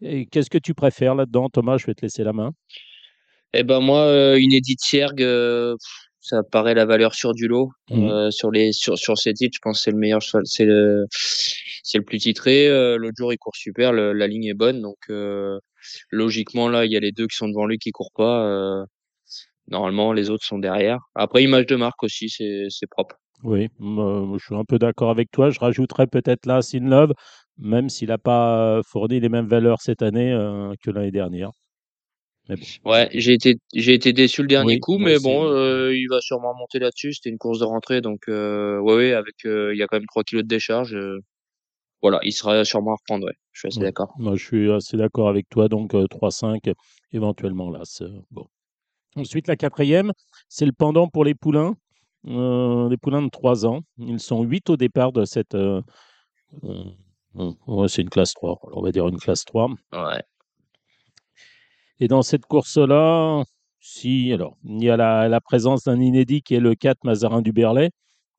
Qu'est-ce que tu préfères là-dedans, Thomas? Je vais te laisser la main. Eh ben moi, euh, une Edith Sierg, euh, ça paraît la valeur sûre du lot. Mhm. Euh, sur les sur sur ces titres, je pense que c'est le meilleur c'est le c'est le plus titré. L'autre jour, il court super, le- la ligne est bonne, donc logiquement là, il y a les deux qui sont devant lui qui courent pas. normalement, les autres sont derrière. Après, image de marque aussi, c'est c'est propre. Oui, je suis un peu d'accord avec toi. Je rajouterais peut-être là Love, même s'il n'a pas fourni les mêmes valeurs cette année euh, que l'année dernière. Mais bon. Ouais, j'ai été j'ai été déçu le dernier Oui, coup, mais bon, euh, il va sûrement monter là-dessus. C'était une course de rentrée, donc euh, ouais, ouais, avec euh, il y a quand même 3 kilos de décharge. euh, voilà, il sera sûrement à reprendre. Ouais, je suis assez d'accord. Moi, je suis assez d'accord avec toi. Donc, euh, 3-5, éventuellement là. Bon. Ensuite, la quatrième, c'est le pendant pour les poulains. Les poulains de 3 ans. Ils sont 8 au départ de cette. ouais, c'est une classe 3. On va dire une classe 3. Ouais. Et dans cette course-là, si, alors, il y a la, la présence d'un inédit qui est le 4 Mazarin du Berlay.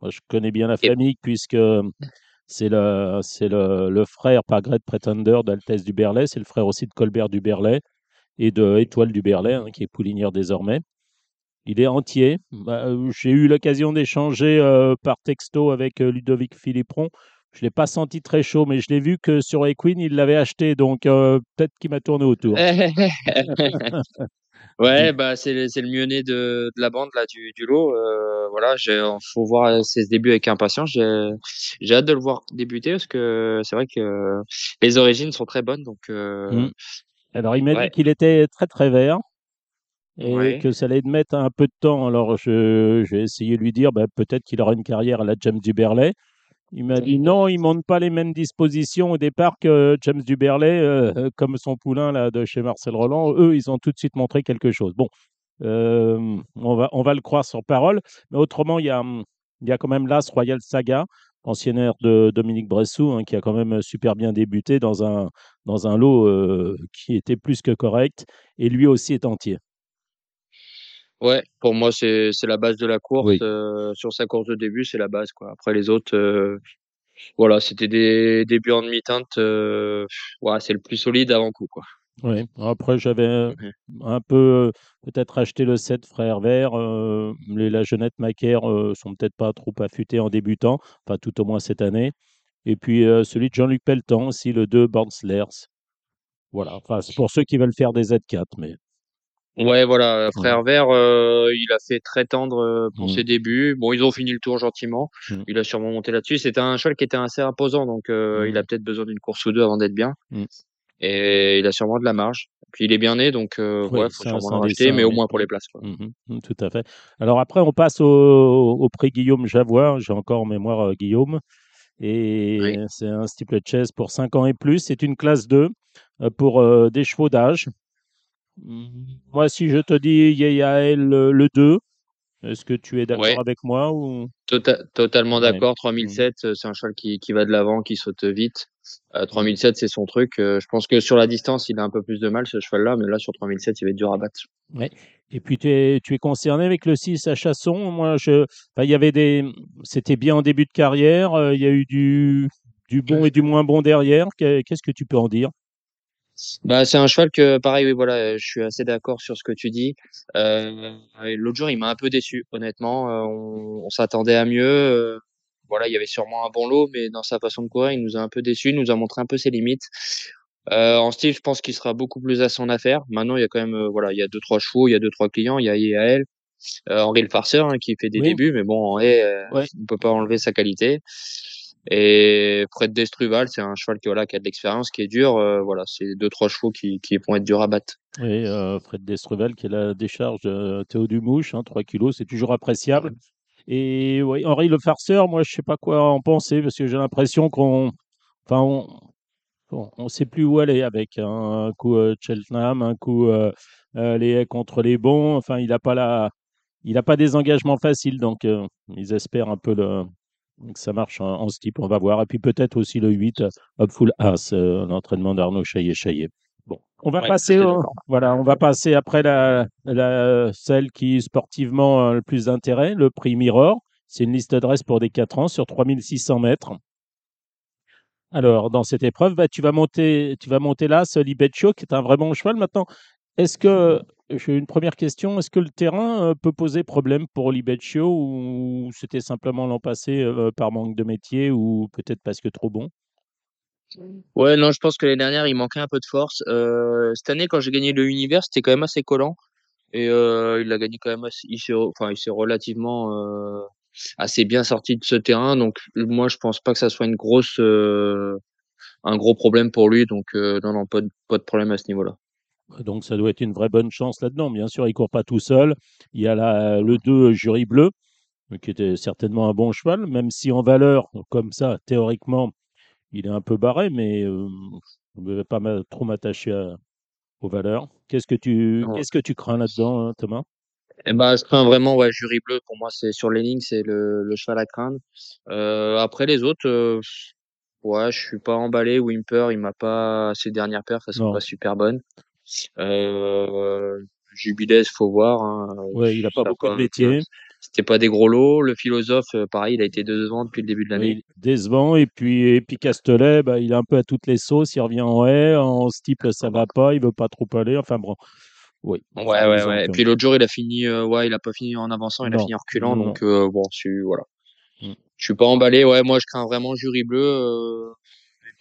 Moi, je connais bien la famille puisque c'est le, c'est le, le frère par grade Pretender d'Altesse du Berlay. C'est le frère aussi de Colbert du Berlay et de Étoile du Berlay, hein, qui est poulinière désormais. Il est entier. Bah, euh, J'ai eu l'occasion d'échanger euh, par texto avec euh, Ludovic Philippron. Je ne l'ai pas senti très chaud, mais je l'ai vu que sur Equine, il l'avait acheté. Donc, euh, peut-être qu'il m'a tourné autour. ouais, bah c'est le, le mieux né de, de la bande là du, du lot. Euh, voilà, j'ai, faut voir ses débuts avec impatience. J'ai, hâte de le voir débuter parce que c'est vrai que les origines sont très bonnes. Donc euh, Mm. Alors, il m'a Ouais. dit qu'il était très, très vert et Ouais. que ça allait mettre un peu de temps. Alors, je, j'ai essayé de lui dire bah, peut-être qu'il aura une carrière à la James du Berlay. Il m'a dit non, il ne monte pas les mêmes dispositions au départ que James du Berlay, euh, comme son poulain là, de chez Marcel Roland. Eux, ils ont tout de suite montré quelque chose. Bon, euh, on, va, le croire sur parole. Mais autrement, il y a, quand même l'As Royal Saga, anciennaire de Dominique Bressou, hein, qui a quand même super bien débuté dans un, lot euh, qui était plus que correct. Et lui aussi est entier. Ouais, pour moi c'est la base de la course. Oui. euh, sur sa course de début, c'est la base quoi. Après les autres, euh, voilà, c'était des débuts en demi-teinte. Euh, c'est le plus solide avant coup quoi. Oui. Après, j'avais un peu peut-être acheté le 7 Frères Verts. euh, les La Jeunette Macaire sont peut-être pas trop affûtés en débutant, enfin tout au moins cette année. Et puis celui de Jean-Luc Pelletan aussi, le 2 Bornslers. Voilà, enfin c'est pour ceux qui veulent faire des Z4, mais Ouais, voilà, euh, frère vert, euh, il a fait très tendre euh, pour Mhm. ses débuts. Bon, ils ont fini le tour gentiment. Mhm. Il a sûrement monté là-dessus. C'était un cheval qui était assez imposant, donc euh, il a peut-être besoin d'une course ou deux avant d'être bien. Et il a sûrement de la marge. Puis il est bien né, donc euh, ouais, faut sûrement racheter, dessin, mais au moins pour les places. Quoi. Tout à fait. Alors après, on passe au, au prix Guillaume Javois. J'ai encore en mémoire Guillaume. Et Oui. c'est un steeple chase pour 5 ans et plus. C'est une classe 2 euh, pour des chevaux d'âge. Mm, Moi, si je te dis Yael le, le 2, est-ce que tu es d'accord Ouais. avec moi ou... Tota- totalement Ouais. d'accord. 3007, euh, c'est un cheval qui, qui va de l'avant, qui saute vite. Euh, 3007, c'est son truc. Euh, je pense que sur la distance, il a un peu plus de mal, ce cheval-là, mais là, sur 3007, il va être dur à battre. Et puis, tu es, tu es concerné avec le 6 à Chasson? Moi, je, il y avait des, c'était bien en début de carrière. euh, Il y a eu du, du bon et du moins bon derrière. Qu'est- Qu'est-ce que tu peux en dire? Bah, c'est un cheval que, pareil, oui, voilà, je suis assez d'accord sur ce que tu dis. Euh, l'autre jour, il m'a un peu déçu, honnêtement. Euh, on on s'attendait à mieux. Euh, voilà, il y avait sûrement un bon lot, mais dans sa façon de courir, il nous a un peu déçus, il nous a montré un peu ses limites. Euh, en style, je pense qu'il sera beaucoup plus à son affaire. Maintenant, il y a quand même, voilà, il y a deux, trois chevaux, il y a deux, trois clients, il y a IAL, Henri le farceur, hein, qui fait des Oui. débuts, mais bon, en haie, Ouais. on peut pas enlever sa qualité. Et Fred Destruval, c'est un cheval qui, voilà, qui a de l'expérience, qui est dur. euh, voilà, c'est deux, trois chevaux qui, qui vont être durs à battre. Et euh, Fred Destruvel, qui est la décharge de Théo Dumouche, hein, 3 kilos, c'est toujours appréciable. Et oui, Henri le farceur, moi, je sais pas quoi en penser, parce que j'ai l'impression qu'on. Enfin, on. Bon, on sait plus où aller avec hein. un coup euh, Cheltenham, un coup euh, euh, les contre les bons. Enfin, il n'a pas la, il a pas des engagements faciles, donc euh, ils espèrent un peu le, que ça marche en, en ce type. On va voir. Et puis peut-être aussi le 8, euh, Hopeful As, euh, l'entraînement d'Arnaud Chaillet-Chaillet. Bon, on va Ouais, passer, au- voilà, on va passer après la, la celle qui sportivement a le plus d'intérêt, le prix Mirror. C'est une liste d'adresses pour des 4 ans sur 3600 mètres. Alors, dans cette épreuve, bah, tu vas monter, tu vas monter là, ce Libeccio, qui est un vrai bon cheval. Maintenant, est-ce que, j'ai une première question, est-ce que le terrain euh, peut poser problème pour Libeccio ou c'était simplement l'an passé euh, par manque de métier ou peut-être parce que trop bon? Ouais, non, je pense que l'année dernière, il manquait un peu de force. Euh, cette année, quand j'ai gagné le Univers, c'était quand même assez collant. Et euh, il a gagné quand même assez, il s'est, relativement euh, assez bien sorti de ce terrain. Donc, moi, je pense pas que ça soit une grosse, euh, un gros problème pour lui. Donc, euh, non, non, pas de problème à ce niveau-là. Donc, ça doit être une vraie bonne chance là-dedans. Bien sûr, il court pas tout seul. Il y a la, le 2 Jury Bleu, qui était certainement un bon cheval, même si en valeur, comme ça, théoriquement, il est un peu barré, mais euh, je ne vais pas trop m'attacher aux valeurs. Qu'est-ce que tu, Ouais. qu'est-ce que tu crains là-dedans, hein, Thomas? Eh ben, je crains vraiment, ouais, Jury Bleu, pour moi, c'est sur les lignes, c'est le, le cheval à craindre. Euh, après les autres, euh, ouais, je suis pas emballé. Wimper, il m'a pas, ses dernières perfs, elles sont pas super bonnes. Euh, Jubilès, faut voir. Hein. Ouais, il a pas beaucoup de métier. C'était pas des gros lots. Le philosophe, pareil, il a été devant depuis le début de l'année. Oui, décevant. Et puis, et puis Castellet, bah, il est un peu à toutes les sauces. Il revient en haie. En steeple, ça va pas. Il veut pas trop aller. Enfin bon. Oui. Ouais, ouais, ouais. Et puis l'autre jour, il a fini, euh, ouais, il a pas fini en avançant, il a fini en reculant. Non, Donc, euh, bon, c'est, voilà. Mm. Je suis pas emballé. Ouais, moi, je crains vraiment jury bleu. Euh,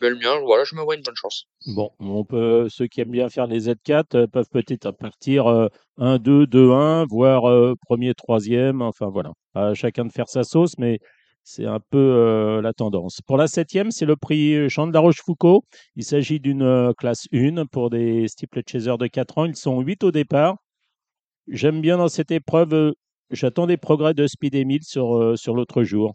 bel mien. Voilà, je me vois une bonne chance. Bon, on peut, ceux qui aiment bien faire les Z4 euh, peuvent peut-être partir euh, 1-2, 2-1, voire euh, premier, troisième. Enfin voilà, à chacun de faire sa sauce, mais c'est un peu euh, la tendance. Pour la septième, c'est le prix Jean de la Rochefoucauld. Il s'agit d'une classe 1 pour des steeplechasers de 4 ans. Ils sont 8 au départ. J'aime bien dans cette épreuve, j'attends des progrès de Speed Emile sur, sur l'autre jour.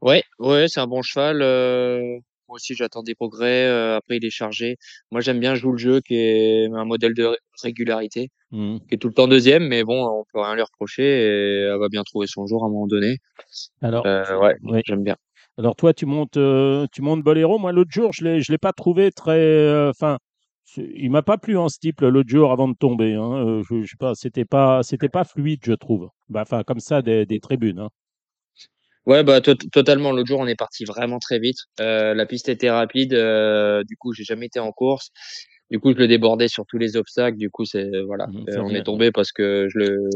Ouais, ouais, c'est un bon cheval. euh, moi aussi, j'attends des progrès. euh, après, il est chargé. Moi, j'aime bien jouer le jeu, qui est un modèle de ré- régularité, Mhm. qui est tout le temps deuxième, mais bon, on peut rien lui reprocher et elle va bien trouver son jour à un moment donné. Alors, Euh, ouais, oui. j'aime bien. Alors toi, tu montes, euh, tu montes Bolero. Moi, l'autre jour, je l'ai, je l'ai pas trouvé très. euh, Enfin, c'est- il m'a pas plu en steeple l'autre jour avant de tomber. Hein. Euh, je, je sais pas, c'était pas, c'était pas fluide, je trouve. Bah, Enfin, comme ça, des, des tribunes. hein. Ouais, bah to- totalement. L'autre jour, on est parti vraiment très vite. Euh, la piste était rapide. euh, du coup, j'ai jamais été en course. Du coup, je le débordais sur tous les obstacles. Du coup, c'est voilà, Mhm, Euh, on est tombé parce que je le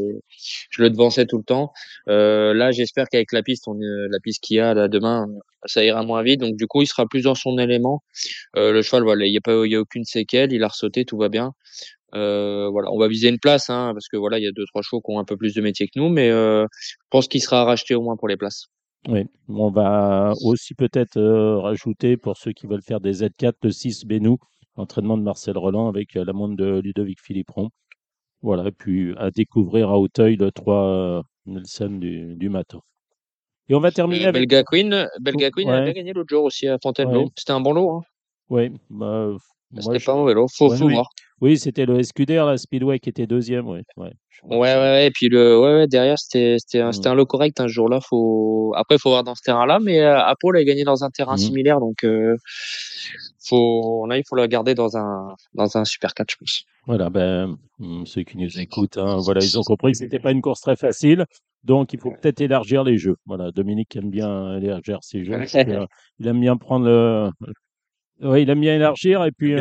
je le devançais tout le temps. Euh, là, j'espère qu'avec la piste, on la piste qu'il y a là demain, ça ira moins vite. Donc, du coup, il sera plus dans son élément. Euh, le cheval, voilà, il y a pas, il y a aucune séquelle. Il a ressauté, tout va bien. Euh, voilà, on va viser une place, hein, parce que voilà, il y a deux trois chevaux qui ont un peu plus de métier que nous, mais euh, je pense qu'il sera racheté au moins pour les places. Oui. On va aussi peut-être euh, rajouter pour ceux qui veulent faire des Z4 le 6 Bénou, entraînement de Marcel Roland avec euh, la montre de Ludovic Philipperon. Voilà. Et puis à découvrir à Hauteuil le 3 euh, Nelson du, du matin. Et on va terminer avec. Belga Queen, Belga Queen, elle Ouais. bien gagné l'autre jour aussi à Fontainebleau. Ouais. C'était un bon lot. Hein. Oui, bah, C'était je- pas un mauvais lot. Faut, Ouais, faut oui. voir. Oui, c'était le SQDR, la Speedway qui était deuxième. Ouais, ouais. Ouais. Et puis le, ouais, ouais, derrière, c'était, un, Mm. c'était un lot correct un jour-là. Faut, après, faut voir dans ce terrain-là, mais euh, Apple a gagné dans un terrain Mhm. similaire, donc euh, faut, là, il faut le garder dans un, dans un super 4, je pense. Voilà, ben, hum, ceux qui nous écoutent, hein, voilà, ils ont compris que c'était pas une course très facile, donc il faut peut-être élargir les jeux. Voilà, Dominique aime bien élargir ses jeux. euh, il aime bien prendre le. Oui, il aime bien élargir, et puis, euh,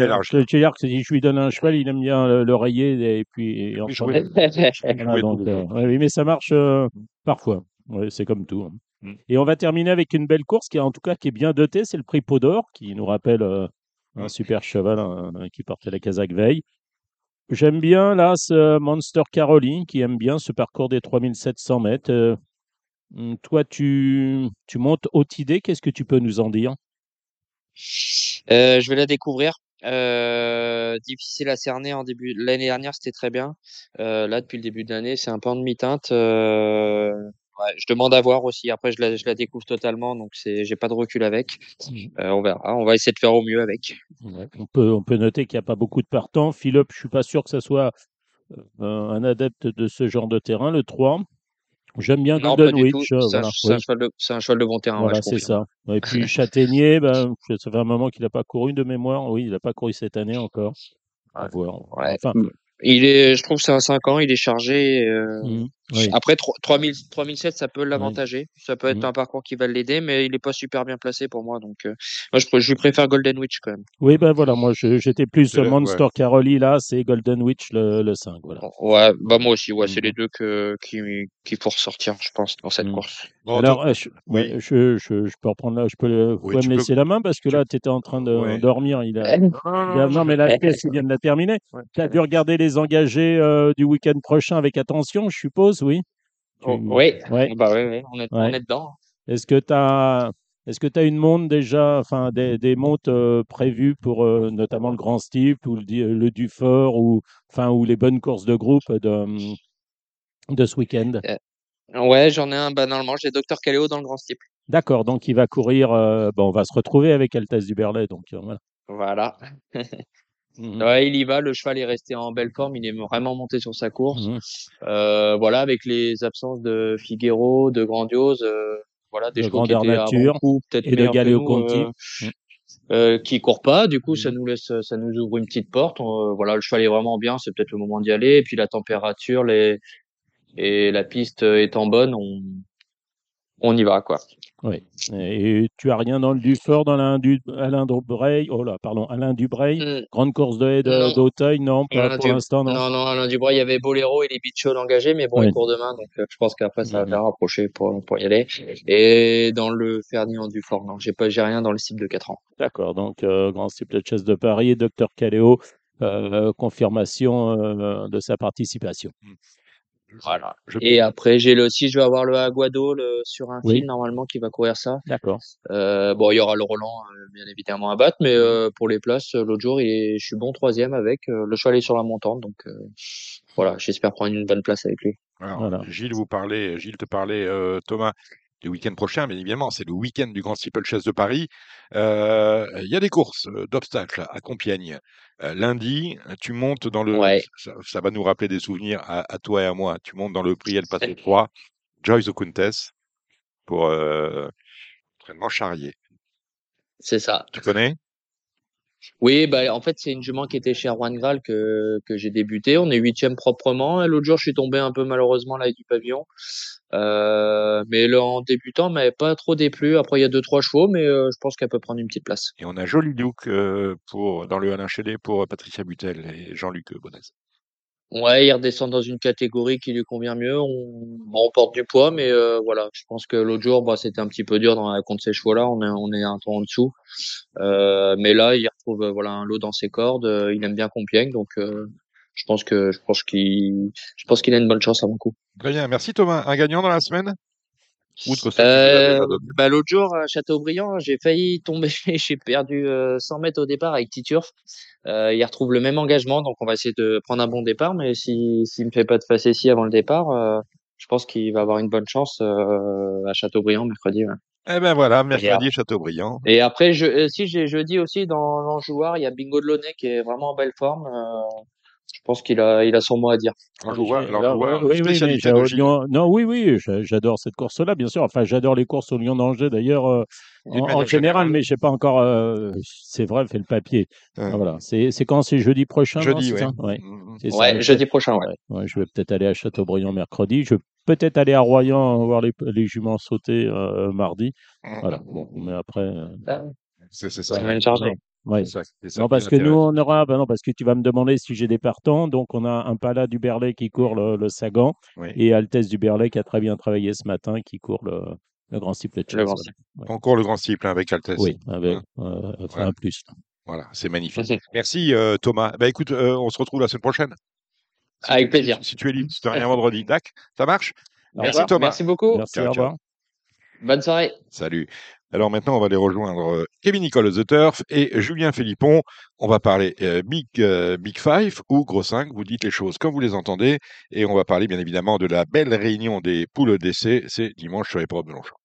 que si je lui donne un cheval, il aime bien le, le rayer, et puis, et jouer. voilà, donc, euh, ouais, mais ça marche euh, parfois. Ouais, c'est comme tout. hein. Mm. Et on va terminer avec une belle course qui, en tout cas, qui est bien dotée, c'est le prix Pot d'Or, qui nous rappelle euh, un Mm. super cheval hein, qui portait la casaque veille. J'aime bien là ce Monster Caroline qui aime bien ce parcours des 3700 mètres. Euh, toi, tu, tu montes haute idée, qu'est-ce que tu peux nous en dire? Euh, je vais la découvrir. Euh, difficile à cerner en début. L'année dernière, c'était très bien. Euh, là, depuis le début de l'année, c'est un peu en demi-teinte. Euh, ouais, je demande à voir aussi. Après, je la, je la découvre totalement, donc c'est, j'ai pas de recul avec. Euh, on verra. On va essayer de faire au mieux avec. Ouais, on, peut, on peut noter qu'il n'y a pas beaucoup de partants. Philippe, je suis pas sûr que ce soit euh, un adepte de ce genre de terrain, le 3. J'aime bien Non, Golden. Witch. C'est un, voilà, c'est un oui. cheval de, c'est un cheval de bon terrain. Voilà, c'est ça. Et puis Châtaignier, ben, ça fait un moment qu'il n'a pas couru de mémoire. Oui, il n'a pas couru cette année encore. À voir. Enfin, Il est, je trouve, que c'est un 5 ans. Il est chargé. euh, hum, oui. Après, 3 3000, 3007, ça peut l'avantager. Ça peut être Mhm. un parcours qui va l'aider, mais il est pas super bien placé pour moi. Donc, euh, moi, je, je lui préfère Golden Witch quand même. Oui, ben voilà, moi j'étais plus le- Monster Caroli là, c'est Golden Witch le, le 5. Voilà. Ouais, bah moi aussi. Ouais, c'est les deux que qui qu'il faut ressortir, je pense, dans cette Mhm. course. Bon, Alors, euh, je, oui. ouais, je, je, je peux reprendre là, je peux le, me peux- laisser la main parce que tu- là, tu étais en train de Ouais. dormir. Il a, non, mais la pièce, il vient de la terminer. Ouais. Tu as dû regarder les engagés euh, du week-end prochain avec attention, je suppose, oui. Oh, oui, Ouais. bah oui, oui, on est, on Ouais. est dedans. Est-ce que tu as. Est-ce que tu as une montre déjà, enfin des, des montres euh, prévues pour euh, notamment le Grand Steve ou le, Di- le Dufort ou enfin ou les bonnes courses de groupe de, hum, de ce week-end? Ouais, j'en ai un banalement. J'ai Docteur Caléo dans le grand steeple. D'accord, donc il va courir. euh, bon, on va se retrouver avec Altesse du Berlay, donc euh, voilà. Voilà. Mhm. Ouais, il y va. Le cheval est resté en belle forme. Il est vraiment monté sur sa course. Mhm. Euh, voilà, avec les absences de Figuero, de Grandiose, euh, voilà, des De chevaux qui étaient à nature bon coup, peut-être et de Galéo Conti. euh, Mm. euh, qui court pas. Du coup, ça nous laisse, ça nous ouvre une petite porte. On- voilà, le cheval est vraiment bien. C'est peut-être le moment d'y aller. Et puis la température, les et la piste étant bonne, on on y va quoi. Oui. Et tu as rien dans le Dufort, dans Alain, du... Alain Dubreuil, oh là, pardon, Alain Dubreuil, Mm. grande course de de- d'Auteuil, non, pas Alain pour l'instant, non. Non, non, Alain Dubois, il y avait Boléro et les Bichol engagés, mais bon, Oui. il court demain, donc euh, je pense qu'après ça va Mhm. faire rapprocher pour, pour y aller. Et dans le Ferdinand Dufort, non, j'ai pas, j'ai rien dans le cible de 4 ans. D'accord, donc euh, Grand Steeple Chess de Paris, Docteur Caléo, euh, confirmation euh, de sa participation. Voilà. Je- Et après, j'ai le, si je vais avoir le Aguado le, sur un Oui. fil, normalement, qui va courir ça. D'accord. Euh, bon, il y aura le Roland, euh, bien évidemment, à battre, mais euh, pour les places, l'autre jour, il est- je suis bon troisième avec. euh, le cheval est sur la montante, donc euh, voilà, j'espère prendre une bonne place avec lui. Alors, Voilà. Gilles vous parlait, Gilles te parlait, euh, Thomas, du week-end prochain, bien évidemment, c'est le week-end du Grand Steeple Chess de Paris. Euh, Il y a des courses euh, d'obstacles à Compiègne. Euh, lundi, tu montes dans le. Ouais. Ça, ça va nous rappeler des souvenirs à, à toi et à moi. Tu montes dans le prix El Paso 3, Joyce Ocultes, pour euh, entraînement charrier. C'est ça. Tu connais? Oui, bah, en fait, c'est une jument qui était chez Erwan Graal que, j'ai débuté. On est huitième proprement. L'autre jour, je suis tombé un peu malheureusement là du pavillon. Euh, mais en débutant, m'avait pas trop déplu. Après, il y a deux, trois chevaux, mais euh, je pense qu'elle peut prendre une petite place. Et on a Joli Luc euh, pour, dans le Alain Chédé pour Patricia Butel et Jean-Luc Bonès. Ouais, il redescend dans une catégorie qui lui convient mieux. On, bon, on porte du poids, mais euh, voilà. Je pense que l'autre jour, bah, c'était un petit peu dur dans, contre ces chevaux-là. On est, on est un ton en dessous. Euh, mais là, il retrouve voilà un lot dans ses cordes. Euh, Il aime bien Compiègne, donc je pense que je pense qu'il pense qu'il a une bonne chance à mon coup. Très bien, merci Thomas. Un gagnant dans la semaine? Euh, bah, l'autre jour à Châteaubriand, j'ai failli tomber, j'ai perdu euh, 100 mètres au départ avec Titurf. Euh, il retrouve le même engagement, donc on va essayer de prendre un bon départ. Mais si s'il me fait pas de facétie avant le départ, euh, je pense qu'il va avoir une bonne chance euh, à Châteaubriand mercredi. ouais. Eh ben voilà, mercredi. Châteaubriand. Et après, je, euh, si j'ai jeudi aussi dans l'Anjouard, il y a Bingo de Launay qui est vraiment en belle forme. Euh, je pense qu'il a, il a son mot à dire. Alors, je vois, J'ai- alors, je alors, vois, oui, oui. Lyon- Non, oui, oui, j'a- j'adore cette course-là, bien sûr. Enfin, j'adore les courses au Lyon d'Angers, d'ailleurs, euh, en, général, général. mais j'ai pas encore. euh, c'est vrai, fait le papier. Ouais. Ah, Voilà. C'est c'est quand C'est jeudi prochain, Jeudi, c'est ouais. ça, Ouais, je- jeudi prochain, ouais. Ouais, ouais, je vais peut-être aller à Châteaubriand mercredi. Je vais peut-être aller à Royan voir les, les juments sauter euh, mardi. Voilà. Bon, mais après. euh, C'est c'est ça. Ouais. C'est ça, ça Non, parce que nous, on aura. bah non, parce que tu vas me demander si j'ai des partants. Donc, on a un Pala du Berlay qui court le, le Sagan Oui. et Altesse du Berlay qui a très bien travaillé ce matin qui court le, le Grand Steeple Chase. Le Grand Voilà. Encore le grand cible hein, avec Altesse. Oui, avec Hein. euh, Voilà. un plus. Voilà, c'est magnifique. Merci euh, Thomas. Bah écoute, euh, on se retrouve la semaine prochaine. Si Avec tu- plaisir. Si, tu es libre, si tu rien vendredi, tac, ça marche? Merci. Thomas. Merci beaucoup. Merci, Ciao, au ciao. revoir. Bonne soirée. Salut. Alors maintenant, on va aller rejoindre euh, Kevin Nicole The Turf et Julien Philippon. On va parler euh, Big, euh, Big Five ou Gros 5. Vous dites les choses comme vous les entendez. Et on va parler bien évidemment de la belle réunion des poules d'essai. C'est dimanche sur les de Longchamp.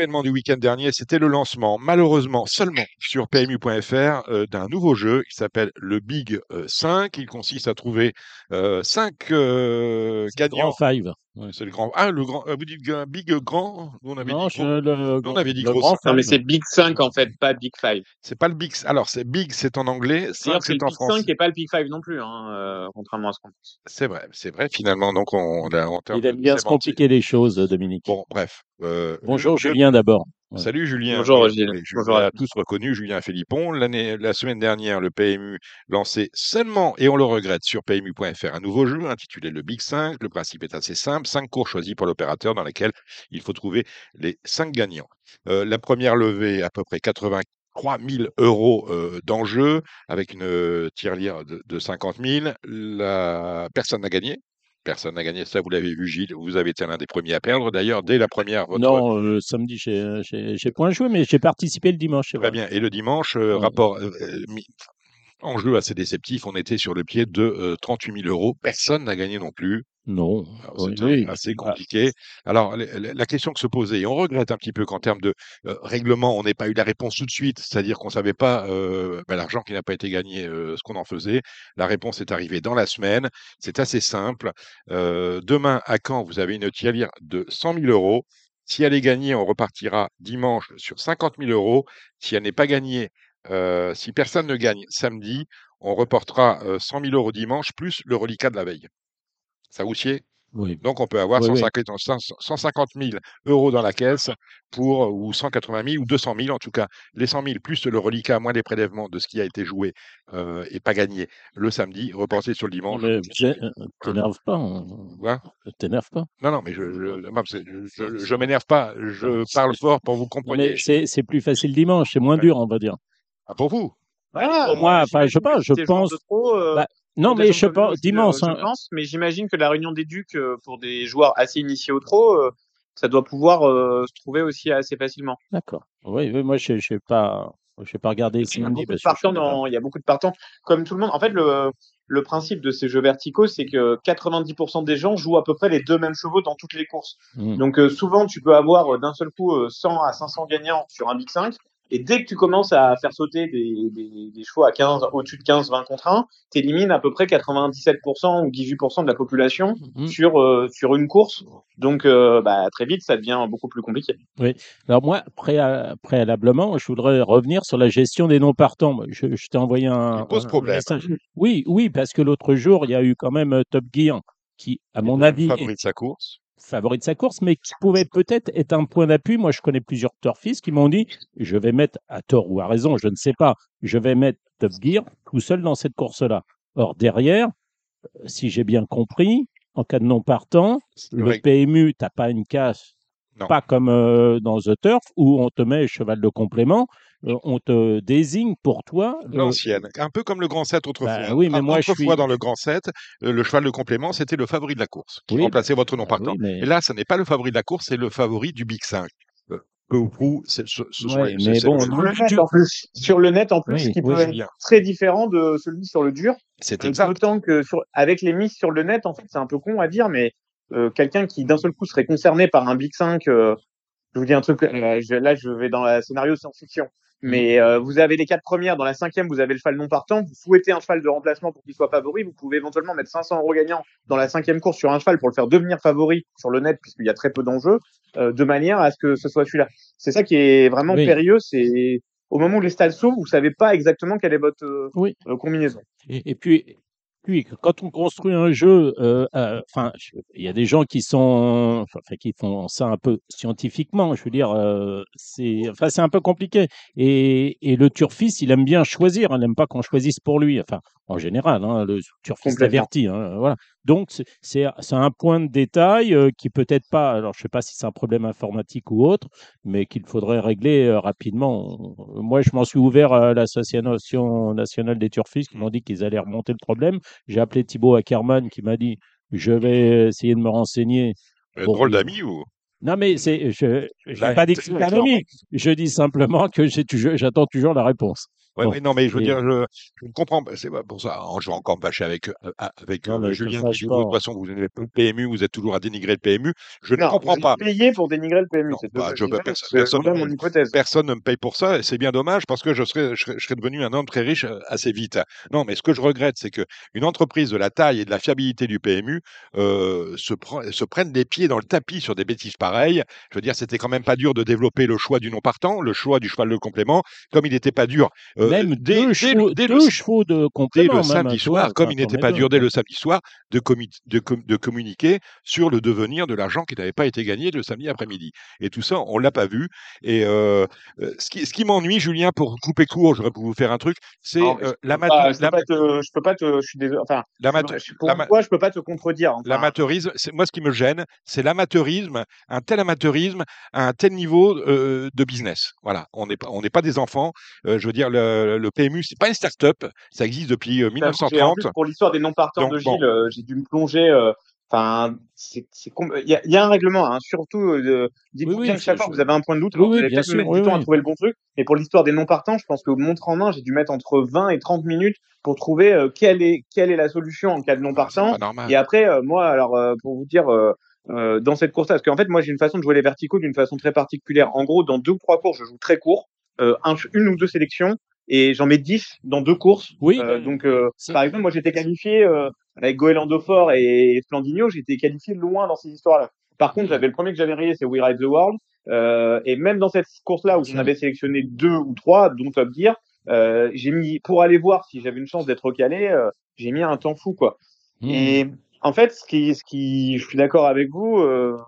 L'événement du week-end dernier, c'était le lancement, malheureusement seulement sur PMU.fr, euh, d'un nouveau jeu qui s'appelle le Big euh, 5. Il consiste à trouver 5 gagnants Grand Five. Ouais. c'est le grand. Ah, le grand. euh, Vous dites big grand on avait Non, dit je- gros. le, on avait dit le gros Grand. Non, mais c'est Big 5 en fait, pas Big 5. C'est pas le big. Alors, c'est big, c'est en anglais. D'ailleurs, 5, c'est le c'est en Big français. 5 et pas le Big 5 non plus, hein, euh, contrairement à ce qu'on pense. C'est vrai, c'est vrai. Finalement, donc, on, on a en Il aime bien se compliquer les choses, Dominique. Bon, bref. euh, Bonjour je- Julien d'abord. Salut Julien. Bonjour, Gilles. je Bonjour vous à tous reconnu, Julien Philippon. L'année, la semaine dernière, le PMU lançait seulement, et on le regrette, sur PMU.fr un nouveau jeu intitulé le Big 5. Le principe est assez simple. Cinq cours choisis par l'opérateur dans lesquels il faut trouver les cinq gagnants. Euh, la première levée, à peu près 83 000 euros euh, d'enjeu, avec une euh, tirelire de, de 50 000. La personne n'a gagné. Personne n'a gagné, ça vous l'avez vu Gilles, vous avez été l'un des premiers à perdre d'ailleurs dès la première. Votre... Non, euh, samedi, j'ai j'ai- j'ai point joué, mais j'ai participé le dimanche. Très bien. Et le dimanche, euh, Ouais. rapport euh, euh, mi- enjeu assez déceptif, on était sur le pied de euh, 38 000 euros. Personne n'a gagné non plus. Non. Oui, C'était oui. assez Ah, compliqué. Alors, la, question que se posait, et on regrette un petit peu qu'en termes de euh, règlement, on n'ait pas eu la réponse tout de suite, c'est-à-dire qu'on ne savait pas euh, ben, l'argent qui n'a pas été gagné, euh, ce qu'on en faisait. La réponse est arrivée dans la semaine. C'est assez simple. Demain, à Caen, vous avez une tirelire de 100 000 euros. Si elle est gagnée, on repartira dimanche sur 50 000 euros. Si elle n'est pas gagnée, si personne ne gagne samedi, on reportera euh, 100 000 euros dimanche plus le reliquat de la veille. Ça vous sied Oui. Donc on peut avoir Oui, oui. 150 150 000 euros dans la caisse pour, ou 180 000 ou 200 000 en tout cas. Les 100 000 plus le reliquat moins les prélèvements de ce qui a été joué euh, et pas gagné le samedi, reporté sur le dimanche. mais j'ai- euh, t'énerve pas. hein. Quoi? T'énerve pas. non, non, mais je, je, m'énerve pas, je parle fort pour vous Non, compreniez. mais c'est c'est plus facile dimanche, c'est moins Ouais. dur, on va dire. Ah, pour vous? Voilà, Pour moi, enfin, je sais pas, je pense. trop, euh, Bah, non, mais je pas, nous, je- dimanche. hein. pense, mais j'imagine que la réunion des ducs euh, pour des joueurs assez initiés au trop, euh, ça doit pouvoir euh, se trouver aussi assez facilement. D'accord. Oui, oui, moi, je sais pas, je sais pas regarder Il y a beaucoup de parce que je partants dans, il y a beaucoup de partants, comme tout le monde. En fait, le, le principe de ces jeux verticaux, c'est que 90% des gens jouent à peu près les deux mêmes chevaux dans toutes les courses. Hmm. Donc euh, souvent, tu peux avoir euh, d'un seul coup euh, 100 à 500 gagnants sur un Big 5. Et dès que tu commences à faire sauter des, des, des chevaux à 15, au-dessus de 15, 20 contre 1, tu élimines à peu près 97% ou 18% de la population Mhm. sur, euh, sur une course. Donc euh, bah, très vite, ça devient beaucoup plus compliqué. Alors moi, préa- préalablement, je voudrais revenir sur la gestion des non partants. Moi, Je, je t'ai envoyé un, Il pose problème. message. Oui, oui, parce que l'autre jour, il y a eu quand même euh, Top Gear qui, à mon avis, favori de sa course. Favori de sa course, mais qui pouvait peut-être être un point d'appui. Moi, je connais plusieurs turfistes qui m'ont dit, je vais mettre, à tort ou à raison, je ne sais pas, je vais mettre Top Gear tout seul dans cette course-là. Or, derrière, euh, si j'ai bien compris, en cas de non partant, le vrai. PMU, t'as pas une casse, Non. pas comme euh, dans The Turf, où on te met cheval de complément, on te désigne pour toi. euh, L'ancienne, un peu comme le grand 7 autrefois. Bah oui, mais Ah, moi, je suis- dans le grand 7, euh, le cheval de complément, c'était le favori de la course, qui Oui, remplaçait votre non bah partant. oui, mais- Et là, ce n'est pas le favori de la course, c'est le favori du Big 5. Euh, Peu ou prou, c'est ce, ce sont Ouais, les- mais bon, Sur le tu- net, en plus, sur le net, en plus, Oui, qui oui, peut être très différent de celui sur le dur. c'est Euh, exact. D'autant que sur, avec les mises sur le net, en fait, c'est un peu con à dire, mais euh, quelqu'un qui d'un seul coup serait concerné par un Big 5, euh, je vous dis un truc, euh, je- là je vais dans le scénario science-fiction, mais euh, vous avez les quatre premières, dans la cinquième vous avez le cheval non partant, vous souhaitez un cheval de remplacement pour qu'il soit favori, vous pouvez éventuellement mettre 500 euros gagnants dans la cinquième course sur un cheval pour le faire devenir favori sur le net, puisqu'il y a très peu d'enjeux, euh, de manière à ce que ce soit celui-là. C'est ça qui est vraiment Oui. périlleux, c'est au moment où les stades s'ouvrent, vous savez pas exactement quelle est votre euh, Oui. combinaison. Et, puis, quand on construit un jeu, euh, euh, enfin, il y a des gens qui sont, enfin, qui font ça un peu scientifiquement. Je veux dire, euh, c'est, enfin, c'est un peu compliqué. Et, et le turfiste, il aime bien choisir. Il n'aime pas qu'on choisisse pour lui. Enfin, en général, hein, le turfiste averti. hein, voilà. Donc, c'est, un point de détail euh, qui peut-être pas. Alors, je sais pas si c'est un problème informatique ou autre, mais qu'il faudrait régler euh, rapidement. On- Moi, je m'en suis ouvert à l'association nationale des turfistes qui m'ont dit qu'ils allaient remonter le problème. J'ai appelé Thibaut Ackerman qui m'a dit je vais essayer de me renseigner. Euh, Bon, drôle d'ami ou? Non, mais c'est, je n'ai Là, pas. Je dis simplement que j'attends toujours la réponse. Ouais, Bon. non, mais je veux Et- dire, je, je ne comprends pas. C'est pas pour ça. Je vais encore me fâcher avec, euh, avec Non, euh, Julien qui pas. de toute façon, vous n'êtes pas le PMU, vous êtes toujours à dénigrer le PMU. Je ne comprends vous pas. payé pour dénigrer le PMU. Non, bah, je- personne- personne- vraiment mon hypothèse. Personne ne me paye pour ça et c'est bien dommage parce que je serais, je serais, je serais devenu un homme très riche euh, assez vite. Non, mais ce que je regrette, c'est que une entreprise de la taille et de la fiabilité du PMU euh, se, prenne les pieds dans le tapis sur des bêtises pareilles. Je veux dire, c'était quand même pas dur de développer le choix du non partant, le choix du cheval de complément, comme il n'était pas dur même dès, deux, dès chevaux, le, dès le- deux chevaux de dès complément. le même, samedi vois, soir, comme il n'était pas dur dès le samedi soir de, commu- de, com- de communiquer sur le devenir de l'argent qui n'avait pas été gagné le samedi après-midi. Et tout ça, on l'a pas vu. Et euh, euh, ce qui, ce qui m'ennuie, Julien, pour couper court, j'aurais pu vous faire un truc, c'est euh, je peux l'amateur- pas- je peux l'am- pas te, je peux pas te, je suis désolé. Enfin, l'amateur- je- peux pas te contredire. Enfin, L'amateurisme, c'est moi ce qui me gêne, c'est l'amateurisme, un tel amateurisme à un tel niveau euh, de business. Voilà, on n'est pas, on n'est pas des enfants. Euh, je veux dire, le, le PMU, c'est pas une start-up, ça existe depuis euh, J'ai- en 1930. plus, pour l'histoire des non-partants de bon. Gilles, euh, j'ai dû me plonger. euh, Enfin, c'est, il y a, il y a un règlement, hein, surtout. Euh, dites-vous Oui, oui, bien que chaque fois que vous avez un point de doute, Oui, vous oui, allez bien peut-être sûr, mettre oui, du temps à trouver le bon truc. Mais pour l'histoire des non-partants, je pense que montre en main, j'ai dû mettre entre 20 et 30 minutes pour trouver euh, quelle est quelle est la solution en cas de Ah, non-partant. Et après, euh, moi, alors euh, pour vous dire, euh, euh, dans cette course-là, parce qu'en fait, moi, j'ai une façon de jouer les verticaux d'une façon très particulière. En gros, dans deux ou trois courses, je joue très court, euh, un- une ou deux sélections, et j'en mets 10 dans deux courses. Oui, Euh, donc, euh, par exemple, moi, j'étais qualifié euh, avec Goéland Fort et Splendigno, j'étais qualifié loin dans ces histoires-là. Par contre, j'avais le premier que j'avais rayé, c'est We Ride the World. Euh, et même dans cette course-là où j'en avais sélectionné deux ou trois, dont Top Gear, euh, j'ai mis pour aller voir si j'avais une chance d'être recalé, euh, j'ai mis un temps fou quoi. Mmh. Et en fait, ce qui, ce qui, je suis d'accord avec vous, euh,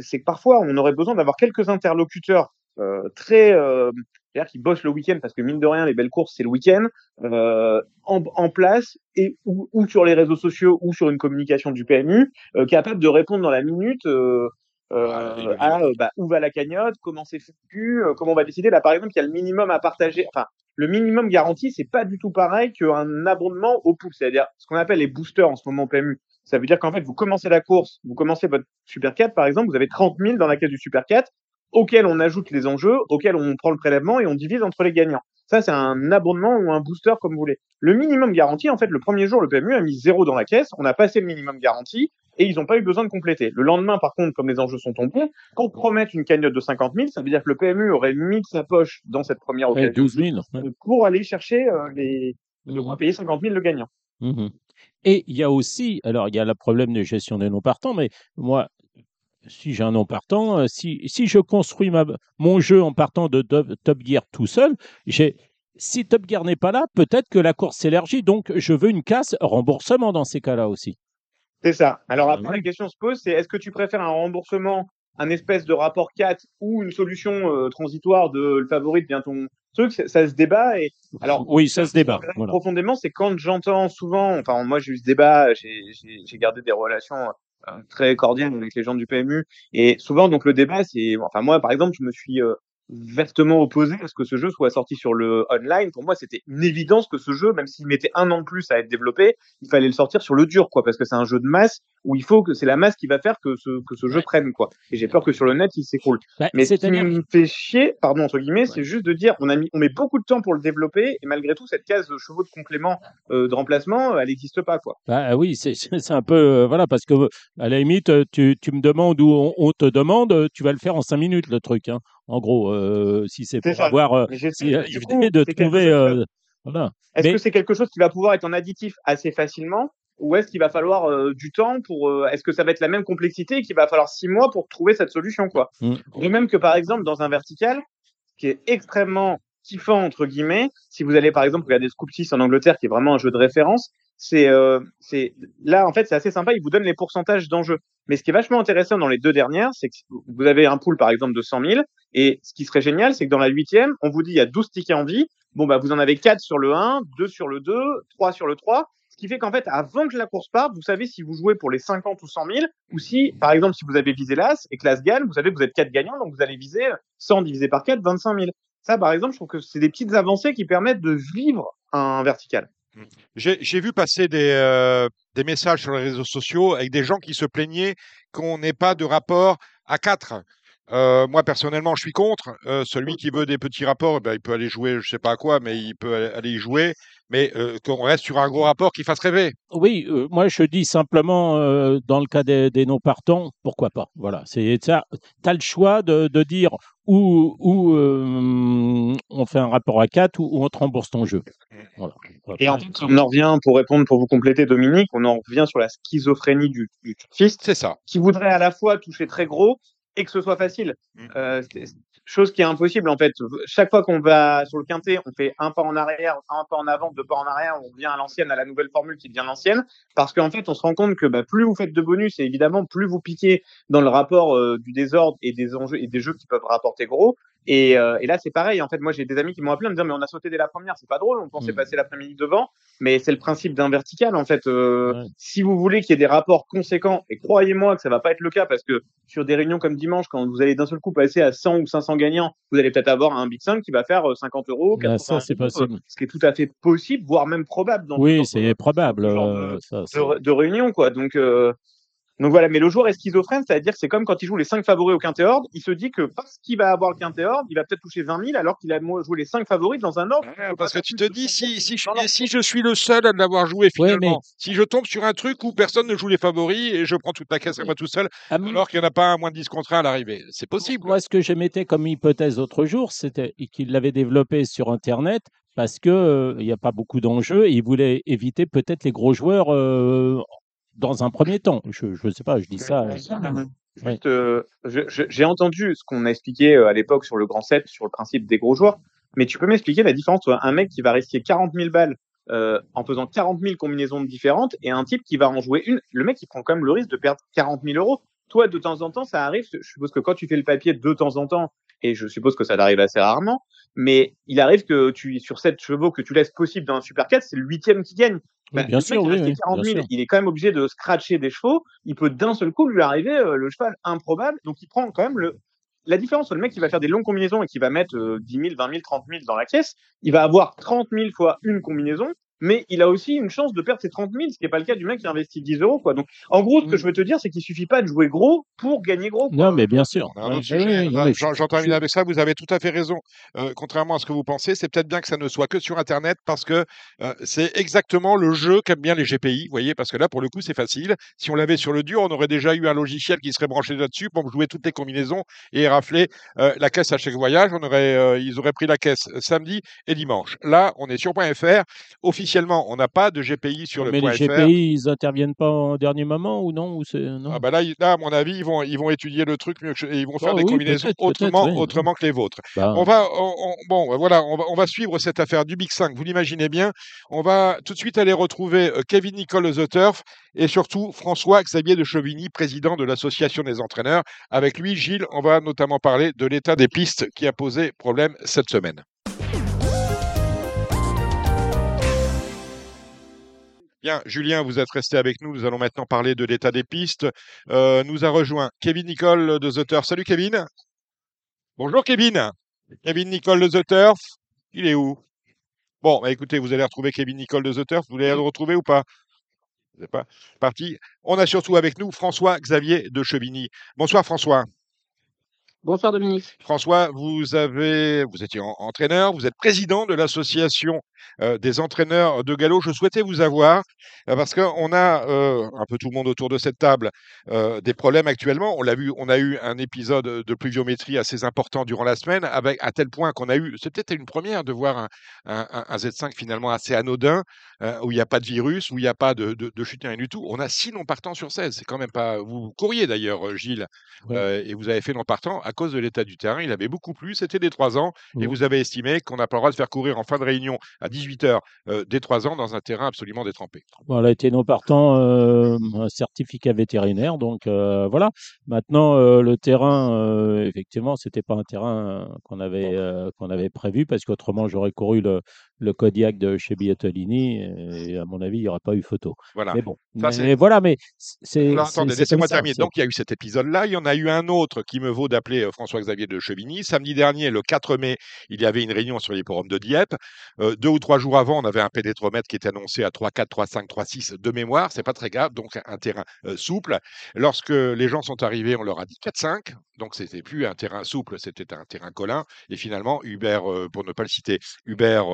c'est que parfois on aurait besoin d'avoir quelques interlocuteurs euh, très, euh, c'est-à-dire qui bossent le week-end parce que mine de rien, les belles courses c'est le week-end, euh, en, en place et ou, ou sur les réseaux sociaux ou sur une communication du PMU, euh, capable de répondre dans la minute. Euh, euh, à euh, bah, où va la cagnotte, comment c'est foutu, comment on va décider. Là, par exemple, il y a le minimum à partager. Enfin, le minimum garanti, c'est pas du tout pareil qu'un abondement au pouce, c'est-à-dire ce qu'on appelle les boosters en ce moment au PMU. Ça veut dire qu'en fait, vous commencez la course, vous commencez votre Super 4, par exemple, vous avez 30 000 dans la caisse du Super 4, auquel on ajoute les enjeux, auquel on prend le prélèvement et on divise entre les gagnants. Ça, c'est un abondement ou un booster, comme vous voulez. Le minimum garanti, en fait, le premier jour, le PMU a mis zéro dans la caisse, on a passé le minimum garanti, et ils n'ont pas eu besoin de compléter. Le lendemain, par contre, comme les enjeux sont tombés, quand promettent une cagnotte de 50 000, ça veut dire que le PMU aurait mis de sa poche dans cette première occasion 12 000. ouais. euh, pour aller chercher euh, les, de payer 50 000 le gagnant. Et il y a aussi, alors il y a le problème de gestion des non partants, mais moi, si j'ai un non partant, euh, si, si je construis ma, mon jeu en partant de Top, Top Gear tout seul, j'ai, si Top Gear n'est pas là, peut-être que la course s'élargit, donc je veux une casse remboursement dans ces cas-là aussi. C'est ça. Alors après, Ouais. la question se pose, c'est est-ce que tu préfères un remboursement, un espèce de rapport 4 ou une solution euh, transitoire de le favori devient ton truc ça, ça se débat. Et alors, Oui, ça se débat. Voilà. profondément, c'est quand j'entends souvent, enfin moi j'ai eu ce débat, j'ai gardé des relations très cordiales avec les gens du PMU, et souvent donc le débat c'est, enfin moi par exemple je me suis euh, vertement opposé à ce que ce jeu soit sorti sur le online. Pour moi c'était une évidence que ce jeu, même s'il mettait un an de plus à être développé, il fallait le sortir sur le dur quoi, parce que c'est un jeu de masse où il faut que c'est la masse qui va faire que ce que ce jeu prenne quoi. Et j'ai peur que sur le net il s'écroule. Bah, Mais ce qui me fait chier, pardon entre guillemets, c'est juste de dire on a mis, on met beaucoup de temps pour le développer et malgré tout cette case de chevaux de complément euh, de remplacement, euh, elle n'existe pas quoi. Bah oui, c'est c'est un peu euh, voilà parce que euh, à la limite euh, tu, tu me demandes où on, on te demande, euh, tu vas le faire en cinq minutes le truc. Hein. En gros, euh, si c'est pour ça. avoir euh, j'ai- si, euh, coup, de trouver euh, voilà. Est-ce Mais- que c'est quelque chose qui va pouvoir être en additif assez facilement? Ou est-ce qu'il va falloir euh, du temps pour euh, est-ce que ça va être la même complexité et qu'il va falloir six mois pour trouver cette solution quoi? Mm. De même que par exemple dans un vertical qui est extrêmement kiffant entre guillemets, si vous allez par exemple regarder Scoop 6 en Angleterre qui est vraiment un jeu de référence, c'est euh, c'est là en fait c'est assez sympa, il vous donne les pourcentages d'enjeux. Mais ce qui est vachement intéressant dans les deux dernières, c'est que vous avez un pool par exemple de 100 000 et ce qui serait génial, c'est que dans la huitième, on vous dit il y a 12 tickets en vie. Bon, bah, vous en avez 4 sur le 1, 2 sur le 2, 3 sur le 3. Qui fait qu'en fait, avant que la course parte, vous savez si vous jouez pour les 50 ou 100 000, ou si, par exemple, si vous avez visé l'As et que l'As gagne, vous savez que vous êtes 4 gagnants, donc vous allez viser 100 divisé par 4, 25 000. Ça, par exemple, je trouve que c'est des petites avancées qui permettent de vivre un vertical. J'ai j'ai vu passer des, euh, des messages sur les réseaux sociaux avec des gens qui se plaignaient qu'on n'ait pas de rapport à 4. Euh, moi, personnellement, je suis contre. Euh, celui qui veut des petits rapports, eh ben, il peut aller jouer, je sais pas à quoi, mais il peut aller- aller y jouer. Mais euh, qu'on reste sur un gros rapport qui fasse rêver. Oui, euh, moi je dis simplement euh, dans le cas des, des non partants, pourquoi pas. Voilà, c'est ça. Tu as le choix de, de dire où, où euh, on fait un rapport à 4 ou, ou on te rembourse ton jeu. Voilà. Et en fait, on en revient, pour répondre, pour vous compléter, Dominique, on en revient sur la schizophrénie du, du fist. C'est ça. Qui voudrait à la fois toucher très gros et que ce soit facile. Euh, c'est- c'est- chose qui est impossible, en fait. Chaque fois qu'on va sur le quintet, on fait un pas en arrière, un pas en avant, deux pas en arrière, on revient à l'ancienne, à la nouvelle formule qui devient l'ancienne. Parce qu'en fait, on se rend compte que bah, plus vous faites de bonus et évidemment, plus vous piquez dans le rapport euh, du désordre et des enjeux et des jeux qui peuvent rapporter gros. Et, euh, et là, c'est pareil. En fait, moi, j'ai des amis qui m'ont appelé en me disant, mais on a sauté dès la première, c'est pas drôle, on pensait Mm. passer l'après-midi devant. Mais c'est le principe d'un vertical, en fait. Euh, Si vous voulez qu'il y ait des rapports conséquents, et croyez-moi que ça va pas être le cas, parce que sur des réunions comme dimanche, quand vous allez d'un seul coup passer à 100 ou 500 gagnants, vous allez peut-être avoir un Big 5 qui va faire euh, 50 euros, Ah, 80 ça, c'est possible. euh, ce qui est tout à fait possible, voire même probable dans Oui, c'est probable. euh, de- ça, de réunion, quoi. Donc, euh, donc voilà. Mais le joueur est schizophrène, c'est-à-dire que c'est comme quand il joue les 5 favoris au quintet ordre, il se dit que parce qu'il va avoir le quintet ordre, il va peut-être toucher 20 000 alors qu'il a joué les 5 favoris dans un ordre. Parce que tu te dis, si, si, je, si je suis le seul à l'avoir joué Ouais, finalement, mais- si je tombe sur un truc où personne ne joue les favoris et je prends toute la caisse à moi tout seul, Ah, mais- alors qu'il n'y en a pas un moins de 10 contre 1 à l'arrivée, c'est possible. Moi, ce que j'émettais comme hypothèse l'autre jour, c'était qu'il l'avait développé sur Internet parce que euh, il n'y a pas beaucoup d'enjeux et il voulait éviter peut-être les gros joueurs euh, dans un premier temps. Je ne sais pas, je dis ça. euh, Juste, euh, j'ai entendu ce qu'on a expliqué euh, à l'époque sur le grand 7, sur le principe des gros joueurs, mais tu peux m'expliquer la différence entre un mec qui va risquer 40 000 balles euh, en faisant 40 000 combinaisons différentes et un type qui va en jouer une. Le mec, il prend quand même le risque de perdre 40 000 euros. Toi, de temps en temps, ça arrive. Je suppose que quand tu fais le papier de temps en temps, et je suppose que ça t'arrive assez rarement, mais il arrive que tu, sur 7 chevaux que tu laisses possible dans un Super 4, c'est le huitième qui gagne. Bah, bien sûr, oui, oui, 40 bien 000, sûr. il est quand même obligé de scratcher des chevaux. Il peut d'un seul coup lui arriver euh, le cheval improbable. Donc il prend quand même le. La différence le mec qui va faire des longues combinaisons et qui va mettre euh, 10 000, 20 000, 30 000 dans la caisse, il va avoir 30 000 fois une combinaison, mais il a aussi une chance de perdre ses 30 000, ce qui n'est pas le cas du mec qui investit 10 euros. Quoi. Donc en gros, ce que je veux te dire, c'est qu'il suffit pas de jouer gros pour gagner gros. quoi. Non, mais bien sûr. Ouais, oui, oui, j'en- je- J'en termine avec ça. Vous avez tout à fait raison. Euh, contrairement à ce que vous pensez, c'est peut-être bien que ça ne soit que sur Internet parce que euh, c'est exactement le jeu qu'aiment bien les GPI. Vous voyez, parce que là, pour le coup, c'est facile. Si on l'avait sur le dur, on aurait déjà eu un logiciel qui serait branché là-dessus pour jouer toutes les combinaisons et rafler euh, la caisse à chaque voyage. On aurait, euh, ils auraient pris la caisse samedi et dimanche. Là, on est sur .fr. Officiellement, on n'a pas de GPI sur le mais les .fr. GPI, ils interviennent pas en dernier moment ou non, ou c'est non? Ah bah là, là, à mon avis, ils vont, ils vont étudier le truc mieux que je- et ils vont faire Oh des oui, combinaisons autrement, oui. autrement que les vôtres. Bah, On va, on- on- bon, voilà, on va, on va suivre cette affaire du Big 5. Vous l'imaginez bien. On va tout de suite aller retrouver euh, Kevin Nicole The Turf et surtout François Xavier de Chevigny, président de l'association des entraîneurs. Avec lui, Gilles, on va notamment parler de l'état des pistes qui a posé problème cette semaine. Bien, Julien, vous êtes resté avec nous. Nous allons maintenant parler de l'état des pistes. Euh, nous a rejoint Kevin Nicole de The Turf. Salut Kevin. Bonjour Kevin. Kevin Nicole de The Turf. Il est où? Bon, bah, écoutez, vous allez retrouver Kevin Nicole de The Turf. Vous allez le retrouver ou pas? Vous n'êtes pas parti. On a surtout avec nous François Xavier de Chevigny. Bonsoir François. Bonsoir Dominique. François, vous avez, vous étiez en- entraîneur, vous êtes président de l'association euh, des entraîneurs de galop. Je souhaitais vous avoir euh, parce qu'on a euh, un peu tout le monde autour de cette table des problèmes actuellement. On l'a vu, on a eu un épisode de pluviométrie assez important durant la semaine, avec à tel point qu'on a eu, c'est peut-être une première de voir un, un- un- un Z5 finalement assez anodin où il n'y a pas de virus, où il n'y a pas de, de, de chute rien du tout. On a six non partants sur 16. C'est quand même pas. Vous courriez d'ailleurs, Gilles, Ouais. et vous avez fait non partant à cause de l'état du terrain. Il avait beaucoup plu. C'était des 3 ans. Et vous avez estimé qu'on n'a pas le droit de faire courir en fin de réunion à 18h des 3 ans dans un terrain absolument détrempé. A été non partant euh, un certificat vétérinaire, donc voilà. Maintenant, le terrain, effectivement, c'était pas un terrain qu'on avait qu'on avait prévu parce qu'autrement, j'aurais couru le, le Kodiak de chez Biatolini et à mon avis, il n'y aurait pas eu photo. Voilà. Mais bon, Ça, mais, c'est- voilà, mais c'est laissez-moi terminer. Donc, il y a eu cet épisode-là. Il y en a eu un autre qui me vaut d'appeler euh, François-Xavier de Chevigny. Samedi dernier, le 4 mai, il y avait une réunion sur l'hipporome de Dieppe. Euh, deux ou trois jours avant, on avait un pénétromètre qui était annoncé à 3,4, 3,5, 3,6 de mémoire. C'est pas très grave. Donc, un terrain euh, souple. Lorsque les gens sont arrivés, on leur a dit 4,5. Donc, c'était plus un terrain souple, c'était un terrain collant. Et finalement, Hubert, euh, pour ne pas le citer, Hubert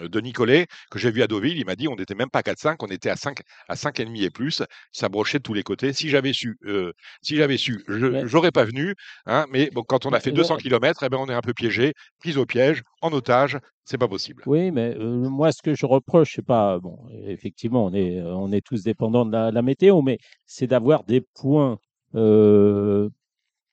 de Nicolet, que j'ai vu à Deauville, il m'a dit on n'était même pas à 4,5, on était à 5, à 5,5 et plus. Ça brochait de tous les côtés. Si j'avais su, euh, si j'avais su, je Ouais. j'aurais pas venu. Hein, mais bon, quand on a fait ouais. 200 km, eh ben, on est un peu piégé, pris au piège, en otage. C'est pas possible. Oui, mais euh, moi, ce que je reproche, c'est pas bon. Effectivement, on est on est tous dépendants de la, la météo, mais c'est d'avoir des points, euh,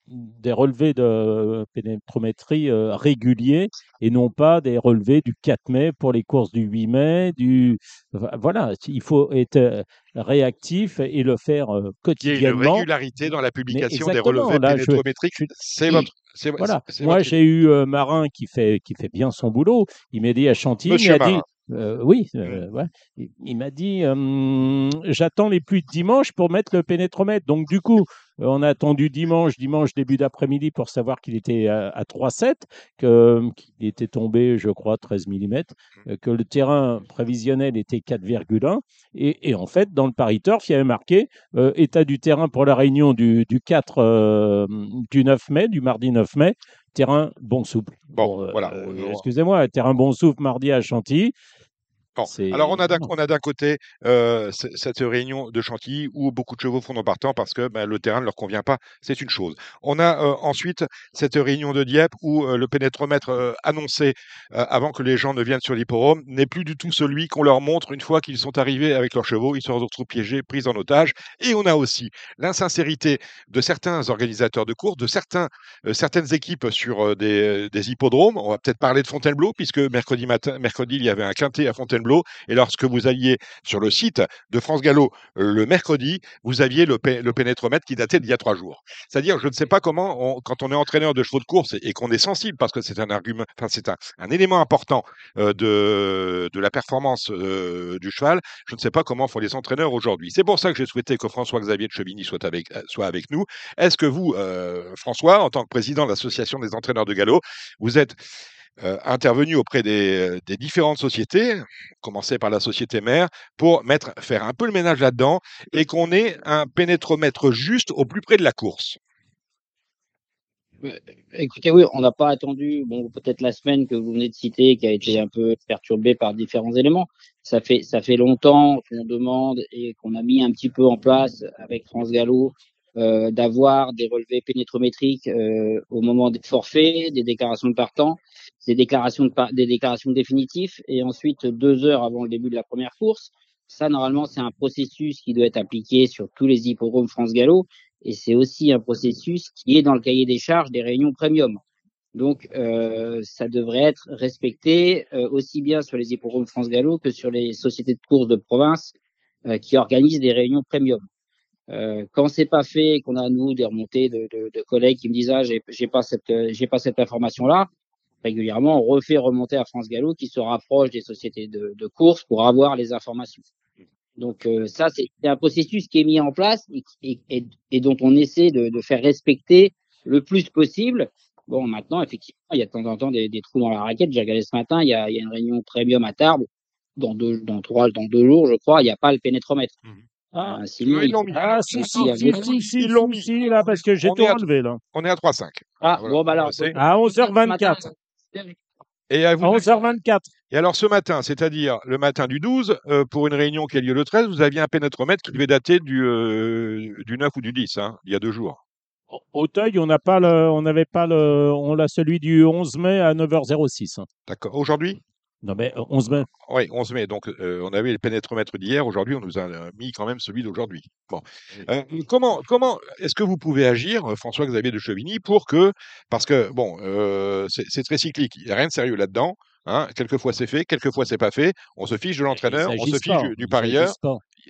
des relevés de pénétrométrie euh, réguliers et non pas des relevés du 4 mai pour les courses du 8 mai. Du voilà, il faut être euh, réactif et le faire euh, Il y a une quotidiennement. régularité dans la publication des relevés là, pénétrométriques. je- C'est votre. Voilà. Moi, j'ai eu euh, Marin qui fait, qui fait bien son boulot. Il m'a dit à Chantilly, Monsieur il m'a dit, Marin. Euh, oui, euh, ouais. il, il m'a dit, euh, j'attends les pluies de dimanche pour mettre le pénétromètre. Donc, du coup, on a attendu dimanche, dimanche début d'après-midi pour savoir qu'il était à, à 3,7, que- qu'il était tombé, je crois, 13 mm, euh, que le terrain prévisionnel était 4,1. Et, et en fait, dans le Paris Turf, il y avait marqué état du terrain pour la réunion du, du 4, euh, du 9 mai, du mardi 9 mai, terrain bon souple. Bon, euh, voilà. euh, Excusez-moi, terrain bon souple mardi à Chantilly. Bon, alors on a d'un côté euh, cette réunion de Chantilly où beaucoup de chevaux font non partant parce que ben, le terrain ne leur convient pas, c'est une chose. On a euh, ensuite cette réunion de Dieppe où euh, le pénétromètre annoncé avant que les gens ne viennent sur l'hippodrome n'est plus du tout celui qu'on leur montre une fois qu'ils sont arrivés avec leurs chevaux, ils se retrouvent piégés, pris en otage. Et on a aussi l'insincérité de certains organisateurs de courses, de certains, euh, certaines équipes sur des, des hippodromes. On va peut-être parler de Fontainebleau puisque mercredi matin, mercredi il y avait un quintet à Fontainebleau et lorsque vous alliez sur le site de France Gallo euh, le mercredi, vous aviez le, pé- le pénétromètre qui datait d'il y a trois jours. C'est-à-dire, je ne sais pas comment, quand on est entraîneur de chevaux de course et, qu'on est sensible, parce que c'est un élément important euh, de, la performance euh, du cheval, je ne sais pas comment font les entraîneurs aujourd'hui. C'est pour ça que j'ai souhaité que François-Xavier de Chevigny soit avec, nous. Est-ce que vous, François, en tant que président de l'association des entraîneurs de galop, vous êtes euh, intervenu auprès des, des différentes sociétés, commencer par la société mère, pour mettre, faire un peu le ménage là-dedans et qu'on ait un pénétromètre juste au plus près de la course. Euh, Écoutez, oui, on n'a pas attendu, bon, peut-être la semaine que vous venez de citer, qui a été un peu perturbée par différents éléments. Ça fait, ça fait longtemps qu'on demande et qu'on a mis un petit peu en place avec France Gallo euh, d'avoir des relevés pénétrométriques euh, au moment des forfaits, des déclarations de partant, des déclarations de par- des déclarations définitives et ensuite deux heures avant le début de la première course. Ça, normalement, c'est un processus qui doit être appliqué sur tous les hippodromes France Gallo et c'est aussi un processus qui est dans le cahier des charges des réunions premium. Donc, euh, ça devrait être respecté euh, aussi bien sur les hippodromes France Gallo que sur les sociétés de course de province qui organisent des réunions premium. Euh, quand c'est pas fait, qu'on a nous des remontées de, de, de collègues qui me disent ah j'ai j'ai pas cette euh, j'ai pas cette information là, régulièrement on refait remonter à France Gallo qui se rapproche des sociétés de, de course pour avoir les informations. Donc euh, ça, c'est c'est un processus qui est mis en place et, et, et, dont on essaie de, de faire respecter le plus possible. Bon, maintenant, effectivement, il y a de temps en temps des, des trous dans la raquette. J'ai regardé ce matin, il y a, il y a une réunion premium à Tarbes. Dans deux, dans trois, dans deux jours, je crois, il n'y a pas le pénétromètre. Ah, Euh, sinon, Ils il l'ont mis. ah, si, si, si, si, si, Ils l'ont si, mis. si, là, parce que j'ai On tout est à- relevé, là. On est à 3,5. Ah, Voilà. bon, bah alors, C'est- À 11h24. Et à, vous À 11h24. et alors ce matin, c'est-à-dire le matin du 12, euh, pour une réunion qui a lieu le 13, vous aviez un pénétromètre qui devait dater du, euh, du 9 ou du 10, hein, il y a deux jours. Au- Auteuil, on n'a pas le, on n'avait pas le, on a celui du 11 mai à 9h06. hein. D'accord. Aujourd'hui? Non, mais euh, 11 mai. Oui, 11 mai. Donc, euh, on avait le pénétromètre d'hier. Aujourd'hui, on nous a mis quand même celui d'aujourd'hui. Bon. Euh, comment comment est-ce que vous pouvez agir, François-Xavier de Chevigny, pour que. Parce que, bon, euh, c'est très cyclique. Il n'y a rien de sérieux là-dedans. Hein. Quelquefois, c'est fait. Quelquefois, c'est pas fait. On se fiche de l'entraîneur. On se fiche pas, du, parieur.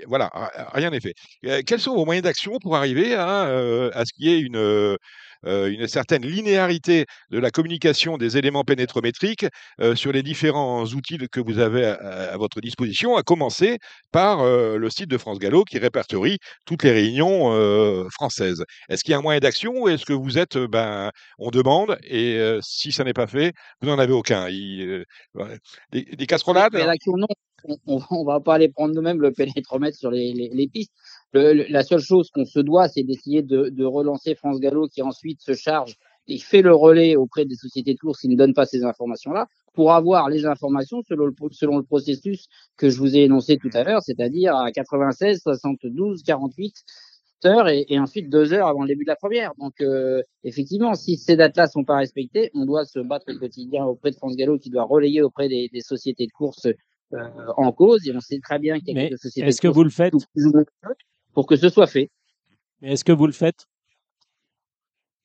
Voilà, ri- rien n'est fait. Euh, quels sont vos moyens d'action pour arriver à, euh, à ce qu'il y ait une, une certaine linéarité de la communication des éléments pénétrométriques euh, sur les différents outils que vous avez à, votre disposition, à commencer par euh, le site de France Gallo qui répertorie toutes les réunions euh, françaises. Est-ce qu'il y a un moyen d'action ou est-ce que vous êtes, euh, ben, on demande et euh, si ça n'est pas fait, vous n'en avez aucun? Il, euh, ouais. des, des casserolades? on, on va pas aller prendre nous-mêmes le pénétromètre sur les, les, les pistes. Le- la seule chose qu'on se doit, c'est d'essayer de, de relancer France Gallo, qui ensuite se charge et fait le relais auprès des sociétés de course qui ne donnent pas ces informations-là, pour avoir les informations selon le, selon le processus que je vous ai énoncé tout à l'heure, c'est-à-dire à 96, 72, 48 heures et, et ensuite deux heures avant le début de la première. Donc, euh, effectivement, si ces dates-là sont pas respectées, on doit se battre au quotidien auprès de France Gallo, qui doit relayer auprès des, des sociétés de course euh, en cause. Et on sait très bien qu'il y a quelques sociétés est-ce que vous le faites pour que ce soit fait. Mais est-ce que vous le faites?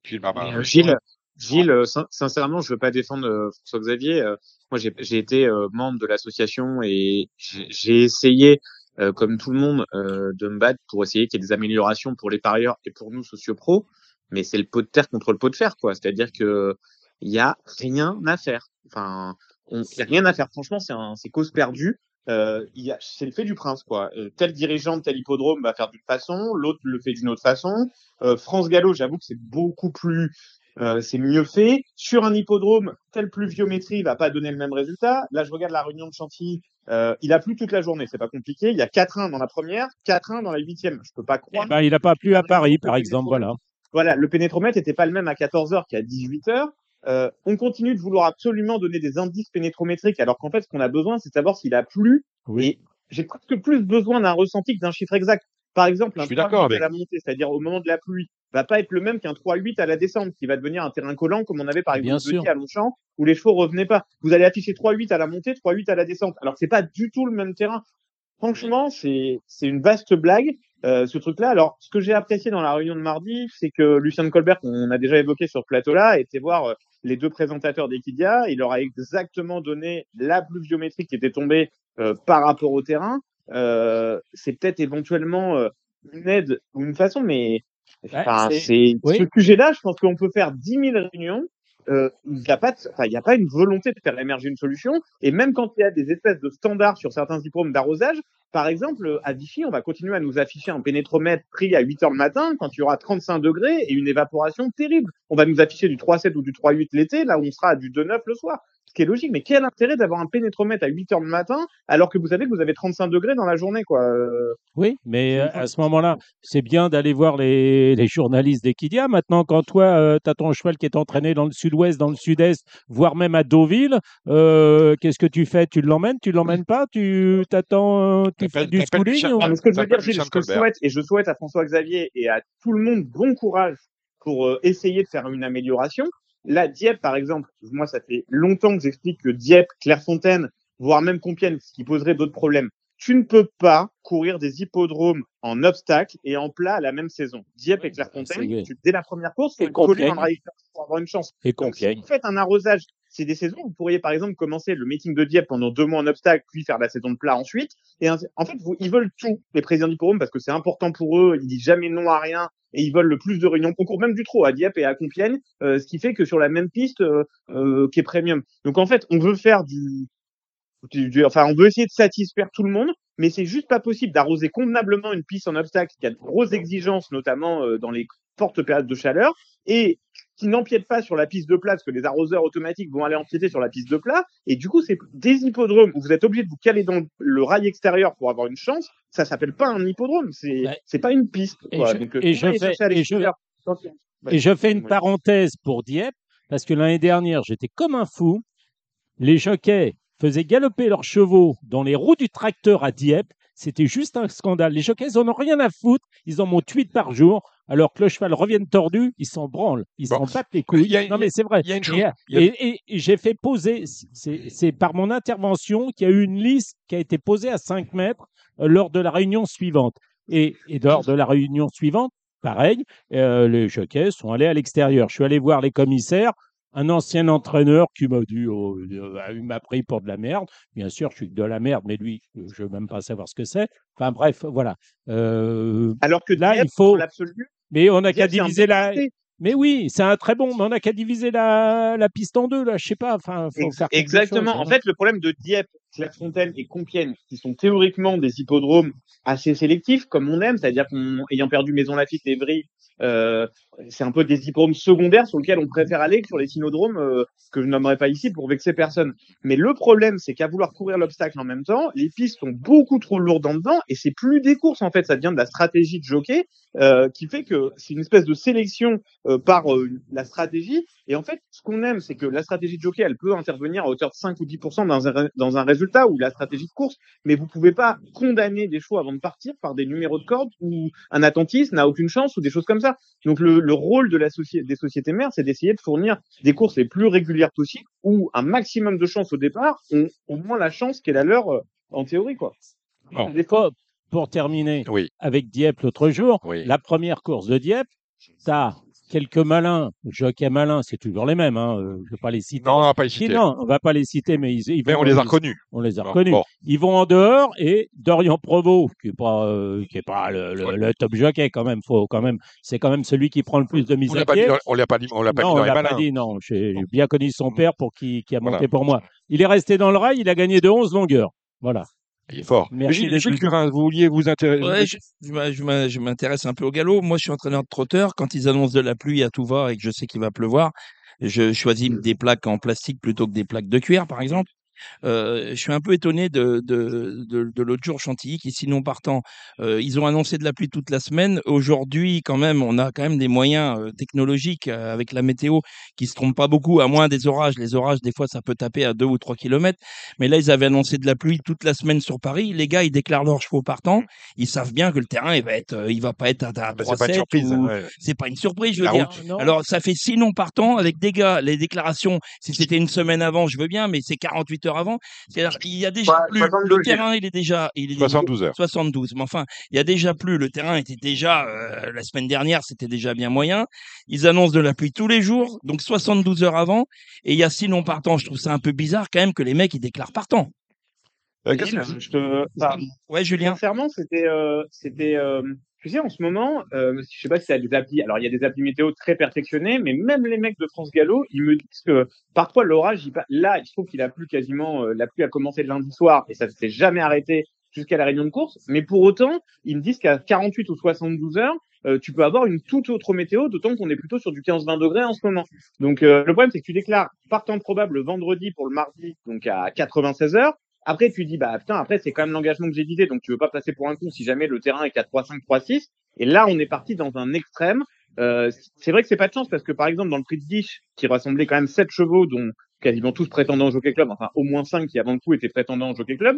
Gilles Barbarin. Euh, Gilles, Gilles, euh, sin- sincèrement, je veux pas défendre euh, François Xavier. euh, moi, j'ai j'ai été euh, membre de l'association et j'ai j'ai essayé, euh, comme tout le monde, euh, de me battre pour essayer qu'il y ait des améliorations pour les parieurs et pour nous sociopros. Mais c'est le pot de terre contre le pot de fer, quoi. C'est-à-dire que il y a rien à faire. Enfin, il y a rien à faire. Franchement, c'est un, c'est cause perdue. Euh, a, c'est le fait du prince, quoi. Euh, tel dirigeant de tel hippodrome va faire d'une façon, l'autre le fait d'une autre façon. Euh, France Gallo, j'avoue que c'est beaucoup plus, euh, c'est mieux fait. Sur un hippodrome, telle pluviométrie va pas donner le même résultat. Là, je regarde la réunion de Chantilly. Euh, il a plu toute la journée, c'est pas compliqué. Il y a 4-1 dans la première, 4-1 dans la huitième. Je peux pas croire. Eh ben, Il n'a pas plu à Paris, par exemple. Voilà. Voilà, le pénétromètre était pas le même à 14h qu'à 18h. Euh, on continue de vouloir absolument donner des indices pénétrométriques, alors qu'en fait, ce qu'on a besoin, c'est de savoir s'il a plu. Et j'ai presque plus besoin d'un ressenti que d'un chiffre exact. Par exemple, un suis 3-8 d'accord à la montée, c'est-à-dire au moment de la pluie, va pas être le même qu'un 3-8 à la descente, qui va devenir un terrain collant, comme on avait par exemple. Petit à Longchamp, où les chevaux revenaient pas. Vous allez afficher 3-8 à la montée, 3-8 à la descente, alors que c'est pas du tout le même terrain. Franchement, c'est c'est une vaste blague. Euh, ce truc-là. Alors, ce que j'ai apprécié dans la réunion de mardi, c'est que Lucien Colbert, qu'on a déjà évoqué sur ce plateau-là, était voir euh, les deux présentateurs d'Equidia. Il leur a exactement donné la pluviométrie qui était tombée euh, par rapport au terrain. Euh, c'est peut-être éventuellement euh, une aide ou une façon, mais enfin, c'est- c'est oui. ce sujet-là. Je pense qu'on peut faire 10 000 réunions. Euh, il n'y a a pas une volonté de faire émerger une solution. Et même quand il y a des espèces de standards sur certains hippodromes d'arrosage, par exemple, à Vichy, on va continuer à nous afficher un pénétromètre pris à 8 heures le matin quand il y aura 35 degrés et une évaporation terrible. On va nous afficher du 3,7 ou du 3,8 l'été, là où on sera à du 2,9 le soir. Ce qui est logique. Mais quel intérêt d'avoir un pénétromètre à 8 heures le matin alors que vous savez que vous avez 35 degrés dans la journée, quoi. Euh, Oui, mais euh, à ce moment-là, c'est bien d'aller voir les, les journalistes d'Equidia. Maintenant, quand toi, tu as ton cheval qui est entraîné dans le sud-ouest, dans le sud-est, voire même à Deauville, euh, qu'est-ce que tu fais? Tu l'emmènes? Tu l'emmènes pas? Tu t'attends euh, Tu fais du schooling Lucien- ou- Ah, mais ce que je veux dire, Gilles, Lucien ce que je souhaite, et je souhaite à François Xavier et à tout le monde bon courage pour euh, essayer de faire une amélioration. Là, Dieppe, par exemple, moi, ça fait longtemps que j'explique que Dieppe, Clairefontaine, voire même Compiègne, ce qui poserait d'autres problèmes. Tu ne peux pas courir des hippodromes en obstacle et en plat à la même saison. Dieppe et Clairefontaine, tu, dès la première course, faut coller Compiègne. dans le rail pour avoir une chance. Et Donc, si Compiègne. vous faites un arrosage, c'est des saisons. Vous pourriez, par exemple, commencer le meeting de Dieppe pendant deux mois en obstacle, puis faire la saison de plat ensuite. Et en fait, vous, ils veulent tout, les présidents d'hippodrome, parce que c'est important pour eux. Ils disent jamais non à rien. Et ils veulent le plus de réunions concours, même du trop à Dieppe et à Compiègne, euh, ce qui fait que sur la même piste, euh, euh, qui est premium. Donc, en fait, on veut faire du, du- du- enfin, on veut essayer de satisfaire tout le monde, mais c'est juste pas possible d'arroser convenablement une piste en obstacle qui a de grosses exigences, notamment euh, dans les fortes périodes de chaleur, et qui n'empiète pas sur la piste de plat, parce que les arroseurs automatiques vont aller empiéter sur la piste de plat. Et du coup, c'est des hippodromes où vous êtes obligé de vous caler dans le rail extérieur pour avoir une chance. Ça s'appelle pas un hippodrome, c'est Ouais. c'est pas une piste. Et je- Donc, et tout je aller fais- chercher à et je- l'extérieur. Attention. Et je fais une Ouais. parenthèse pour Dieppe, parce que l'année dernière, j'étais comme un fou. Les jockeys faisaient galoper leurs chevaux dans les roues du tracteur à Dieppe. C'était juste un scandale. Les jockeys, ils en ont rien à foutre. Ils en montent 8 par jour. Alors que le cheval revienne tordu, ils s'en branlent. Ils Bon. s'en battent les couilles. Il y a- non, mais c'est vrai. il y a une Et, chose- il y a- et- et- et j'ai fait poser, c'est c'est par mon intervention qu'il y a eu une liste qui a été posée à 5 mètres euh, lors de la réunion suivante. Et, et lors de la réunion suivante, pareil, euh, les jockeys sont allés à l'extérieur. Je suis allé voir les commissaires. Un ancien entraîneur qui m'a dit, oh, euh, il m'a pris pour de la merde. Bien sûr, je suis que de la merde, mais lui, je veux même pas savoir ce que c'est. Enfin bref, voilà. Euh, Alors que Là, Dieppe, il faut- l'absolu, mais on n'a qu'à diviser la. Mais oui, c'est un très bon, mais on n'a qu'à diviser la, la piste en deux, là. Je sais pas. Enfin, faut Ex- faire Exactement. chose, En hein. fait, le problème de Dieppe, Clairefontaine et Compiègne, qui sont théoriquement des hippodromes assez sélectifs, comme on aime, c'est-à-dire qu'ayant perdu Maison Lafitte et Évry, euh, c'est un peu des hippodromes secondaires sur lesquels on préfère aller que sur les synodromes euh, que je nommerai pas ici pour vexer personne. Mais le problème, c'est qu'à vouloir courir l'obstacle en même temps, les pistes sont beaucoup trop lourdes en dedans et c'est plus des courses en fait, ça devient de la stratégie de jockey euh, qui fait que c'est une espèce de sélection par la stratégie. Et en fait, ce qu'on aime, c'est que la stratégie de jockey, elle peut intervenir à hauteur de 5 ou 10% dans un, dans un résultat ou la stratégie de course, mais vous pouvez pas condamner des chevaux avant de partir par des numéros de corde où un attentiste n'a aucune chance ou des choses comme ça. Donc le, le rôle de la des sociétés mères, c'est d'essayer de fournir des courses les plus régulières possibles où un maximum de chances au départ ont au moins la chance qu'est la leur euh, en théorie, quoi. Bon. Des Pour, pour terminer Oui, avec Dieppe l'autre jour, oui. la première course de Dieppe, t'as quelques malins, jockeys malins, c'est toujours les mêmes, hein, euh, je vais pas les citer. Non, on n'a pas Qui, hésité. non, on va pas les citer, mais ils, ils Mais vont- on les a reconnus. On les a Bon, reconnus. bon. Ils vont en dehors et Dorian Provo, qui est pas, euh, qui est pas le, le- Ouais. le top jockey quand même, faut quand même, c'est quand même celui qui prend le plus de mise On à l'a pas pied. on l'a pas dit, on l'a pas non, dit on les l'a pas dit, non. J'ai j'ai bien connu son père pour qui, qui a monté Voilà. pour moi. Il est resté dans le rail, il a gagné de 11 longueurs. Voilà. Il est fort. Merci Gilles, d'être Gilles venu. Curin, vous vouliez vous intéresser Ouais, je, m'intéresse un peu au galop. Moi, je suis entraîneur de trotteur. Quand ils annoncent de la pluie à tout va et que je sais qu'il va pleuvoir, je choisis des plaques en plastique plutôt que des plaques de cuir, par exemple. Euh, je suis un peu étonné de, de, de, de l'autre jour Chantilly qui sinon partant. Euh, ils ont annoncé de la pluie toute la semaine. Aujourd'hui, quand même, on a quand même des moyens euh, technologiques euh, avec la météo qui se trompent pas beaucoup, à moins des orages. Les orages, des fois, ça peut taper à 2 ou 3 kilomètres. Mais là, ils avaient annoncé de la pluie toute la semaine sur Paris. Les gars, ils déclarent leurs chevaux partant. Ils savent bien que le terrain, il va être, euh, il va pas être à, à Bah, 3 c'est pas une surprise. ou... ouais. C'est pas une surprise, je veux La dire. route. Non. Alors, ça fait six non partants avec des gars. Les déclarations, si c'était une semaine avant, je veux bien, mais c'est 48 heures avant. C'est-à-dire, il y a déjà Ouais, plus. 72, Le terrain, il est déjà. Il est 72 heures. 72. Mais enfin, il y a déjà plus. Le terrain était déjà. euh, la semaine dernière, c'était déjà bien moyen. Ils annoncent de la pluie tous les jours, donc 72 heures avant. Et il y a six non partants. Je trouve ça un peu bizarre quand même que les mecs, ils déclarent partant. Euh, qu'est-ce que- je te... enfin, Ouais, Julien. Sincèrement, c'était, euh, c'était, euh, tu sais, en ce moment, euh, je sais pas si des applis. Alors, il y a des applis météo très perfectionnées, mais même les mecs de France Gallo, ils me disent que parfois l'orage, là, il se trouve qu'il a plu quasiment, euh, la pluie a commencé le lundi soir et ça s'est jamais arrêté jusqu'à la réunion de course. Mais pour autant, ils me disent qu'à 48 ou 72 heures, euh, tu peux avoir une toute autre météo, d'autant qu'on est plutôt sur du 15-20 degrés en ce moment. Donc, euh, le problème, c'est que tu déclares partant probable le vendredi pour le mardi, donc à 96 heures. Après, tu dis, bah putain, après, c'est quand même l'engagement que j'ai visé, donc tu veux pas passer pour un con si jamais le terrain est qu'à 3-5, 3-6. Et là, on est parti dans un extrême. Euh, c'est vrai que c'est pas de chance parce que, par exemple, dans le prix de Dish, qui rassemblait quand même 7 chevaux, dont quasiment tous prétendants au Jockey Club, enfin au moins 5 qui avant le coup étaient prétendants au Jockey Club,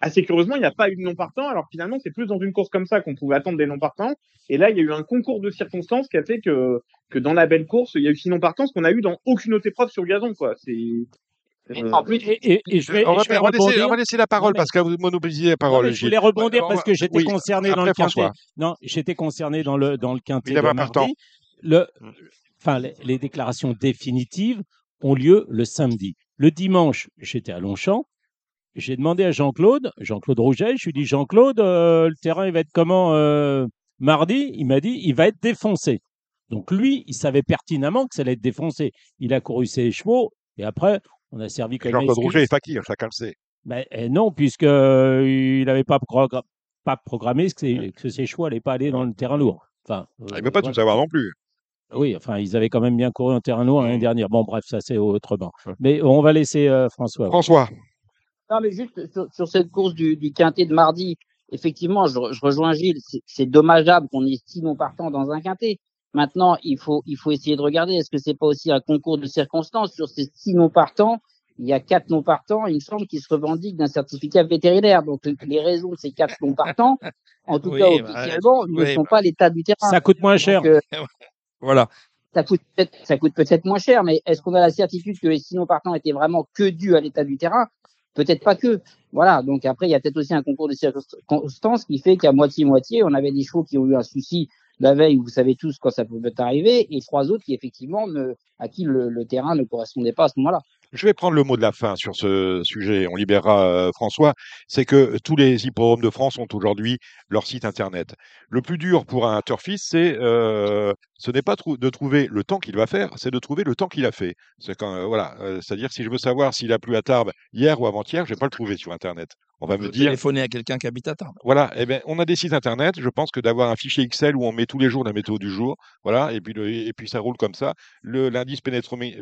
assez curieusement, il n'y a pas eu de non-partant. Alors finalement, c'est plus dans une course comme ça qu'on pouvait attendre des non-partants. Et là, il y a eu un concours de circonstances qui a fait que, que dans la belle course, il y a eu six non-partants, ce qu'on a eu dans aucune autre épreuve sur gazon, quoi. C'est, Mais en plus, Et, et- et je vais, on, va, je vais on va laisser, rebondir. on va laisser la parole parce que vous monopolisez la parole. je Gilles. voulais rebondir On parce que j'étais oui, concerné dans le quintet. François. Non, j'étais concerné dans le dans le quintet Il de mardi. Le, enfin, les, les déclarations définitives ont lieu le samedi. Le dimanche, j'étais à Longchamp. J'ai demandé à Jean-Claude, Jean-Claude Rouget, je lui dis Jean-Claude, euh, le terrain il va être comment euh, mardi? Il m'a dit il va être défoncé. Donc lui, il savait pertinemment que ça allait être défoncé. Il a couru ses chevaux et après on a servi comme Jean-Claude. Rouget et Fakir, chacun le sait. Ben, eh non, puisque euh, il n'avait pas, progra- pas programmé que, ses- que ses choix n'allaient pas aller dans le terrain lourd. Enfin, Ah, Il euh, ne veut pas tout savoir non plus. Oui, enfin, ils avaient quand même bien couru en terrain lourd l'année Mm. dernière. Bon, bref, ça c'est autrement. Ouais. Mais on va laisser euh, François. François, Non, mais juste sur, sur cette course du, du quintet de mardi, effectivement, je, re- je rejoins Gilles. C'est- C'est dommageable qu'on ait six non partants dans un quintet. Maintenant, il faut, il faut essayer de regarder. Est-ce que c'est pas aussi un concours de circonstances? Sur ces six non partants Il y a quatre non partants, il me semble, qui se revendiquent d'un certificat vétérinaire. Donc, les raisons de ces quatre non partants, en tout Oui, cas bah, officiellement, ne oui, sont bah. pas l'état du terrain. Ça coûte moins cher. Donc, euh, Voilà. ça coûte peut-être ça coûte peut-être moins cher, mais est-ce qu'on a la certitude que les six non partants étaient vraiment que dus à l'état du terrain? Peut-être pas que. Voilà. Donc après, il y a peut-être aussi un concours de circonstances qui fait qu'à moitié moitié, on avait des chevaux qui ont eu un souci la veille, vous savez tous quand ça peut arriver, et trois autres qui effectivement à qui le, terrain ne correspondait pas à ce moment-là. je vais prendre le mot de la fin sur ce sujet. On libérera euh, François. C'est que tous les hippodromes de France ont aujourd'hui leur site internet. Le plus dur pour un turfiste, c'est euh, ce n'est pas de trouver le temps qu'il va faire, c'est de trouver le temps qu'il a fait. C'est quand euh, voilà, euh, c'est-à-dire si je veux savoir s'il a plu à Tarbes hier ou avant-hier, je vais pas le trouver sur internet. On va me dire Téléphoner à quelqu'un qui habite à Tarbes. Voilà, eh ben, on a des sites internet. Je pense que d'avoir un fichier Excel où on met tous les jours la météo du jour, voilà, et puis, le- et puis ça roule comme ça. L'indice pénétromé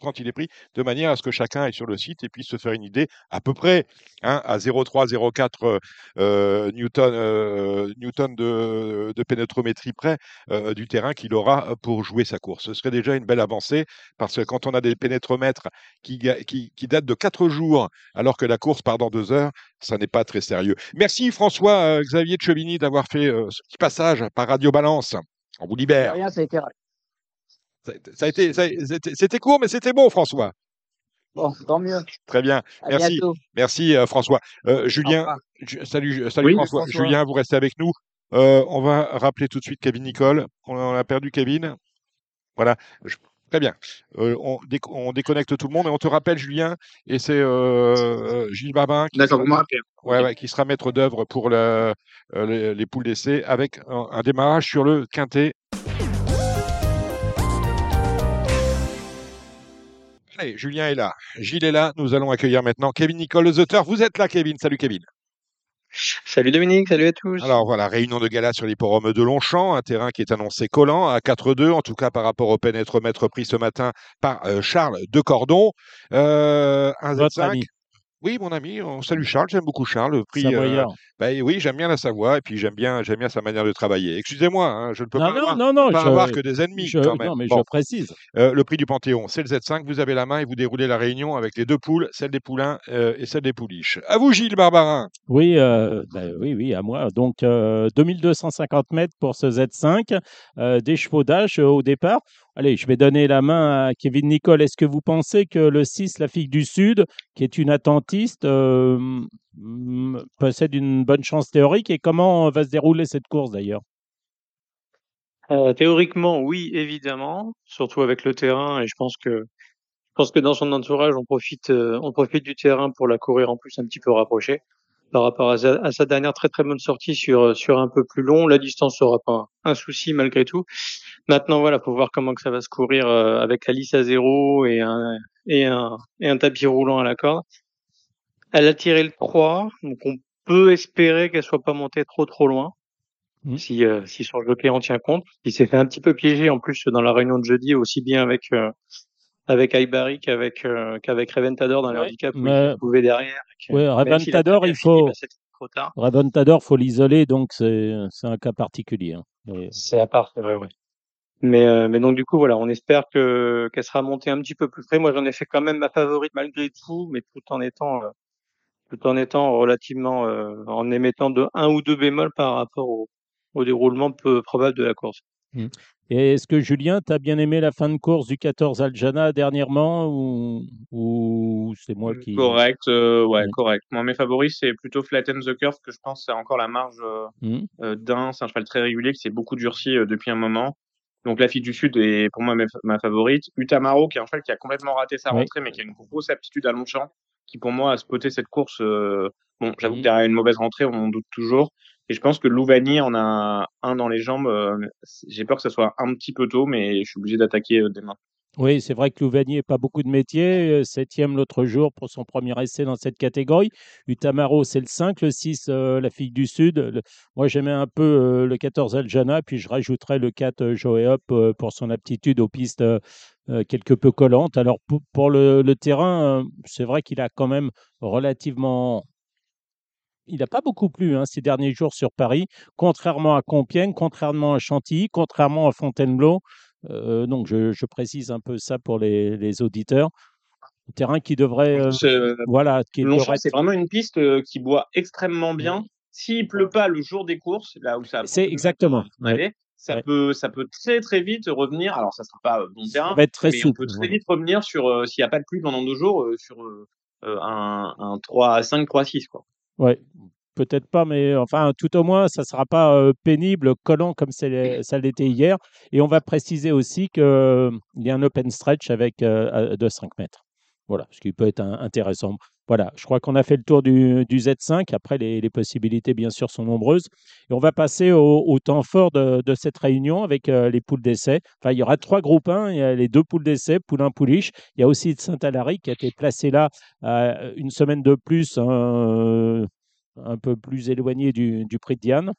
quand il est pris, de manière à ce que chacun est sur le site et puisse se faire une idée à peu près hein, à 0,3, 0,4 euh, newton, euh, newton de, de pénétrométrie près euh, du terrain qu'il aura pour jouer sa course. Ce serait déjà une belle avancée parce que quand on a des pénétromètres qui, ga- qui, qui datent de 4 jours alors que la course part dans 2 heures, ça n'est pas très sérieux. Merci François euh, Xavier de Chevigny d'avoir fait euh, ce petit passage par Radio Balance. On vous libère. Rien, ça a été Ça, a c'était court, mais c'était bon, François. bon, tant mieux. Très bien. À Merci, bientôt. merci euh, François. Euh, Julien, salut, salut Oui, François. François. Julien, vous restez avec nous. Euh, on va rappeler tout de suite Kevin Nicole. On a, on a perdu Kevin. Voilà. Je- Très bien. Euh, on, déc- on déconnecte tout le monde et on te rappelle, Julien, et c'est euh, euh, Gilles Babin qui, ouais, ouais, qui sera maître d'œuvre pour le- les, les poules d'essai avec un, un démarrage sur le quintet. Allez, Julien est là, Gilles est là. Nous allons accueillir maintenant Kevin Nicole, auteurs. Vous êtes là, Kevin. Salut, Kevin. Salut Dominique, salut à tous. Alors voilà, réunion de gala sur l'hipporome de Longchamp, un terrain qui est annoncé collant à 4-2, en tout cas par rapport au pénètre-mètre pris ce matin par euh, Charles de Cordon. Euh, un Votre Z5, ami. Oui, mon ami, on salue Charles, j'aime beaucoup Charles. Le prix, euh, bah, oui, j'aime bien la Savoie et puis j'aime bien, j'aime bien sa manière de travailler. Excusez-moi, hein, je ne peux Non, pas, non, avoir, non, non, pas je- avoir que des ennemis je- quand même. non, mais Bon. je précise. Euh, le prix du Panthéon, c'est le Z5. Vous avez la main et vous déroulez la réunion avec les deux poules, celle des poulains euh, et celle des pouliches. À vous, Gilles Barbarin. Oui, euh, ben oui, oui, à moi. Donc, euh, 2250 mètres pour ce Z5, euh, d'échevaudage euh, au départ. Allez, je vais donner la main à Kevin Nicole. Est-ce que vous pensez que le 6, la fille du Sud, qui est une attentiste, euh, possède une bonne chance théorique Et comment va se dérouler cette course d'ailleurs? Euh, théoriquement, oui, évidemment, surtout avec le terrain, et je pense que je pense que dans son entourage, on profite, euh, on profite du terrain pour la courir en plus un petit peu rapprochée par rapport à sa, à sa dernière très très bonne sortie sur euh, sur un peu plus long. La distance sera pas un, un souci malgré tout. Maintenant, voilà, faut voir comment que ça va se courir euh, avec la lisse à zéro et un et un et un tapis roulant à la corde. Elle a tiré le 3, donc on peut espérer qu'elle soit pas montée trop trop loin Mhm. si, euh, si son jockey en tient compte. Il s'est fait un petit peu piéger en plus dans la réunion de jeudi, aussi bien avec euh, avec Aibari qu'avec euh, qu'avec Reventador dans le Ouais, handicap où il mais- s'est trouvé derrière. que Ouais, Reventador, il faut- bah. Reventador, faut l'isoler, donc c'est c'est un cas particulier. hein. C'est à part, c'est vrai, ouais. Mais, euh, mais donc du coup voilà, on espère que qu'elle sera montée un petit peu plus près. Moi j'en ai fait quand même ma favorite malgré tout, mais tout en étant euh, tout en étant relativement euh, en émettant de un ou deux bémols par rapport au, au déroulement peu probable de la course. Et est-ce que Julien, tu as bien aimé la fin de course du 14 Aljana dernièrement ou, ou c'est moi qui. Correct, euh, ouais, correct. Moi, mes favoris, c'est plutôt Flatten the Curve, que je pense c'est encore la marge euh, Hmm. euh, d'un. C'est un cheval très régulier qui s'est beaucoup durci euh, depuis un moment. Donc, la fille du Sud est pour moi ma, favorite. Utamaro, qui est un cheval qui a complètement raté sa rentrée, mais qui a une grosse aptitude à long champ, qui pour moi a spoté cette course. bon, j'avoue Mhm. que derrière une mauvaise rentrée, on en doute toujours. Et je pense que Louvani en a un dans les jambes. euh, J'ai peur que ce soit un petit peu tôt, mais je suis obligé d'attaquer euh, demain. Oui, c'est vrai que Louvanier n'a pas beaucoup de métier. euh, Septième l'autre jour pour son premier essai dans cette catégorie. Utamaro, c'est le 5. Le 6, euh, la fille du Sud. Moi, j'aimais un peu le 14 Aljana. Puis je rajouterais le 4 euh, euh, pour son aptitude aux pistes quelque peu collantes. Alors, pour, le, terrain, c'est vrai qu'il a quand même relativement. Il n'a pas beaucoup plu hein, ces derniers jours sur Paris, contrairement à Compiègne, contrairement à Chantilly, contrairement à Fontainebleau. Euh, donc, je, je précise un peu ça pour les, les auditeurs. Un terrain qui devrait. euh, Ce- voilà, qui devrait. c'est vraiment une piste euh, qui boit extrêmement bien. S'il pleut pas le jour des courses, là où ça a C'est exactement. aller, ça Ouais. peut ça peut très très vite revenir. Alors ça sera pas euh, bon terrain, va être très mais on souple, peut très vite revenir sur euh, s'il n'y a pas de pluie pendant deux jours euh, sur euh, euh, un, un 3 à 5, 3 à 6 quoi. Ouais, peut-être pas, mais enfin, tout au moins, ça ne sera pas euh, pénible, collant comme ça l'était hier. Et on va préciser aussi qu'il y a un open stretch avec euh, de 5 mètres. Voilà, ce qui peut être intéressant. Voilà, je crois qu'on a fait le tour du, du Z5. Après, les, possibilités, bien sûr, sont nombreuses. Et on va passer au, temps fort de, cette réunion avec euh, les poules d'essai. Enfin, il y aura trois groupes 1. Il y a les deux poules d'essai, poulain pouliche. Il y a aussi Saint-Alary qui a été placé là euh, une semaine de plus, hein, un peu plus éloigné du, du prix de Diane.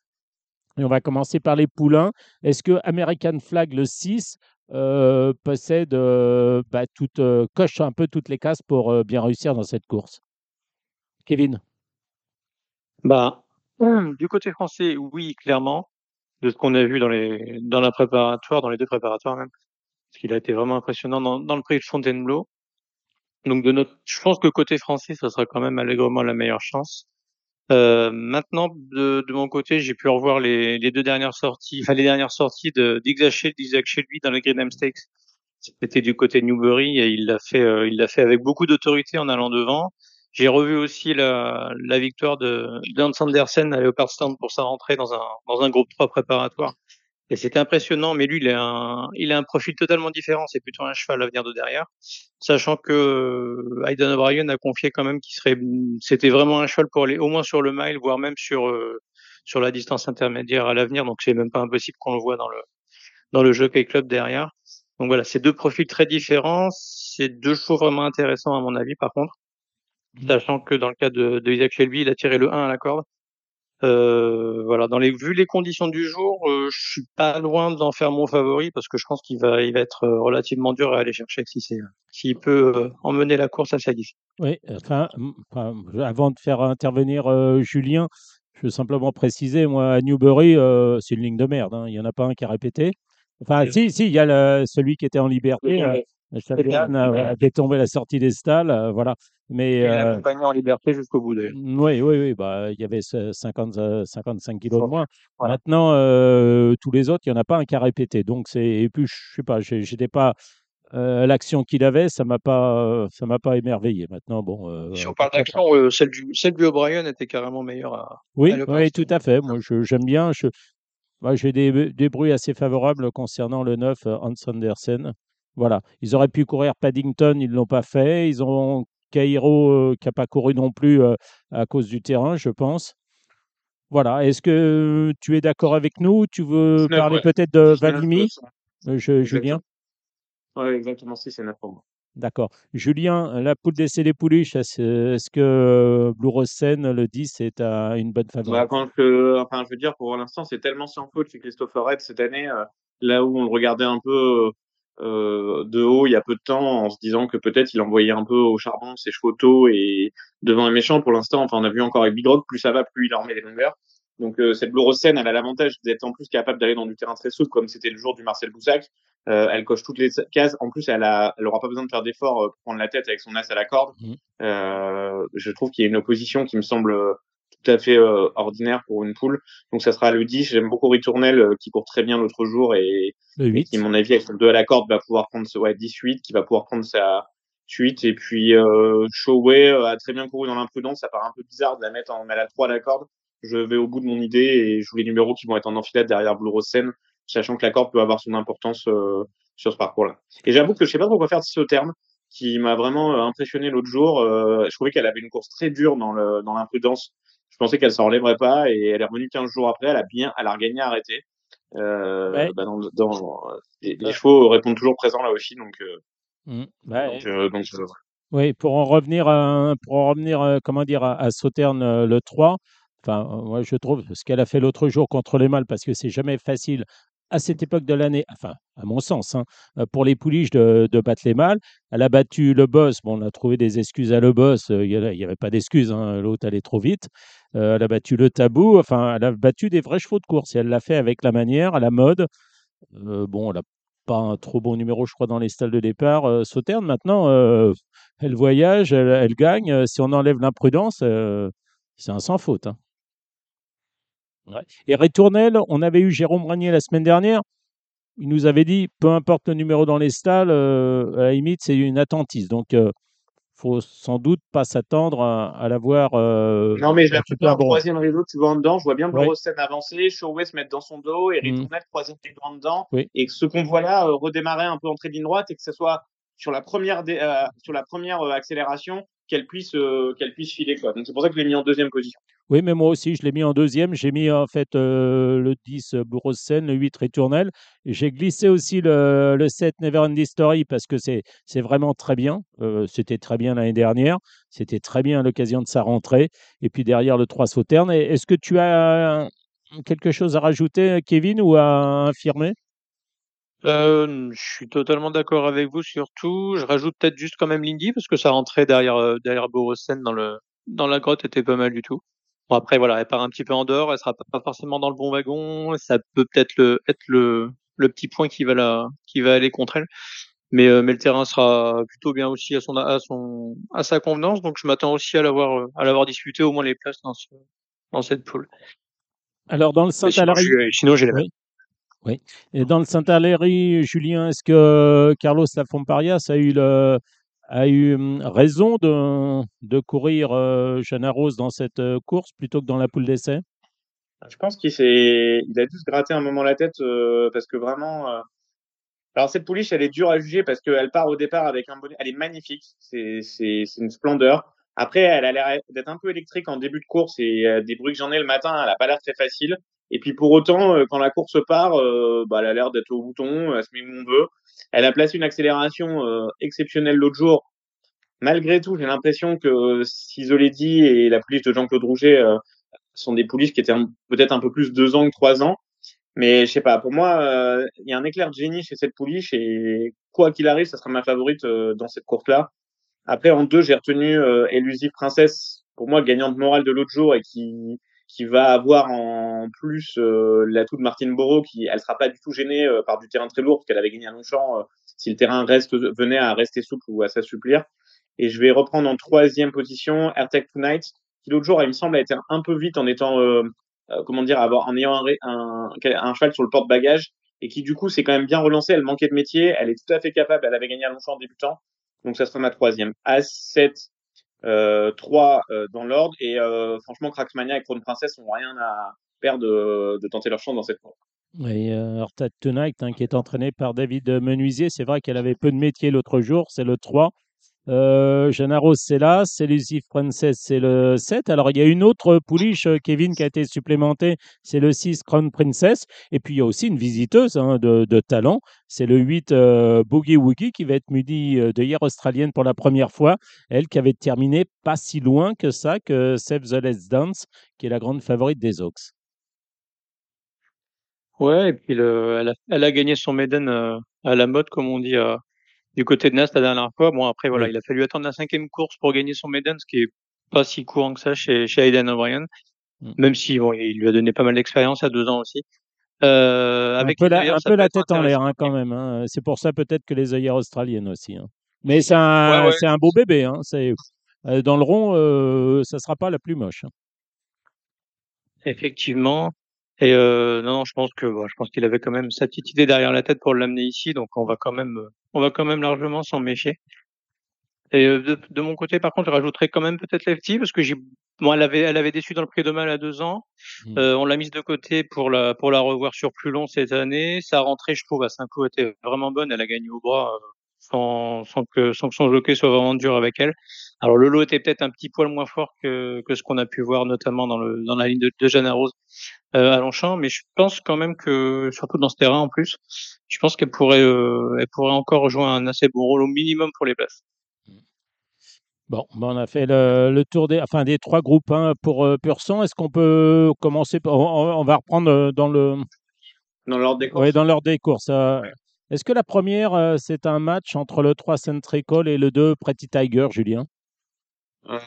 Et on va commencer par les poulains. Est-ce que American Flag, le 6, euh, possède, euh, bah, toute, euh, coche un peu toutes les cases pour euh, bien réussir dans cette course Kevin Bah, du côté français, oui, clairement, de ce qu'on a vu dans les dans la préparatoire, dans les deux préparatoires même, parce qu'il a été vraiment impressionnant dans, dans le prix de Fontainebleau. Donc de notre, je pense que côté français, ça sera quand même allègrement la meilleure chance. Euh, maintenant, de, de mon côté, j'ai pu revoir les, les deux dernières sorties, enfin les dernières sorties de d'Isaac d'Isaac Shelby dans les Greenham Stakes. C'était du côté de Newbury et il l'a fait, euh, il l'a fait avec beaucoup d'autorité en allant devant. J'ai revu aussi la, la victoire de Dan Sanderson à Leopard Stand pour sa rentrée dans un dans un groupe 3 préparatoire. Et c'était impressionnant, mais lui, il a un, il a un profil totalement différent. C'est plutôt un cheval à venir de derrière. Sachant que euh, Aidan O'Brien a confié quand même qu'il serait, c'était vraiment un cheval pour aller au moins sur le mile, voire même sur, euh, sur la distance intermédiaire à l'avenir. Donc c'est même pas impossible qu'on le voit dans le, dans le Jockey Club derrière. Donc voilà, c'est deux profils très différents. C'est deux chevaux vraiment intéressants à mon avis, par contre. Sachant que dans le cas de, de Isaac Shelby, il a tiré le 1 à la corde. Euh, voilà, dans les vu les conditions du jour, euh, je suis pas loin d'en faire mon favori parce que je pense qu'il va il va être euh, relativement dur à aller chercher si c'est s'il peut euh, emmener la course à sa guise. Oui, enfin, avant de faire intervenir euh, Julien, je veux simplement préciser, moi, à Newbury, euh, c'est une ligne de merde. hein. Il n'y en a pas un qui a répété. Enfin, si, si, il y a le- celui qui était en liberté, euh, euh, qui est tombé à la sortie des stalles, euh, voilà. Mais l'a euh, accompagné en liberté jusqu'au bout d'ailleurs. oui, oui, oui, bah, il y avait ce 50, euh, 55 kilos de moins. Voilà. Maintenant, euh, tous les autres, il n'y en a pas un qui a répété. Donc, c'est, et puis, je sais pas, j'étais pas, euh, l'action qu'il avait, ça m'a pas, euh, ça m'a pas émerveillé. Maintenant, bon. euh, Si on parle d'action, euh, celle du celle du O'Brien était carrément meilleure à, Oui, à oui, tout à fait. Moi, j'aime bien. Je, moi, j'ai des, des bruits assez favorables concernant le 9, euh, Hans Andersen. Voilà. Ils auraient pu courir Paddington, ils ne l'ont pas fait. Ils ont Cairo euh, qui n'a pas couru non plus euh, à cause du terrain, je pense. Voilà. Est-ce que tu es d'accord avec nous? Tu veux 19, parler ouais. peut-être de 19, Valimi, euh, je- Julien? Exactement. Ouais, exactement, si, c'est 9 pour moi. D'accord. Julien, la poule d'essai des pouliches, est-ce est-ce que Blue le 10, est à une bonne Bah, favorite quand je, enfin, je veux dire, pour l'instant, c'est tellement sans faute chez Christopher Red cette année, euh, là où on le regardait un peu euh, de haut il y a peu de temps, en se disant que peut-être il envoyait un peu au charbon ses chevaux tôt et devant les méchants. Pour l'instant, enfin, on a vu encore avec Big Rock, plus ça va, plus il en met les longueurs. Donc euh, cette Blue Rose Sen, elle a l'avantage d'être en plus capable d'aller dans du terrain très souple, comme c'était le jour du Marcel Boussac. Euh, elle coche toutes les cases. En plus, elle a, elle aura pas besoin de faire d'efforts euh, pour prendre la tête avec son as à la corde. Mhm. Euh, je trouve qu'il y a une opposition qui me semble tout à fait euh, ordinaire pour une poule. Donc ça sera le 10. J'aime beaucoup Ritournel euh, qui court très bien l'autre jour et, Le et 8 qui, à mon avis, avec son 2 à la corde, va pouvoir prendre ce ouais, 18, qui va pouvoir prendre sa suite. Et puis euh, Showway euh, a très bien couru dans l'imprudence. Ça paraît un peu bizarre de la mettre en à la 3 à la corde. Je vais au bout de mon idée et je joue les numéros qui vont être en enfilade derrière Blue Rose Sen, sachant que la corde peut avoir son importance sur ce parcours-là. Et j'avoue que je sais pas trop quoi faire de ce terme qui m'a vraiment impressionné l'autre jour. Euh, je trouvais qu'elle avait une course très dure dans l'imprudence. Je pensais qu'elle s'en relèverait pas et elle est revenue 15 jours après. Elle a bien, elle a regagné à arrêter. Euh, Ouais. bah dans, dans les, les Ouais. chevaux répondent toujours présents là aussi, donc euh, Mm. Bah, donc, euh, donc Oui, pour en revenir à, pour en revenir, euh, comment dire, à, euh, le 3, enfin, moi je trouve ce qu'elle a fait l'autre jour contre les mâles, parce que c'est jamais facile à cette époque de l'année, enfin, à mon sens, hein, euh, pour les pouliches de, de battre les mâles. Elle a battu le boss, bon, on a trouvé des excuses à le boss, euh, il n'y avait pas d'excuses, hein, l'autre allait trop vite. Euh, elle a battu le tabou, enfin, elle a battu des vrais chevaux de course, et elle l'a fait avec la manière, à la mode. Euh, bon, elle n'a pas un trop bon numéro, je crois, dans les stalles de départ. Sauternes, maintenant, elle voyage, elle, gagne. Si on enlève l'imprudence, c'est un sans faute. hein. Ouais. Et Retournelle, on avait eu Jérôme Ragnier la semaine dernière. Il nous avait dit, peu importe le numéro dans les stalles, euh, à la limite, c'est une attentiste. Donc, il faut sans doute pas s'attendre à, à la voir. euh, Non, mais je la en bon. troisième rideau, tu vois en dedans. Je vois bien Ouais. Blorosen avancer, Showway se mettre dans son dos et Mm. Ritournel troisième rideau en dedans. Oui. Et que ce qu'on voit là euh, redémarrer un peu en ligne droite et que ce soit sur la première, euh, sur la première euh, accélération qu'elle puisse, euh, qu'elle puisse filer. Quoi. Donc c'est pour ça que je l'ai mis en deuxième position. Oui, mais moi aussi, je l'ai mis en deuxième. J'ai mis en fait euh, le 10 Blue Rose Sen, le 8 Retournelle. Et J'ai glissé aussi le, le 7 Never Ending Story parce que c'est c'est vraiment très bien. Euh, C'était très bien l'année dernière. C'était très bien l'occasion de sa rentrée. Et puis derrière le 3 Sauterne. Est-ce que tu as quelque chose à rajouter, Kevin, ou à affirmer? Euh, je suis totalement d'accord avec vous surtout. Je rajoute peut-être juste quand même Lindy parce que sa rentrée derrière derrière Borosen dans le dans la grotte était pas mal du tout. Bon après voilà, elle part un petit peu en dehors, elle sera pas forcément dans le bon wagon, ça peut peut-être le être le le petit point qui va la qui va aller contre elle. Mais euh, mais le terrain sera plutôt bien aussi à son à son à sa convenance, donc je m'attends aussi à l'avoir euh, à l'avoir disputé au moins les places dans ce dans cette poule. Alors, dans le Saint-Alary. j'ai sinon j'ai les mêmes. Oui. Oui. Et dans le Saint-Alary, Julien, est-ce que Carlos Lafomparias a eu, le, a eu hum, raison de, de courir euh, Jeanne Rose dans cette euh, course plutôt que dans la poule d'essai? Je pense qu'il a dû se gratter un moment la tête euh, parce que vraiment. euh, Alors cette pouliche, elle est dure à juger parce qu'elle part au départ avec un bonnet. Elle est magnifique, c'est une splendeur. Après, elle a l'air d'être un peu électrique en début de course et euh, des bruits que j'en ai le matin, elle a pas l'air très facile. Et puis pour autant, euh, quand la course part, euh, bah, elle a l'air d'être au bouton, elle se met où on veut. Elle a placé une accélération euh, exceptionnelle l'autre jour. Malgré tout, j'ai l'impression que Sisoledi et la pouliche de Jean-Claude Rouget euh, sont des pouliches qui étaient peut-être un peu plus deux ans que trois ans. Mais je sais pas, pour moi, euh, il y a un éclair de génie chez cette pouliche et quoi qu'il arrive, ça sera ma favorite euh, dans cette course-là. Après, en deux, j'ai retenu euh, Elusive Princess, pour moi, gagnante morale de l'autre jour et qui, qui va avoir en plus euh, l'atout de Martine Borot, qui elle sera pas du tout gênée euh, par du terrain très lourd, parce qu'elle avait gagné à Longchamp euh, si le terrain reste, venait à rester souple ou à s'assouplir. Et je vais reprendre en troisième position AirTech Tonight, qui l'autre jour, il me semble, a été un peu vite en étant, euh, euh, comment dire, avoir, en ayant un, cheval sur le porte-bagages, et qui du coup s'est quand même bien relancée. Elle manquait de métier, elle est tout à fait capable, elle avait gagné à Longchamp en débutant, donc ça sera ma troisième. A7, euh, trois euh, dans l'ordre. Et euh, franchement, Cracksmania et Crown Princess n'ont rien à perdre de, de tenter leur chance dans cette course. Et euh, Tonight, hein, qui est entraîné par David Menuisier, c'est vrai qu'elle avait peu de métier l'autre jour, c'est le 3. Euh, Genaro, c'est là. Elusive Princess, c'est le 7. Alors, il y a une autre pouliche, euh, Kevin, qui a été supplémentée. C'est le 6, Crown Princess. Et puis, il y a aussi une visiteuse hein, de, talent. C'est le 8, euh, Boogie Woogie, qui va être mudi euh, de hier australienne pour la première fois. Elle qui avait terminé pas si loin que ça, que Save the Let's Dance, qui est la grande favorite des Oaks. Ouais, et puis le, elle, a, gagné son maiden à la mode, comme on dit, du côté de Nas la dernière fois. Bon, après, voilà, Oui. il a fallu attendre la cinquième course pour gagner son maiden, ce qui est pas si courant que ça chez, chez Aiden O'Brien, Mm. même si bon, il lui a donné pas mal d'expérience à deux ans aussi. Euh, Un peu la, un peu tête en l'air hein, quand même. hein. C'est pour ça peut-être que les œillères australiennes aussi. hein. Mais c'est un, Ouais, ouais. c'est un beau bébé. C'est, euh, dans le rond, euh, ça sera pas la plus moche. Effectivement. Et euh, non, non, je pense que bon, je pense qu'il avait quand même sa petite idée derrière la tête pour l'amener ici, donc on va quand même, on va quand même largement s'en méfier. Et euh, de, de mon côté, par contre, je rajouterais quand même peut-être Lefty parce que j'ai, bon, elle avait, elle avait déçu dans le prix de mal à deux ans. Mm. Euh, on l'a mise de côté pour la, pour la revoir sur plus long cette année. Sa rentrée, je trouve, à Saint-Cloud était vraiment bonne. Elle a gagné au bras euh, sans, sans que, sans que son jockey soit vraiment dur avec elle. Alors le lot était peut-être un petit poil moins fort que, que ce qu'on a pu voir notamment dans le, dans la ligne de, de Jeanne Rose à Longchamp, mais je pense quand même que, surtout dans ce terrain en plus, je pense qu'elle pourrait, euh, elle pourrait encore jouer un assez bon rôle au minimum pour les places. Bon, ben, on a fait le, le tour des, enfin, des trois groupes hein, pour euh, Pur sang. Est-ce qu'on peut commencer on, on va reprendre euh, dans le, Dans l'ordre des courses. ouais, dans l'ordre des courses. euh, Est-ce que la première, euh, c'est un match entre le 3 Centrical et le 2 Pretty Tiger, Julien? Euh,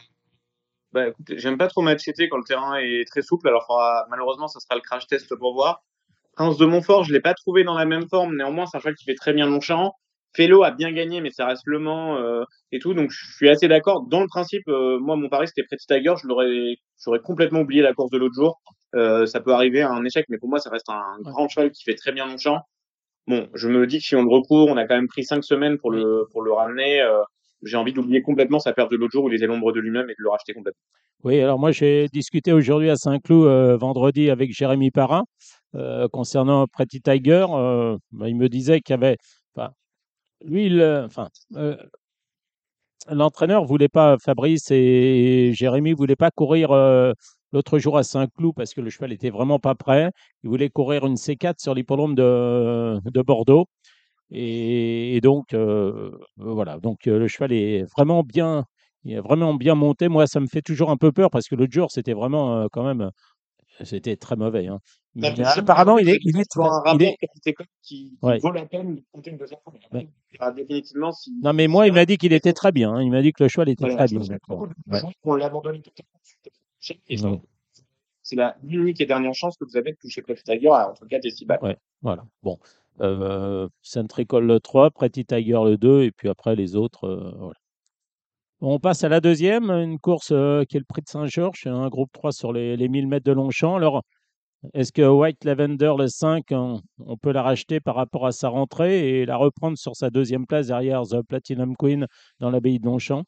Bah, j'aime pas trop matcheter quand le terrain est très souple. Alors, faudra- malheureusement, ça sera le crash test pour voir. Prince de Montfort, je l'ai pas trouvé dans la même forme. Néanmoins, c'est un cheval qui fait très bien Longchamp. Fellow a bien gagné, mais ça reste Le Mans euh, et tout. Donc, je suis assez d'accord. Dans le principe, euh, moi, mon pari, c'était Pretty Tiger. Je l'aurais, j'aurais complètement oublié la course de l'autre jour. Euh, ça peut arriver à un échec, mais pour moi, ça reste un grand cheval qui fait très bien Longchamp. Bon, je me dis que si on le recourt, on a quand même pris cinq semaines pour le, pour le ramener. J'ai envie d'oublier complètement sa perte de l'autre jour où il était l'ombre de lui-même et de le racheter complètement. Oui, alors moi j'ai discuté aujourd'hui à Saint-Cloud euh, vendredi avec Jérémy Parra euh, concernant Pretty Tiger. euh, bah, il me disait qu'il y avait, lui, il, euh, enfin, voulait pas, Fabrice et Jérémy voulaient pas courir l'autre jour à Saint-Cloud parce que le cheval était vraiment pas prêt. Il voulait courir une C4 sur l'hippodrome de Bordeaux. Et, et donc, euh, voilà. Donc, euh, le cheval est vraiment bien, il est vraiment bien monté. Moi, ça me fait toujours un peu peur parce que l'autre jour, c'était vraiment euh, quand même, euh, c'était très mauvais. hein. Mais Bah, c'est apparemment, il est, il est, sur un rapport est- qui, qui Ouais. vaut la peine de compter une deuxième fois. Ouais. Définitivement, si, Non, mais moi, il m'a dit qu'il était très bien. hein. Il m'a dit que le cheval était Voilà, très bien. Ouais. abandonné totalement. C'est la unique et dernière chance que vous avez de toucher Pretty Tiger à entre 4 et 6 balles. Ouais, voilà. Bon. Euh, le 3, Pretty Tiger le 2, et puis après les autres. euh. On passe à la deuxième, une course euh, qui est le prix de Saint-Georges, un groupe 3 sur les, les 1000 mètres de Longchamp. Alors, est-ce que White Lavender, le 5, on, on peut la racheter par rapport à sa rentrée et la reprendre sur sa deuxième place derrière The Platinum Queen dans l'abbaye de Longchamp?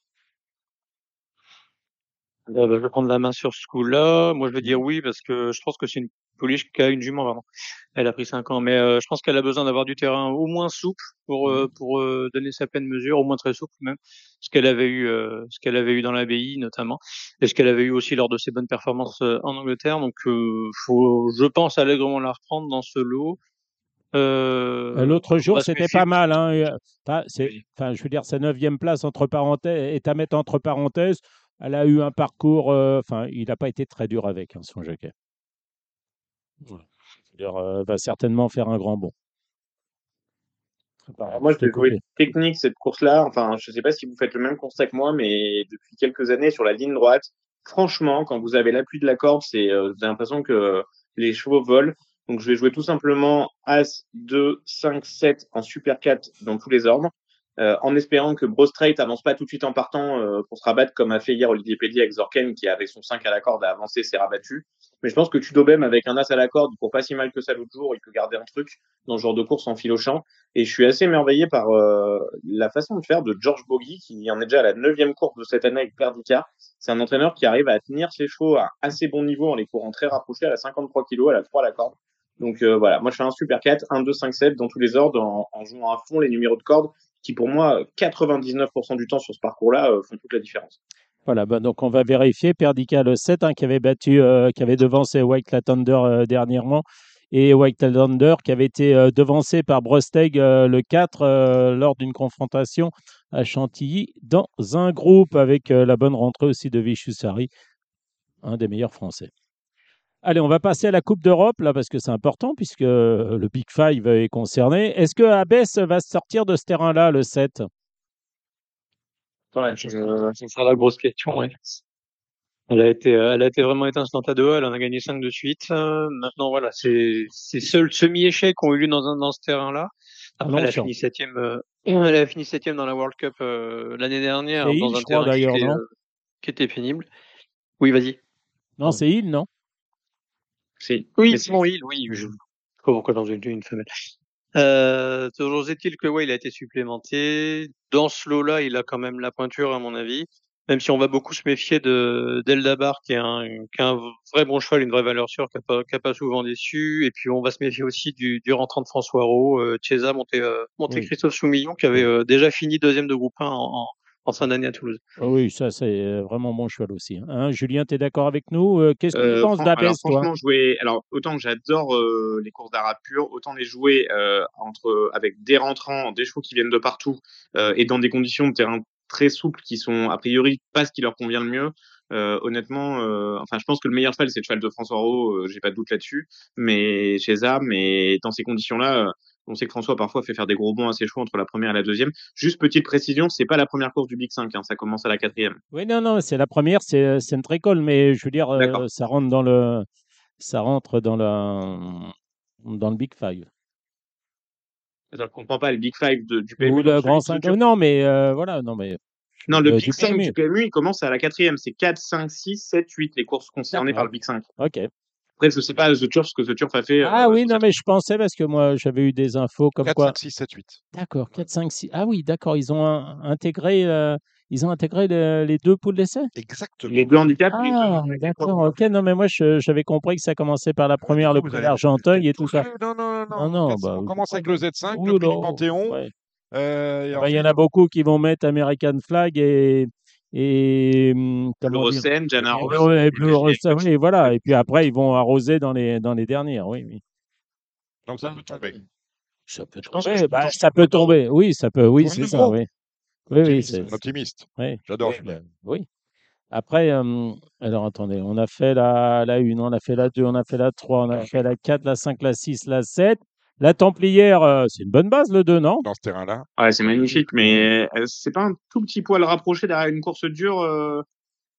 Euh, bah, je vais prendre la main sur ce coup-là. Moi, je vais dire oui parce que je pense que c'est une pouliche qui a une jument, pardon. Elle a pris cinq ans, mais euh, je pense qu'elle a besoin d'avoir du terrain au moins souple pour euh, pour euh, donner sa pleine mesure, au moins très souple même, ce qu'elle avait eu ce qu'elle avait eu dans l'abbaye notamment, et ce qu'elle avait eu aussi lors de ses bonnes performances en Angleterre. Donc, faut, je pense allègrement la reprendre dans ce lot. Euh, L'autre jour, c'était pas mal. Hein. Enfin, je veux dire, sa neuvième place entre parenthèses est à mettre entre parenthèses. elle a eu un parcours. euh, Enfin, il n'a pas été très dur avec hein, son jockey. Voilà. Euh, va certainement faire un grand bond. Moi, je coupé. technique cette course-là. Enfin, je sais pas si vous faites le même constat que moi, mais depuis quelques années sur la ligne droite, franchement, quand vous avez l'appui de la corde, c'est, euh, vous avez l'impression que les chevaux volent. Donc, je vais jouer tout simplement As, 2, 5, 7 en Super 4 dans tous les ordres, euh, en espérant que Bro Straight avance pas tout de suite en partant euh, pour se rabattre comme a fait hier Olivier Pellier avec Zorken qui avec son 5 à la corde a avancé, s'est rabattu. Mais je pense que Tudobem avec un As à la corde, pour pas si mal que ça l'autre jour, il peut garder un truc dans ce genre de course en filochant. Et je suis assez émerveillé par euh, la façon de faire de George Bogie, qui en est déjà à la neuvième course de cette année avec Perdica. C'est un entraîneur qui arrive à tenir ses chevaux à assez bon niveau en les courant très rapprochés à la 53 kg, à la 3 à la corde. Donc euh, voilà, moi je fais un super 4, 1, 2, 5, 7 dans tous les ordres en jouant à fond les numéros de corde qui pour moi 99% du temps sur ce parcours-là euh, font toute la différence. Voilà, bah, donc on va vérifier. Perdica le 7 hein, qui avait battu, euh, qui avait devancé White Thunder euh, dernièrement et White Thunder qui avait été devancé par Brosteg le 4 euh, lors d'une confrontation à Chantilly dans un groupe avec la bonne rentrée aussi de Vichusari, un des meilleurs Français. Allez, on va passer à la Coupe d'Europe, là, parce que c'est important, puisque euh, le Big Five est concerné. Est-ce que Abès va sortir de ce terrain-là, le 7 Ouais, ça sera la grosse question, ouais. Elle a été, euh, elle a été vraiment étincelante à deux, elle en a gagné cinq de suite. Euh, maintenant, voilà, c'est, c'est seuls semi-échecs qui ont eu lieu dans, ce terrain-là. Après, elle a fini septième, euh, elle a fini septième dans la World Cup, euh, l'année dernière, C'est dans Hill, un je crois, terrain qui était, non? euh, qui était pénible. Oui, vas-y. Non, c'est Hill, non? C'est Oui, Simon Hill, oui, je pourquoi dans une, une femelle. Euh, toujours est-il que ouais, il a été supplémenté. Dans ce lot-là, il a quand même la pointure, à mon avis. Même si on va beaucoup se méfier de d'Eldabar, qui est un, qui est un vrai bon cheval, une vraie valeur sûre, qui a pas, qui a pas souvent déçu. Et puis on va se méfier aussi du, du rentrant de François Rowe, euh, Chiesa, monté, euh, monté Oui. Christophe Soumillon, qui avait euh, déjà fini deuxième de groupe 1 en, en, en fin d'année à Toulouse. Ah Oui, ça, c'est euh, vraiment bon cheval aussi. hein. Hein, Julien, tu es d'accord avec nous Euh, Qu'est-ce que tu Euh, penses toi? franchement jouer alors autant que j'adore euh, les courses d'arabe pur autant les jouer euh, entre avec des rentrants des chevaux qui viennent de partout euh, et dans des conditions de terrain très souples qui sont a priori pas ce qui leur convient le mieux euh, honnêtement euh, enfin je pense que le meilleur cheval c'est le cheval de François Rowe euh, j'ai pas de doute là-dessus mais chez ça mais dans ces conditions là on sait que François parfois fait faire des gros bonds à ses chevaux entre la première et la deuxième. Juste petite précision, c'est pas la première course du Big 5, hein, ça commence à la quatrième. Oui, non, non, c'est la première, c'est euh, une tricole, mais je veux dire, euh, ça rentre dans le, ça rentre dans la, dans le Big Five. Je ne comprends pas le Big Five de- du Ou PMU. le donc Grand celui 5. qui- non, mais euh, voilà, non, mais. Non, le euh, Big du 5 PMU. du PMU, il commence à la quatrième. C'est 4, 5, 6, 7, 8 les courses concernées par le Big 5. Ok. Après, je sais pas The Turf, ce que The Turf a fait. Ah euh, oui, non, cette mais je pensais parce que moi, j'avais eu des infos comme 4, quoi. 5, 6, 7, 8. D'accord, 4, 5, 6. Ah oui, d'accord, ils ont un- intégré, euh, ils ont intégré le- les deux poules d'essai? Exactement. Les deux handicaps. Ah, d'accord, ok. Non, mais moi, j'avais compris que ça commençait par la première, le prix d'Argenteuil et tout ça. Non, non, non, Non, non. bah, on commence avec le Z5, Ouh le Panthéon. ouais. euh, Ah bah, Il y en ensuite- a beaucoup qui vont mettre American Flag et. Et Jana Et- puis- Rose, ça, oui, voilà. Et puis après, ils vont arroser dans les, dans les dernières. Oui, oui. Donc ça peut tomber. Ça peut tomber. bah, pense ça peut tomber. Oui, ça peut. Oui, c'est ça. Oui, oui, oui. Optimiste, c'est- optimiste. oui. J'adore Oui, bah, oui. Après, euh, alors attendez, on a fait la, la 1, on a fait la 2, on a fait la 3, on a fait la 4, la 5, la 6, la 7. La Templière, euh, c'est une bonne base, le 2, non? Dans ce terrain-là. Ouais, c'est magnifique, mais euh, c'est pas un tout petit poil rapproché derrière une course dure. euh,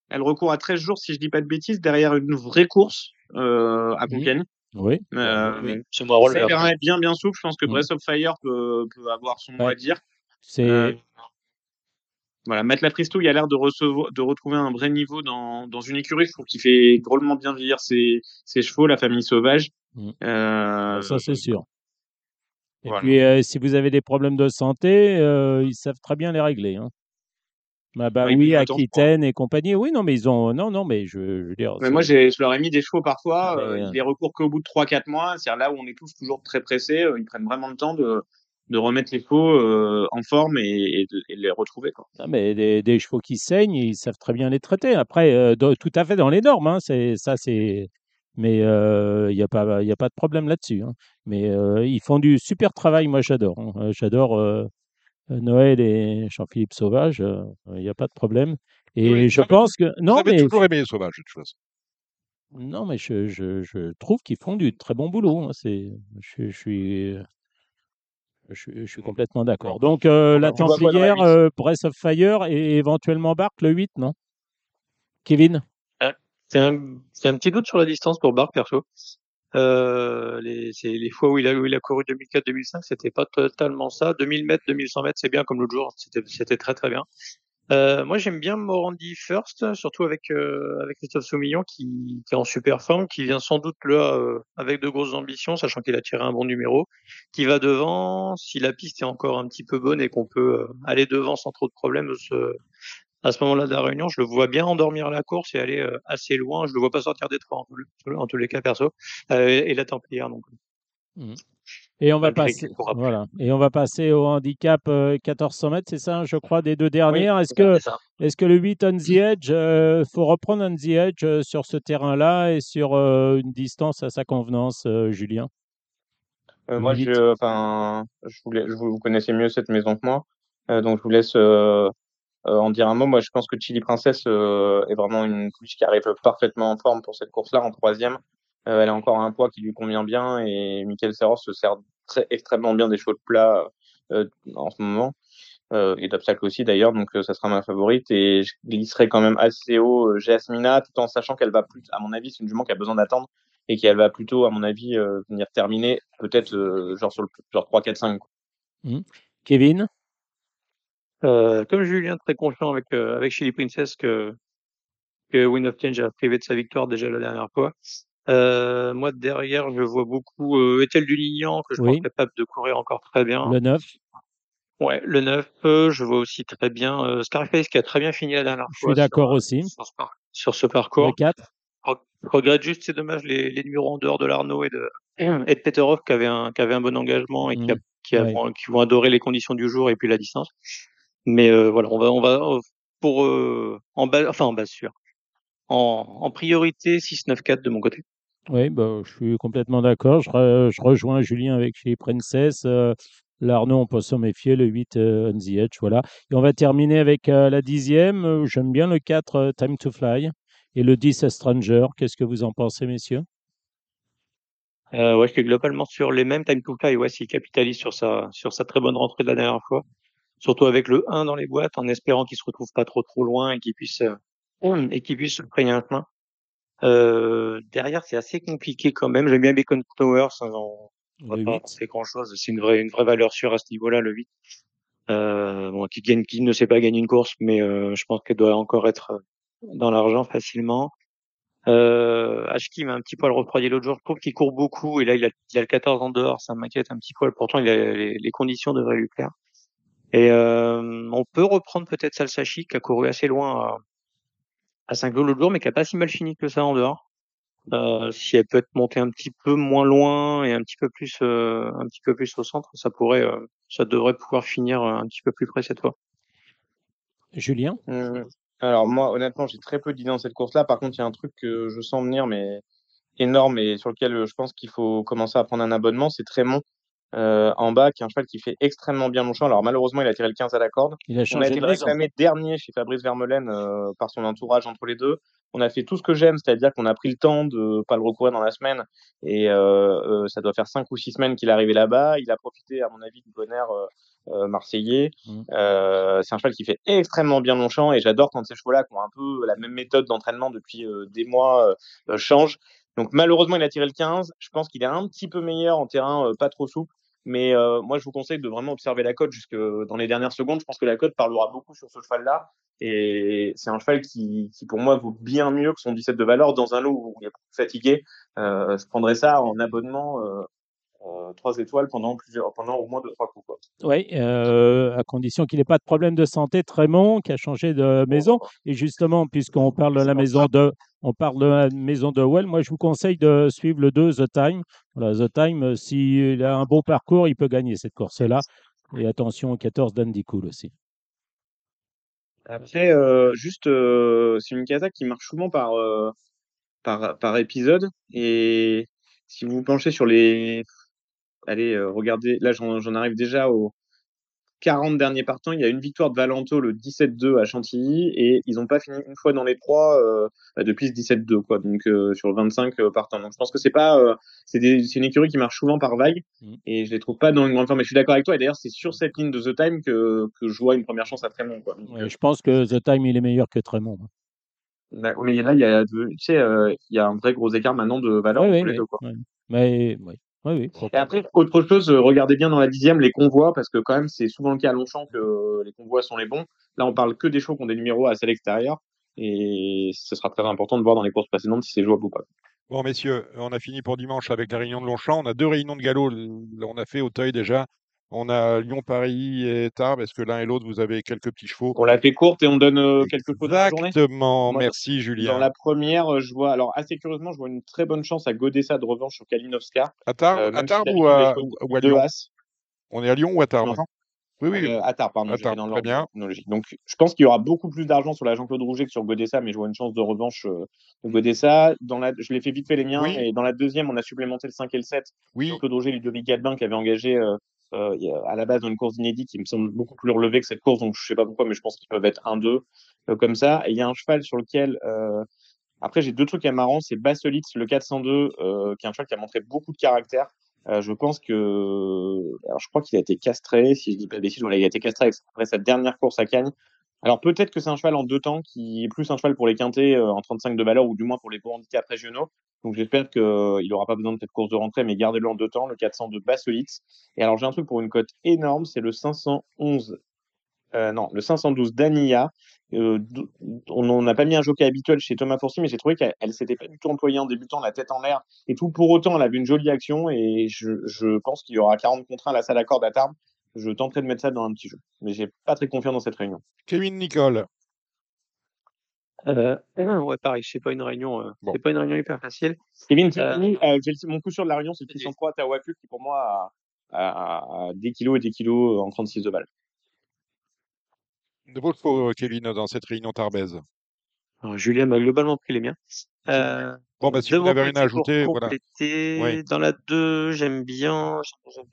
Elle recourt à 13 jours, si je dis pas de bêtises, derrière une vraie course euh, à Oui. Compiègne. Oui. Euh, Oui. C'est moi, Le terrain est bien bien souple. Je pense que Mm. Breath of Fire peut, peut avoir son mot à dire. C'est. Euh, Voilà, Matt Lapristouille a l'air de, recevoir, de retrouver un vrai niveau dans, dans une écurie. Je trouve qu'il fait drôlement bien vieillir ses, ses chevaux, la famille sauvage. Euh, Ça, c'est sûr. Et voilà. puis, euh, si vous avez des problèmes de santé, euh, ils savent très bien les régler. Hein. Bah, bah Oui, Aquitaine et compagnie. Oui, non, mais ils ont. Non, non, mais je, je veux dire. Mais moi, je leur ai mis des chevaux parfois. Mais, euh, ils les recourent qu'au bout de 3-4 mois. C'est-à-dire là où on est tous toujours très pressés. euh, ils prennent vraiment le temps de, de remettre les chevaux en forme et, et de, et de les retrouver. Quoi. Non, mais des, des chevaux qui saignent, ils savent très bien les traiter. Après, dans- tout à fait dans les normes, hein, ça, c'est. Mais il n'y a pas, y a pas de problème là-dessus. hein. Mais euh, ils font du super travail. Moi, j'adore. hein. Euh, J'adore euh, euh, Noël et Jean-Philippe Sauvage. Il n'y a pas de problème. Et Oui, je pense que non, mais toujours aimé les sauvages, de toute façon. non, mais je, je, je trouve qu'ils font du très bon boulot. hein. C'est, je, je suis, je, suis- complètement d'accord. Donc euh, la Templière, euh, Breath of Fire et éventuellement Bark le 8, non? Kevin? Euh, C'est un, un petit doute sur la distance pour Bark, perso. Euh, les, les fois où il a, où il a couru 2004-2005, c'était pas totalement ça. 2000 mètres, 2100 mètres, c'est bien comme l'autre jour. C'était, c'était très très bien. Euh, moi, j'aime bien Morandi First, surtout avec euh, avec Christophe Soumillon qui, qui est en super forme, qui vient sans doute là euh, avec de grosses ambitions, sachant qu'il a tiré un bon numéro, qui va devant. Si la piste est encore un petit peu bonne et qu'on peut euh, aller devant sans trop de problèmes, ce, à ce moment-là de la réunion, je le vois bien endormir la course et aller euh, assez loin. Je le vois pas sortir des trois en, tous- en tous les cas perso. Euh, et la Templière donc. Mhm. Et on va passer, voilà. Et on va passer au handicap euh, 1400 mètres, c'est ça, je crois, des deux Oui, dernières. Est-ce que, est-ce que le 8 on the edge, euh, faut reprendre on the edge euh, sur ce terrain-là et sur euh, une distance à sa convenance, euh, Julien? Euh, moi, 8. je, enfin, je voulais, je, vous connaissez mieux cette maison que moi, euh, donc je vous laisse euh, euh, en dire un mot. Moi, je pense que Chili Princess euh, est vraiment une pouliche qui arrive parfaitement en forme pour cette course-là, en troisième. Euh, elle a encore un poids qui lui convient bien et Michael Serros se sert extrêmement bien des chevaux de plat euh, en ce moment euh, et d'obstacles aussi d'ailleurs, donc euh, ça sera ma favorite et je glisserai quand même assez haut euh, Jasmina tout en sachant qu'elle va plus, à mon avis, c'est une jument qui a besoin d'attendre et qu'elle va plutôt, à mon avis, euh, venir terminer peut-être euh, genre sur le genre 3, 4, 5. quoi. Mhm. Kevin? Euh, comme Julien, très confiant avec euh, avec Chili Princess que que Win of Change a privé de sa victoire déjà la dernière fois. Euh, moi derrière, je vois beaucoup euh, Étel du Lignan que je pense Oui. capable de courir encore très bien. Le 9 Ouais, le 9, euh, je vois aussi très bien euh, Scarface qui a très bien fini la dernière Je suis fois sur, d'accord euh, aussi. sur, ce, par- sur ce Le parcours. 4 Je regrette juste, c'est dommage, les, les numéros en dehors de l'Arnaud et de, et de Peterhoff qui avait un, qui avait un bon engagement et qui, a, Mhm. qui, a- Ouais. qui vont adorer les conditions du jour et puis la distance. Mais euh, voilà, on va, on va euh, pour euh, en bas, enfin en bas sûr. En, en priorité 6-9-4 de mon côté. Oui, bah, je suis complètement d'accord. Je, re- je rejoins Julien avec chez Princess. Euh, L'Arnaud, on peut s'en méfier. Le 8, euh, on the edge. Voilà. Et on va terminer avec euh, la dixième. J'aime bien le 4, euh, Time to Fly. Et le 10, A Stranger. Qu'est-ce que vous en pensez, messieurs? Euh, ouais, je suis globalement sur les mêmes time to fly. Ouais, s'il capitalise sur sa, sur sa très bonne rentrée de la dernière fois. Surtout avec le 1 dans les boîtes, en espérant qu'il se retrouve pas trop trop loin et qu'il puisse, euh, et qu'il puisse se frayer un chemin. Euh, derrière, c'est assez compliqué quand même. J'aime bien Bacon Towers. hein, On on va pas 8. avancer grand chose. C'est une vraie, une vraie valeur sûre à ce niveau-là, le 8. Euh, bon, qui gagne, qui ne sait pas gagner une course, mais euh, je pense qu'elle doit encore être euh, dans l'argent facilement. Euh, Ashki m'a un petit poil refroidi l'autre jour. Je trouve qu'il court beaucoup et là il a, il a le 14 en dehors. Ça m'inquiète un petit poil. Pourtant, il a, les, les conditions devraient lui plaire. Et euh, on peut reprendre peut-être Salsachi qui a couru assez loin à, à Saint-Cloud l'autre jour, mais qui a pas si mal fini que ça en dehors. Euh, si elle peut être montée un petit peu moins loin et un petit peu plus, euh, un petit peu plus au centre, ça pourrait, euh, ça devrait pouvoir finir euh, un petit peu plus près cette fois. Julien? Hum, Alors moi, honnêtement, j'ai très peu d'idées dans cette course-là. Par contre, il y a un truc que je sens venir, mais énorme et sur lequel euh, je pense qu'il faut commencer à prendre un abonnement, c'est Trémont euh, en bas, qui est un cheval qui fait extrêmement bien mon champ. Alors malheureusement, il a tiré le 15 à la corde. Il a On a été de réclamé dernier chez Fabrice Vermeulen euh, par son entourage entre les deux. On a fait tout ce que j'aime, c'est-à-dire qu'on a pris le temps de pas le recourir dans la semaine et euh, ça doit faire cinq ou six semaines qu'il est arrivé là-bas. Il a profité, à mon avis, du bon air euh, marseillais. Euh, c'est un cheval qui fait extrêmement bien Longchamp et j'adore quand ces chevaux-là qui ont un peu la même méthode d'entraînement depuis des mois changent. Donc malheureusement, il a tiré le 15. Je pense qu'il est un petit peu meilleur en terrain euh, pas trop souple. Mais euh, moi, je vous conseille de vraiment observer la cote jusque dans les dernières secondes. Je pense que la cote parlera beaucoup sur ce cheval-là. Et c'est un cheval qui, qui, pour moi, vaut bien mieux que son 17 de valeur dans un lot où il est fatigué. Euh, je prendrais ça en abonnement euh, euh, 3 étoiles pendant plusieurs, pendant au moins 2-3 coups. Quoi. Oui, euh, à condition qu'il n'ait pas de problème de santé. Trémont qui a changé de maison. Et justement, puisqu'on parle de la maison de, on parle de la maison de Well, moi je vous conseille de suivre le 2 The Time. Voilà, The Time, euh, s'il a un bon parcours, il peut gagner cette course-là. Et attention au 14 d'Andy Cool aussi. Après, euh, juste, euh, c'est une casa qui marche souvent par, euh, par, par épisode. Et si vous vous penchez sur les. Allez, euh, regardez, là j'en arrive déjà au, 40 derniers partants, il y a une victoire de Valento le 17-2 à Chantilly et ils n'ont pas fini une fois dans les trois euh, bah, depuis ce 17-2 quoi. Donc euh, sur 25 euh, partants. Donc je pense que c'est pas euh, c'est une écurie qui marche souvent par vague Mhm. et je les trouve pas dans une grande forme. Mais je suis d'accord avec toi et d'ailleurs c'est sur cette ligne de The Time que que je vois une première chance à Trémont quoi. Donc, Ouais, je pense que The Time, il est meilleur que Trémont. hein. Là- Mais là, il y a, tu sais, euh, il y a un vrai gros écart maintenant de valeur Oui, entre oui, les oui. deux, quoi. ouais. Mais oui, oui, oui. Et après, autre chose, euh, regardez bien dans la dixième les convois, parce que quand même, c'est souvent le cas à Longchamp que euh, les convois sont les bons. Là, on parle que des chevaux qui ont des numéros à celle extérieure, et ce sera très important de voir dans les courses précédentes si c'est jouable ou pas. Bon, messieurs, on a fini pour dimanche avec la réunion de Longchamp. On a deux réunions de galop. On a fait Auteuil déjà. On a Lyon-Paris et Tarbes. Est-ce que l'un et l'autre, vous avez quelques petits chevaux? On l'a fait courte et on donne euh, quelques chevaux dans la journée. Exactement. Moi, Merci, Julien. Dans la première, euh, je vois, alors assez curieusement, je vois une très bonne chance à Godessa de revanche sur Kalinowska. À Tarbes, Euh, à Tarbes ou, à, ou à Lyon? On est à Lyon ou à Tarbes? Oui, oui. Euh, à Tarbes, pardon, À Tarbes, dans très bien. Donc, je pense qu'il y aura beaucoup plus d'argent sur la Jean-Claude Rouget que sur Godessa, mais je vois une chance de revanche euh, de Godessa. Dans la, je l'ai fait vite fait les miens, Oui. et dans la deuxième, on a supplémenté le 5 et le 7. Oui. Jean-Claude Rouget, Ludovic Gadbin, qui avait engagé euh, euh, il à la base dans une course inédite, qui me semble beaucoup plus relevé que cette course, donc je sais pas pourquoi, mais je pense qu'ils peuvent être 1-2 euh, comme ça. Et il y a un cheval sur lequel euh, après, j'ai deux trucs à marrant. C'est Baselitz, le 402, euh, qui est un cheval qui a montré beaucoup de caractère. Je pense que, alors je crois qu'il a été castré, si je dis pas de bêtises, il a été castré après sa dernière course à Cannes. Alors peut-être que c'est un cheval en deux temps qui est plus un cheval pour les quintés euh, en 35 de valeur ou du moins pour les beaux handicaps régionaux. Donc j'espère qu'il n'aura pas besoin de cette course de rentrée, mais gardez-le en deux temps, le 400 de Baselitz. Et alors j'ai un truc pour une cote énorme, c'est le 511 euh, non, le 512 d'Ania. Euh, on n'a pas mis un jockey habituel chez Thomas Fourcy, mais j'ai trouvé qu'elle elle s'était pas du tout employée en débutant, la tête en l'air et tout. Pour autant, elle avait une jolie action et je, je pense qu'il y aura 40 contre 1 à la salle à corde à Tarbes. Je tenterai de mettre ça dans un petit jeu, mais j'ai pas très confiant dans cette réunion. Kevin Nicole. Euh, ouais, pareil, c'est pas une réunion, euh, Bon. c'est pas une réunion hyper facile. Kevin, Euh, euh, mon coup sur de la réunion, c'est le 603 Tawafu qui pour moi a, a- a- a des kilos et des kilos en 36 de balles. De vos chevaux, Kevin, dans cette réunion tarbaise. Alors, Julien m'a globalement pris les miens. Euh, Bon, bah, si vous n'avez rien à ajouter, voilà. Oui. dans la 2, j'aime bien, j'aime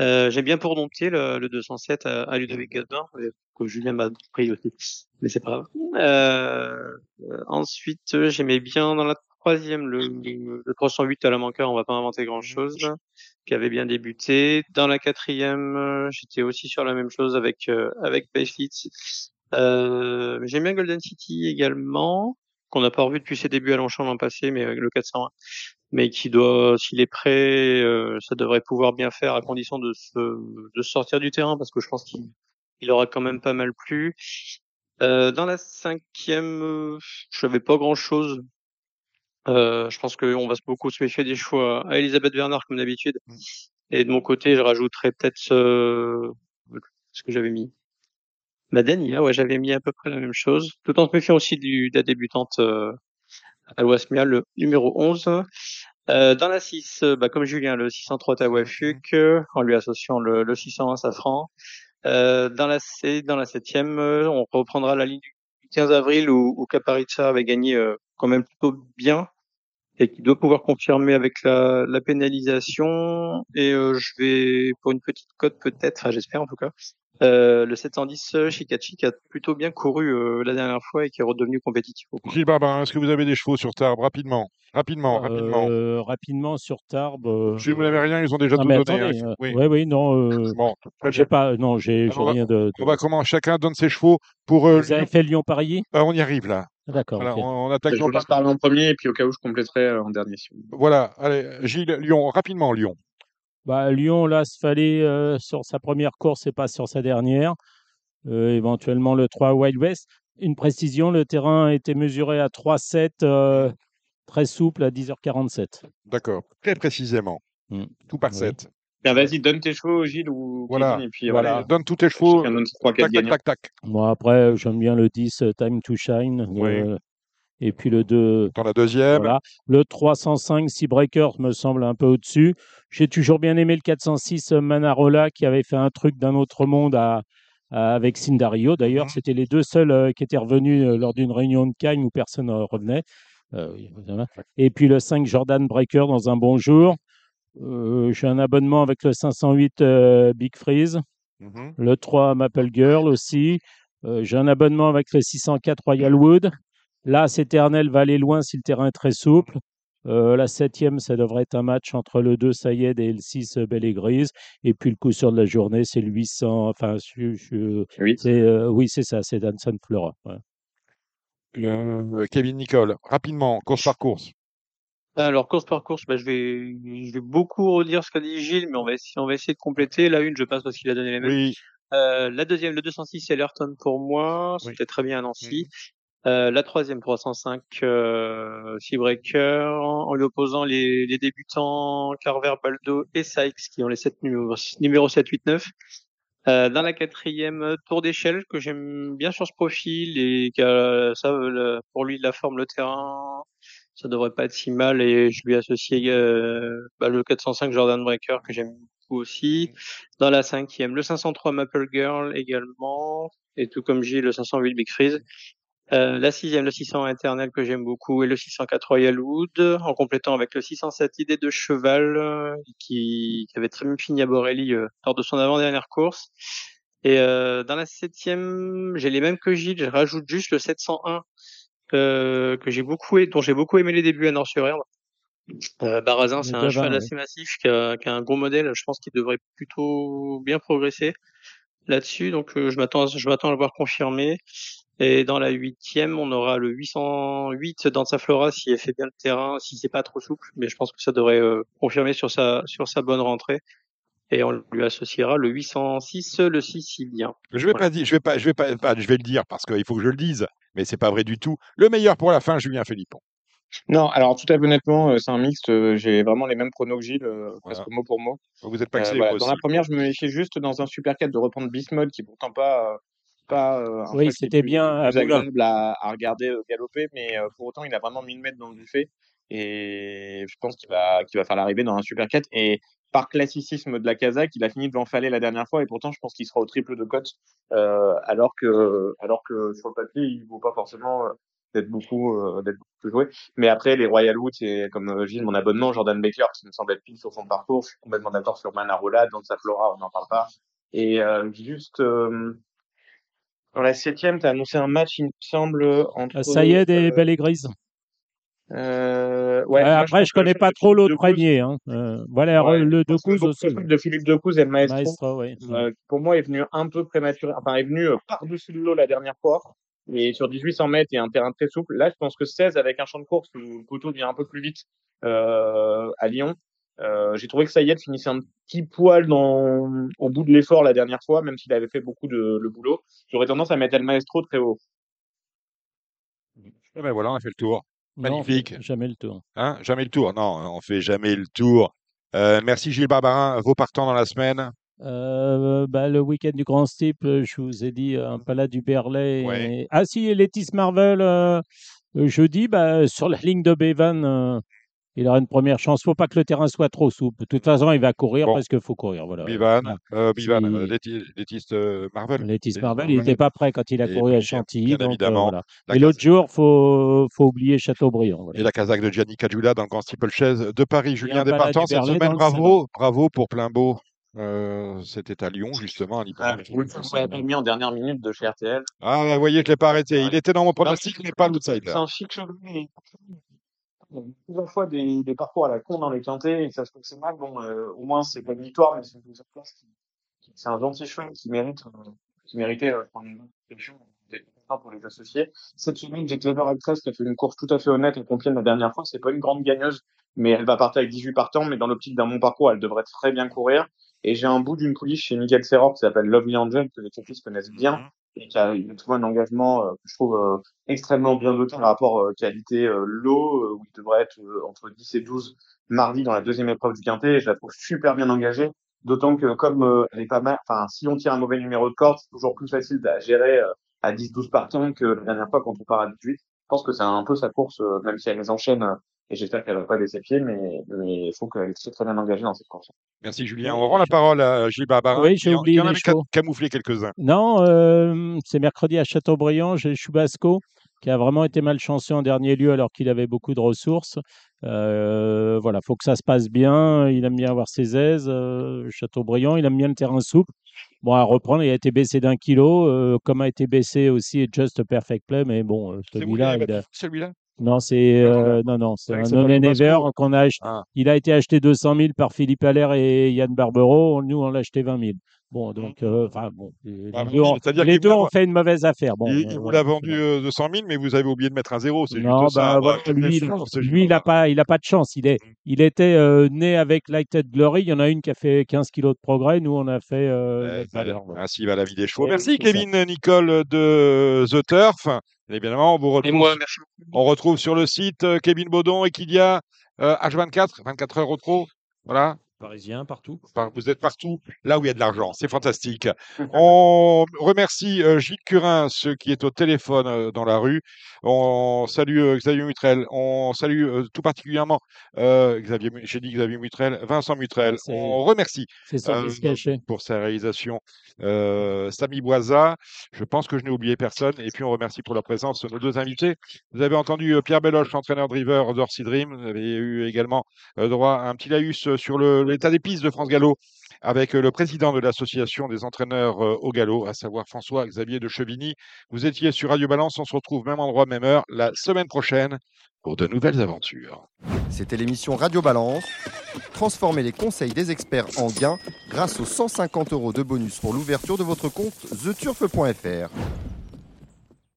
euh, j'aime bien pour dompter le, le 207 à, à Ludovic Gadbin, mais que Julien m'a pris aussi, mais c'est pas grave. Euh, euh, ensuite, euh, j'aimais bien dans la troisième le, le 308 à la manqueur, on va pas inventer grand chose, qui avait bien débuté. Dans la quatrième, euh, j'étais aussi sur la même chose avec euh, avec Bayfleet. Euh, j'aime bien Golden City également, qu'on n'a pas revu depuis ses débuts à Longchamp l'an passé, mais avec le 401, mais qui doit, s'il est prêt, euh, ça devrait pouvoir bien faire à condition de se de sortir du terrain, parce que je pense qu'il il aura quand même pas mal plu. Euh, dans la cinquième, euh, je savais pas grand chose. Euh, je pense qu'on va beaucoup se méfier des choix à Elisabeth Bernard comme d'habitude. Et de mon côté, je rajouterais peut-être ce, ce que j'avais mis. Madden, hier, ouais, j'avais mis à peu près la même chose, tout en se méfiant aussi du, de la débutante euh, à l'Ouasmia, le numéro 11. Euh, dans la 6, euh, bah, comme Julien, le 603 Tawafuk, euh, en lui associant le, le 601 Safran. Euh, dans la C, dans la septième, euh, on reprendra la ligne du 15 avril où, où Caparizza avait gagné euh, quand même plutôt bien et qui doit pouvoir confirmer avec la, la pénalisation. Et euh, je vais pour une petite cote peut-être, enfin j'espère en tout cas. Euh, le 710 euh, Chikachi qui a plutôt bien couru euh, la dernière fois et qui est redevenu compétitif. au point. Gilles Barbarin, est-ce que vous avez des chevaux sur Tarbes Rapidement? Rapidement, rapidement. Euh, rapidement sur Tarbes. euh, Si vous n'avez rien, ils ont déjà non, tout mais donné. attendez, hein. Oui. oui, non. euh, Bon, j'ai pas, non, j'ai rien de. de- On va comment? Chacun donne ses chevaux pour. euh, Vous avez Lyon. fait Lyon-Paris? Ah, on y arrive là. D'accord. Voilà, ok. on, on attaque Je vous Lyon. laisse parler en premier et puis au cas où je compléterai en dernier. Voilà, allez, Gilles, Lyon, rapidement, Lyon. Bah, Lyon, là, se fallait euh, sur sa première course et pas sur sa dernière. Euh, éventuellement le 3 Wild West. Une précision, le terrain a été mesuré à 3,7, euh, très souple à 10h47. D'accord, très précisément. Mm. Tout par Oui. 7. Bien, vas-y, donne tes chevaux, Gilles ou Voilà. Kevin, et puis Allez, voilà. donne tous tes chevaux. Tac, tac, tac, tac. Moi, après, j'aime bien le 10 euh, Time to Shine. Oui. euh, et puis le 2, Dans la deuxième. voilà. Le 305 Sea Breakers me semble un peu au-dessus. J'ai toujours bien aimé le 406 Manarola qui avait fait un truc d'un autre monde à, à- avec Cindario. D'ailleurs, Mhm. c'était les deux seuls euh, qui étaient revenus euh, lors d'une réunion de Cagnes où personne ne revenait. Euh. Et puis le 5 Jordan Breaker dans un bon jour. Euh, J'ai un abonnement avec le 508 euh, Big Freeze. Mhm. Le 3 Maple Girl aussi. J'ai un abonnement avec le 604 Royal Wood. L'As éternel va aller loin si le terrain est très souple. Euh, la septième, ça devrait être un match entre le 2 Sayed et le 6 Belle et Grise. Et puis le coup sûr de la journée, c'est le 800. Enfin, je- je- c'est, euh, oui, c'est ça, c'est Danson Flora. ouais. Euh, Kevin Nicole, rapidement, course par course. Alors, course par course, bah, je vais, je vais beaucoup redire ce qu'a dit Gilles, mais on va essayer, on va essayer de compléter. La une, je passe parce qu'il a donné les mêmes. Oui. Euh, la deuxième, le 206, c'est Ayrton pour moi. C'était très bien à Nancy. Euh, la troisième, 305, euh, Seabreaker, en lui opposant les, débutants Carver, Baldo et Sykes, qui ont les sept numéros, numéro 7, 8, 9. Euh, dans la quatrième, Tour d'échelle, que j'aime bien sur ce profil et qui ça, pour lui, la forme, le terrain, ça devrait pas être si mal et je lui associe euh, bah, le 405 Jordan Breaker que j'aime beaucoup aussi. Dans la cinquième, le 503 Maple Girl également et tout comme j'ai le 508 Big Freeze. Euh, la sixième, le 600 Internel que j'aime beaucoup et le 604 Royal Wood en complétant avec le 607 Idée de Cheval euh, qui, qui avait très bien fini à Borelli euh, lors de son avant-dernière course. Et euh, dans la septième, j'ai les mêmes que Gilles, je rajoute juste le 701 euh, que j'ai beaucoup, dont j'ai beaucoup aimé les débuts à Nord-sur-Erdre. Euh, Barazin, c'est un cheval assez massif qui a, qui a un gros modèle. Je pense qu'il devrait plutôt bien progresser là-dessus. Donc, euh, je m'attends, je m'attends à le voir confirmé. Et dans la huitième, on aura le 808 dans sa flora si elle fait bien le terrain, si c'est pas trop souple. Mais je pense que ça devrait euh, confirmer sur sa, sur sa bonne rentrée. Et on lui associera le 806, le sicilien. Je vais Voilà. pas dire, je vais pas, je vais pas, pas- je vais le dire parce qu'il faut que je le dise, mais c'est pas vrai du tout. Le meilleur pour la fin, Julien Philippon. Non, alors tout à fait honnêtement, euh, c'est un mixte. euh, J'ai vraiment les mêmes pronos que Gilles, euh, presque mot pour mot. Vous êtes pas Euh, voilà. Dans la première, je me méfiais juste dans un Super 4 de reprendre Bismuth, qui pourtant pas, euh, pas euh, un Oui, c'était bien plus agréable à, à regarder euh, galoper, mais euh, pour autant, il a vraiment mis le mètre dans le buffet. Et je pense qu'il va, qu'il va faire l'arrivée dans un Super 4. Et par classicisme de la Kazakh, il a fini devant Fallet la dernière fois, et pourtant, je pense qu'il sera au triple de cote, alors que, alors que sur le papier, il vaut pas forcément d'être beaucoup, euh, d'être beaucoup joué. Mais après, les Royal Wood, c'est comme euh, Gilles, mon abonnement, Jordan Baker, qui me semble être pile sur son parcours. Je suis complètement d'accord sur Manarola, dans sa Flora, on n'en parle pas. Et euh, juste, euh, dans la septième, tu as annoncé un match, il me semble, entre. Ah, Sayed et euh, Belle et Grise. euh, ouais, Ouais, je après, je le connais pas trop l'autre premier. Hein. Euh, voilà, Ouais, le je le aussi. cheval de Philippe Decouze et le Maestro, Maestro, oui. euh, qui, pour moi, est venu un peu prématuré, enfin, est venu par-dessus le lot la dernière fois. Et sur 1800 mètres et un terrain très souple. Là, je pense que 16 avec un champ de course où le poteau vient un peu plus vite à Lyon. Euh, j'ai trouvé que Sayed finissait un petit poil dans, au bout de l'effort la dernière fois, même s'il avait fait beaucoup de le boulot. J'aurais tendance à mettre El Maestro très haut. Eh ben voilà, on a fait le tour. Non, Magnifique. jamais le tour. Hein jamais le tour. Non, on fait jamais le tour. Euh, merci Gilles Barbarin. Vos partants dans la semaine. Euh, bah, le week-end du Grand Steep, euh, je vous ai dit un palade du Berlay. Ouais. et- Ah si, et Letis Marvel, jeudi, bah, sur la ligne de Bevan, euh, il aura une première chance. faut pas que le terrain soit trop souple. De toute façon, il va courir Bon. parce qu'il faut courir. Voilà. Bivan, Voilà. euh, Bivan, Si- euh, euh, Marvel. Letis Marvel, il n'était pas prêt quand il a Et couru à Chantilly. bien donc, euh, évidemment, voilà. la Et l'autre jour, faut, faut oublier Chateaubriand. voilà. Et la Kazakh de Gianni Cajula dans le Grand Steeplechase de Paris. Julien un balade Despartants, cette semaine, bravo, bravo pour plein beau. Euh, C'était à Lyon, justement, à Ah, l'hippodrome. oui, vous m'avez mis en dernière minute de chez RTL. Ah, vous voyez, je ne l'ai pas arrêté. Il était dans mon pronostic, mais pas l'outsider. C'est un chic cheval. Plusieurs fois des, des parcours à la con dans les quintés et ça se c'est mal. Bon, euh, au moins, c'est pas une victoire, mais c'est une qui- qui- C'est un gentil cheval qui mérite, euh, qui méritait euh, prendre une content pour les associés. Cette semaine, j'ai Clever Actress qui a fait une course tout à fait honnête et Compiègne la dernière fois. C'est pas une grande gagneuse, mais elle va partir avec 18 partants. Mais dans l'optique d'un bon parcours, elle devrait très bien courir. Et j'ai un bout d'une pouliche chez Miguel Serror qui s'appelle Lovely Angel, que les fils connaissent bien et qui a, il a trouvé un engagement euh, que je trouve euh, extrêmement bien doté par rapport euh, qualité lot, où il devrait être entre 10 et 12 mardi dans la deuxième épreuve du Quintet. Et je la trouve super bien engagée, d'autant que comme elle est pas mal, enfin si on tire un mauvais numéro de corde, c'est toujours plus facile à gérer à 10-12 partants que la dernière fois quand on part à 18. Je pense que c'est un peu sa course, même si elle les enchaîne, et j'espère qu'elle va pas laisser pied, mais, mais il faut qu'elle est très très bien engagée dans cette course. Merci Julien. On rend la parole à Gilles Barbarin. Oui, j'ai oublié Il y en avait camouflé quelques-uns. Non, euh, c'est mercredi à Châteaubriand. J'ai Chubasco qui a vraiment été malchanceux en dernier lieu alors qu'il avait beaucoup de ressources. Euh, voilà, faut que ça se passe bien. Il aime bien avoir ses aises. euh, Châteaubriand, il aime bien le terrain souple. Bon, à reprendre, il a été baissé d'un kilo, euh, comme a été baissé aussi Just Perfect Play, mais bon, euh, celui-là, celui-là? Non, c'est euh, non, non, c'est un non ever qu'on a acheté. Ah. Il a été acheté 200 000 par Philippe Allaire et Yann Barbero. Nous, on l'a acheté 20 000. Bon, donc, euh, enfin, bon, les Ah, deux, ont, les deux fait une mauvaise affaire. Bon, il, euh, il vous l'a vendu euh, 200 000, mais vous avez oublié de mettre un zéro. C'est Non, juste ça. bah, lui, il- lui, n'a pas, il a pas de chance. Il est, il était euh, né avec Lighted Glory. Il y en a une qui a fait 15 kilos de progrès. Nous, on a fait. Eh. Ainsi va la vie des chevaux. Eh Merci. Kevin Nicole de The Turf. Et évidemment, on vous Et retrouve, moi, merci on retrouve sur le site euh, Kevin Baudon et qu'il y a euh, H24, 24 heures au trop. Voilà. Parisien, partout? Vous êtes partout, là où il y a de l'argent. C'est fantastique. On remercie euh, Gilles Curin, ce qui est au téléphone euh, dans la rue. On salue euh, Xavier Mutrel. On salue tout particulièrement euh, Xavier. J'ai dit Xavier Mutrel, Vincent Mutrel. On remercie euh, pour sa réalisation euh, Samy Boisa. Je pense que je n'ai oublié personne. Et puis on remercie pour la présence nos deux invités. Vous avez entendu Pierre Belloche, entraîneur driver d'Orsi Dream. Vous avez eu également droit à un petit laïus sur le- l'état des pistes de France Gallo avec euh, le président de l'association des entraîneurs euh, au galop, à savoir François-Xavier de Chevigny. Vous étiez sur Radio Balance. On se retrouve même endroit, même heure la semaine prochaine pour de nouvelles aventures. C'était l'émission Radio Balance. Transformez les conseils des experts en gains grâce aux 150 euros de bonus pour l'ouverture de votre compte theturf.fr.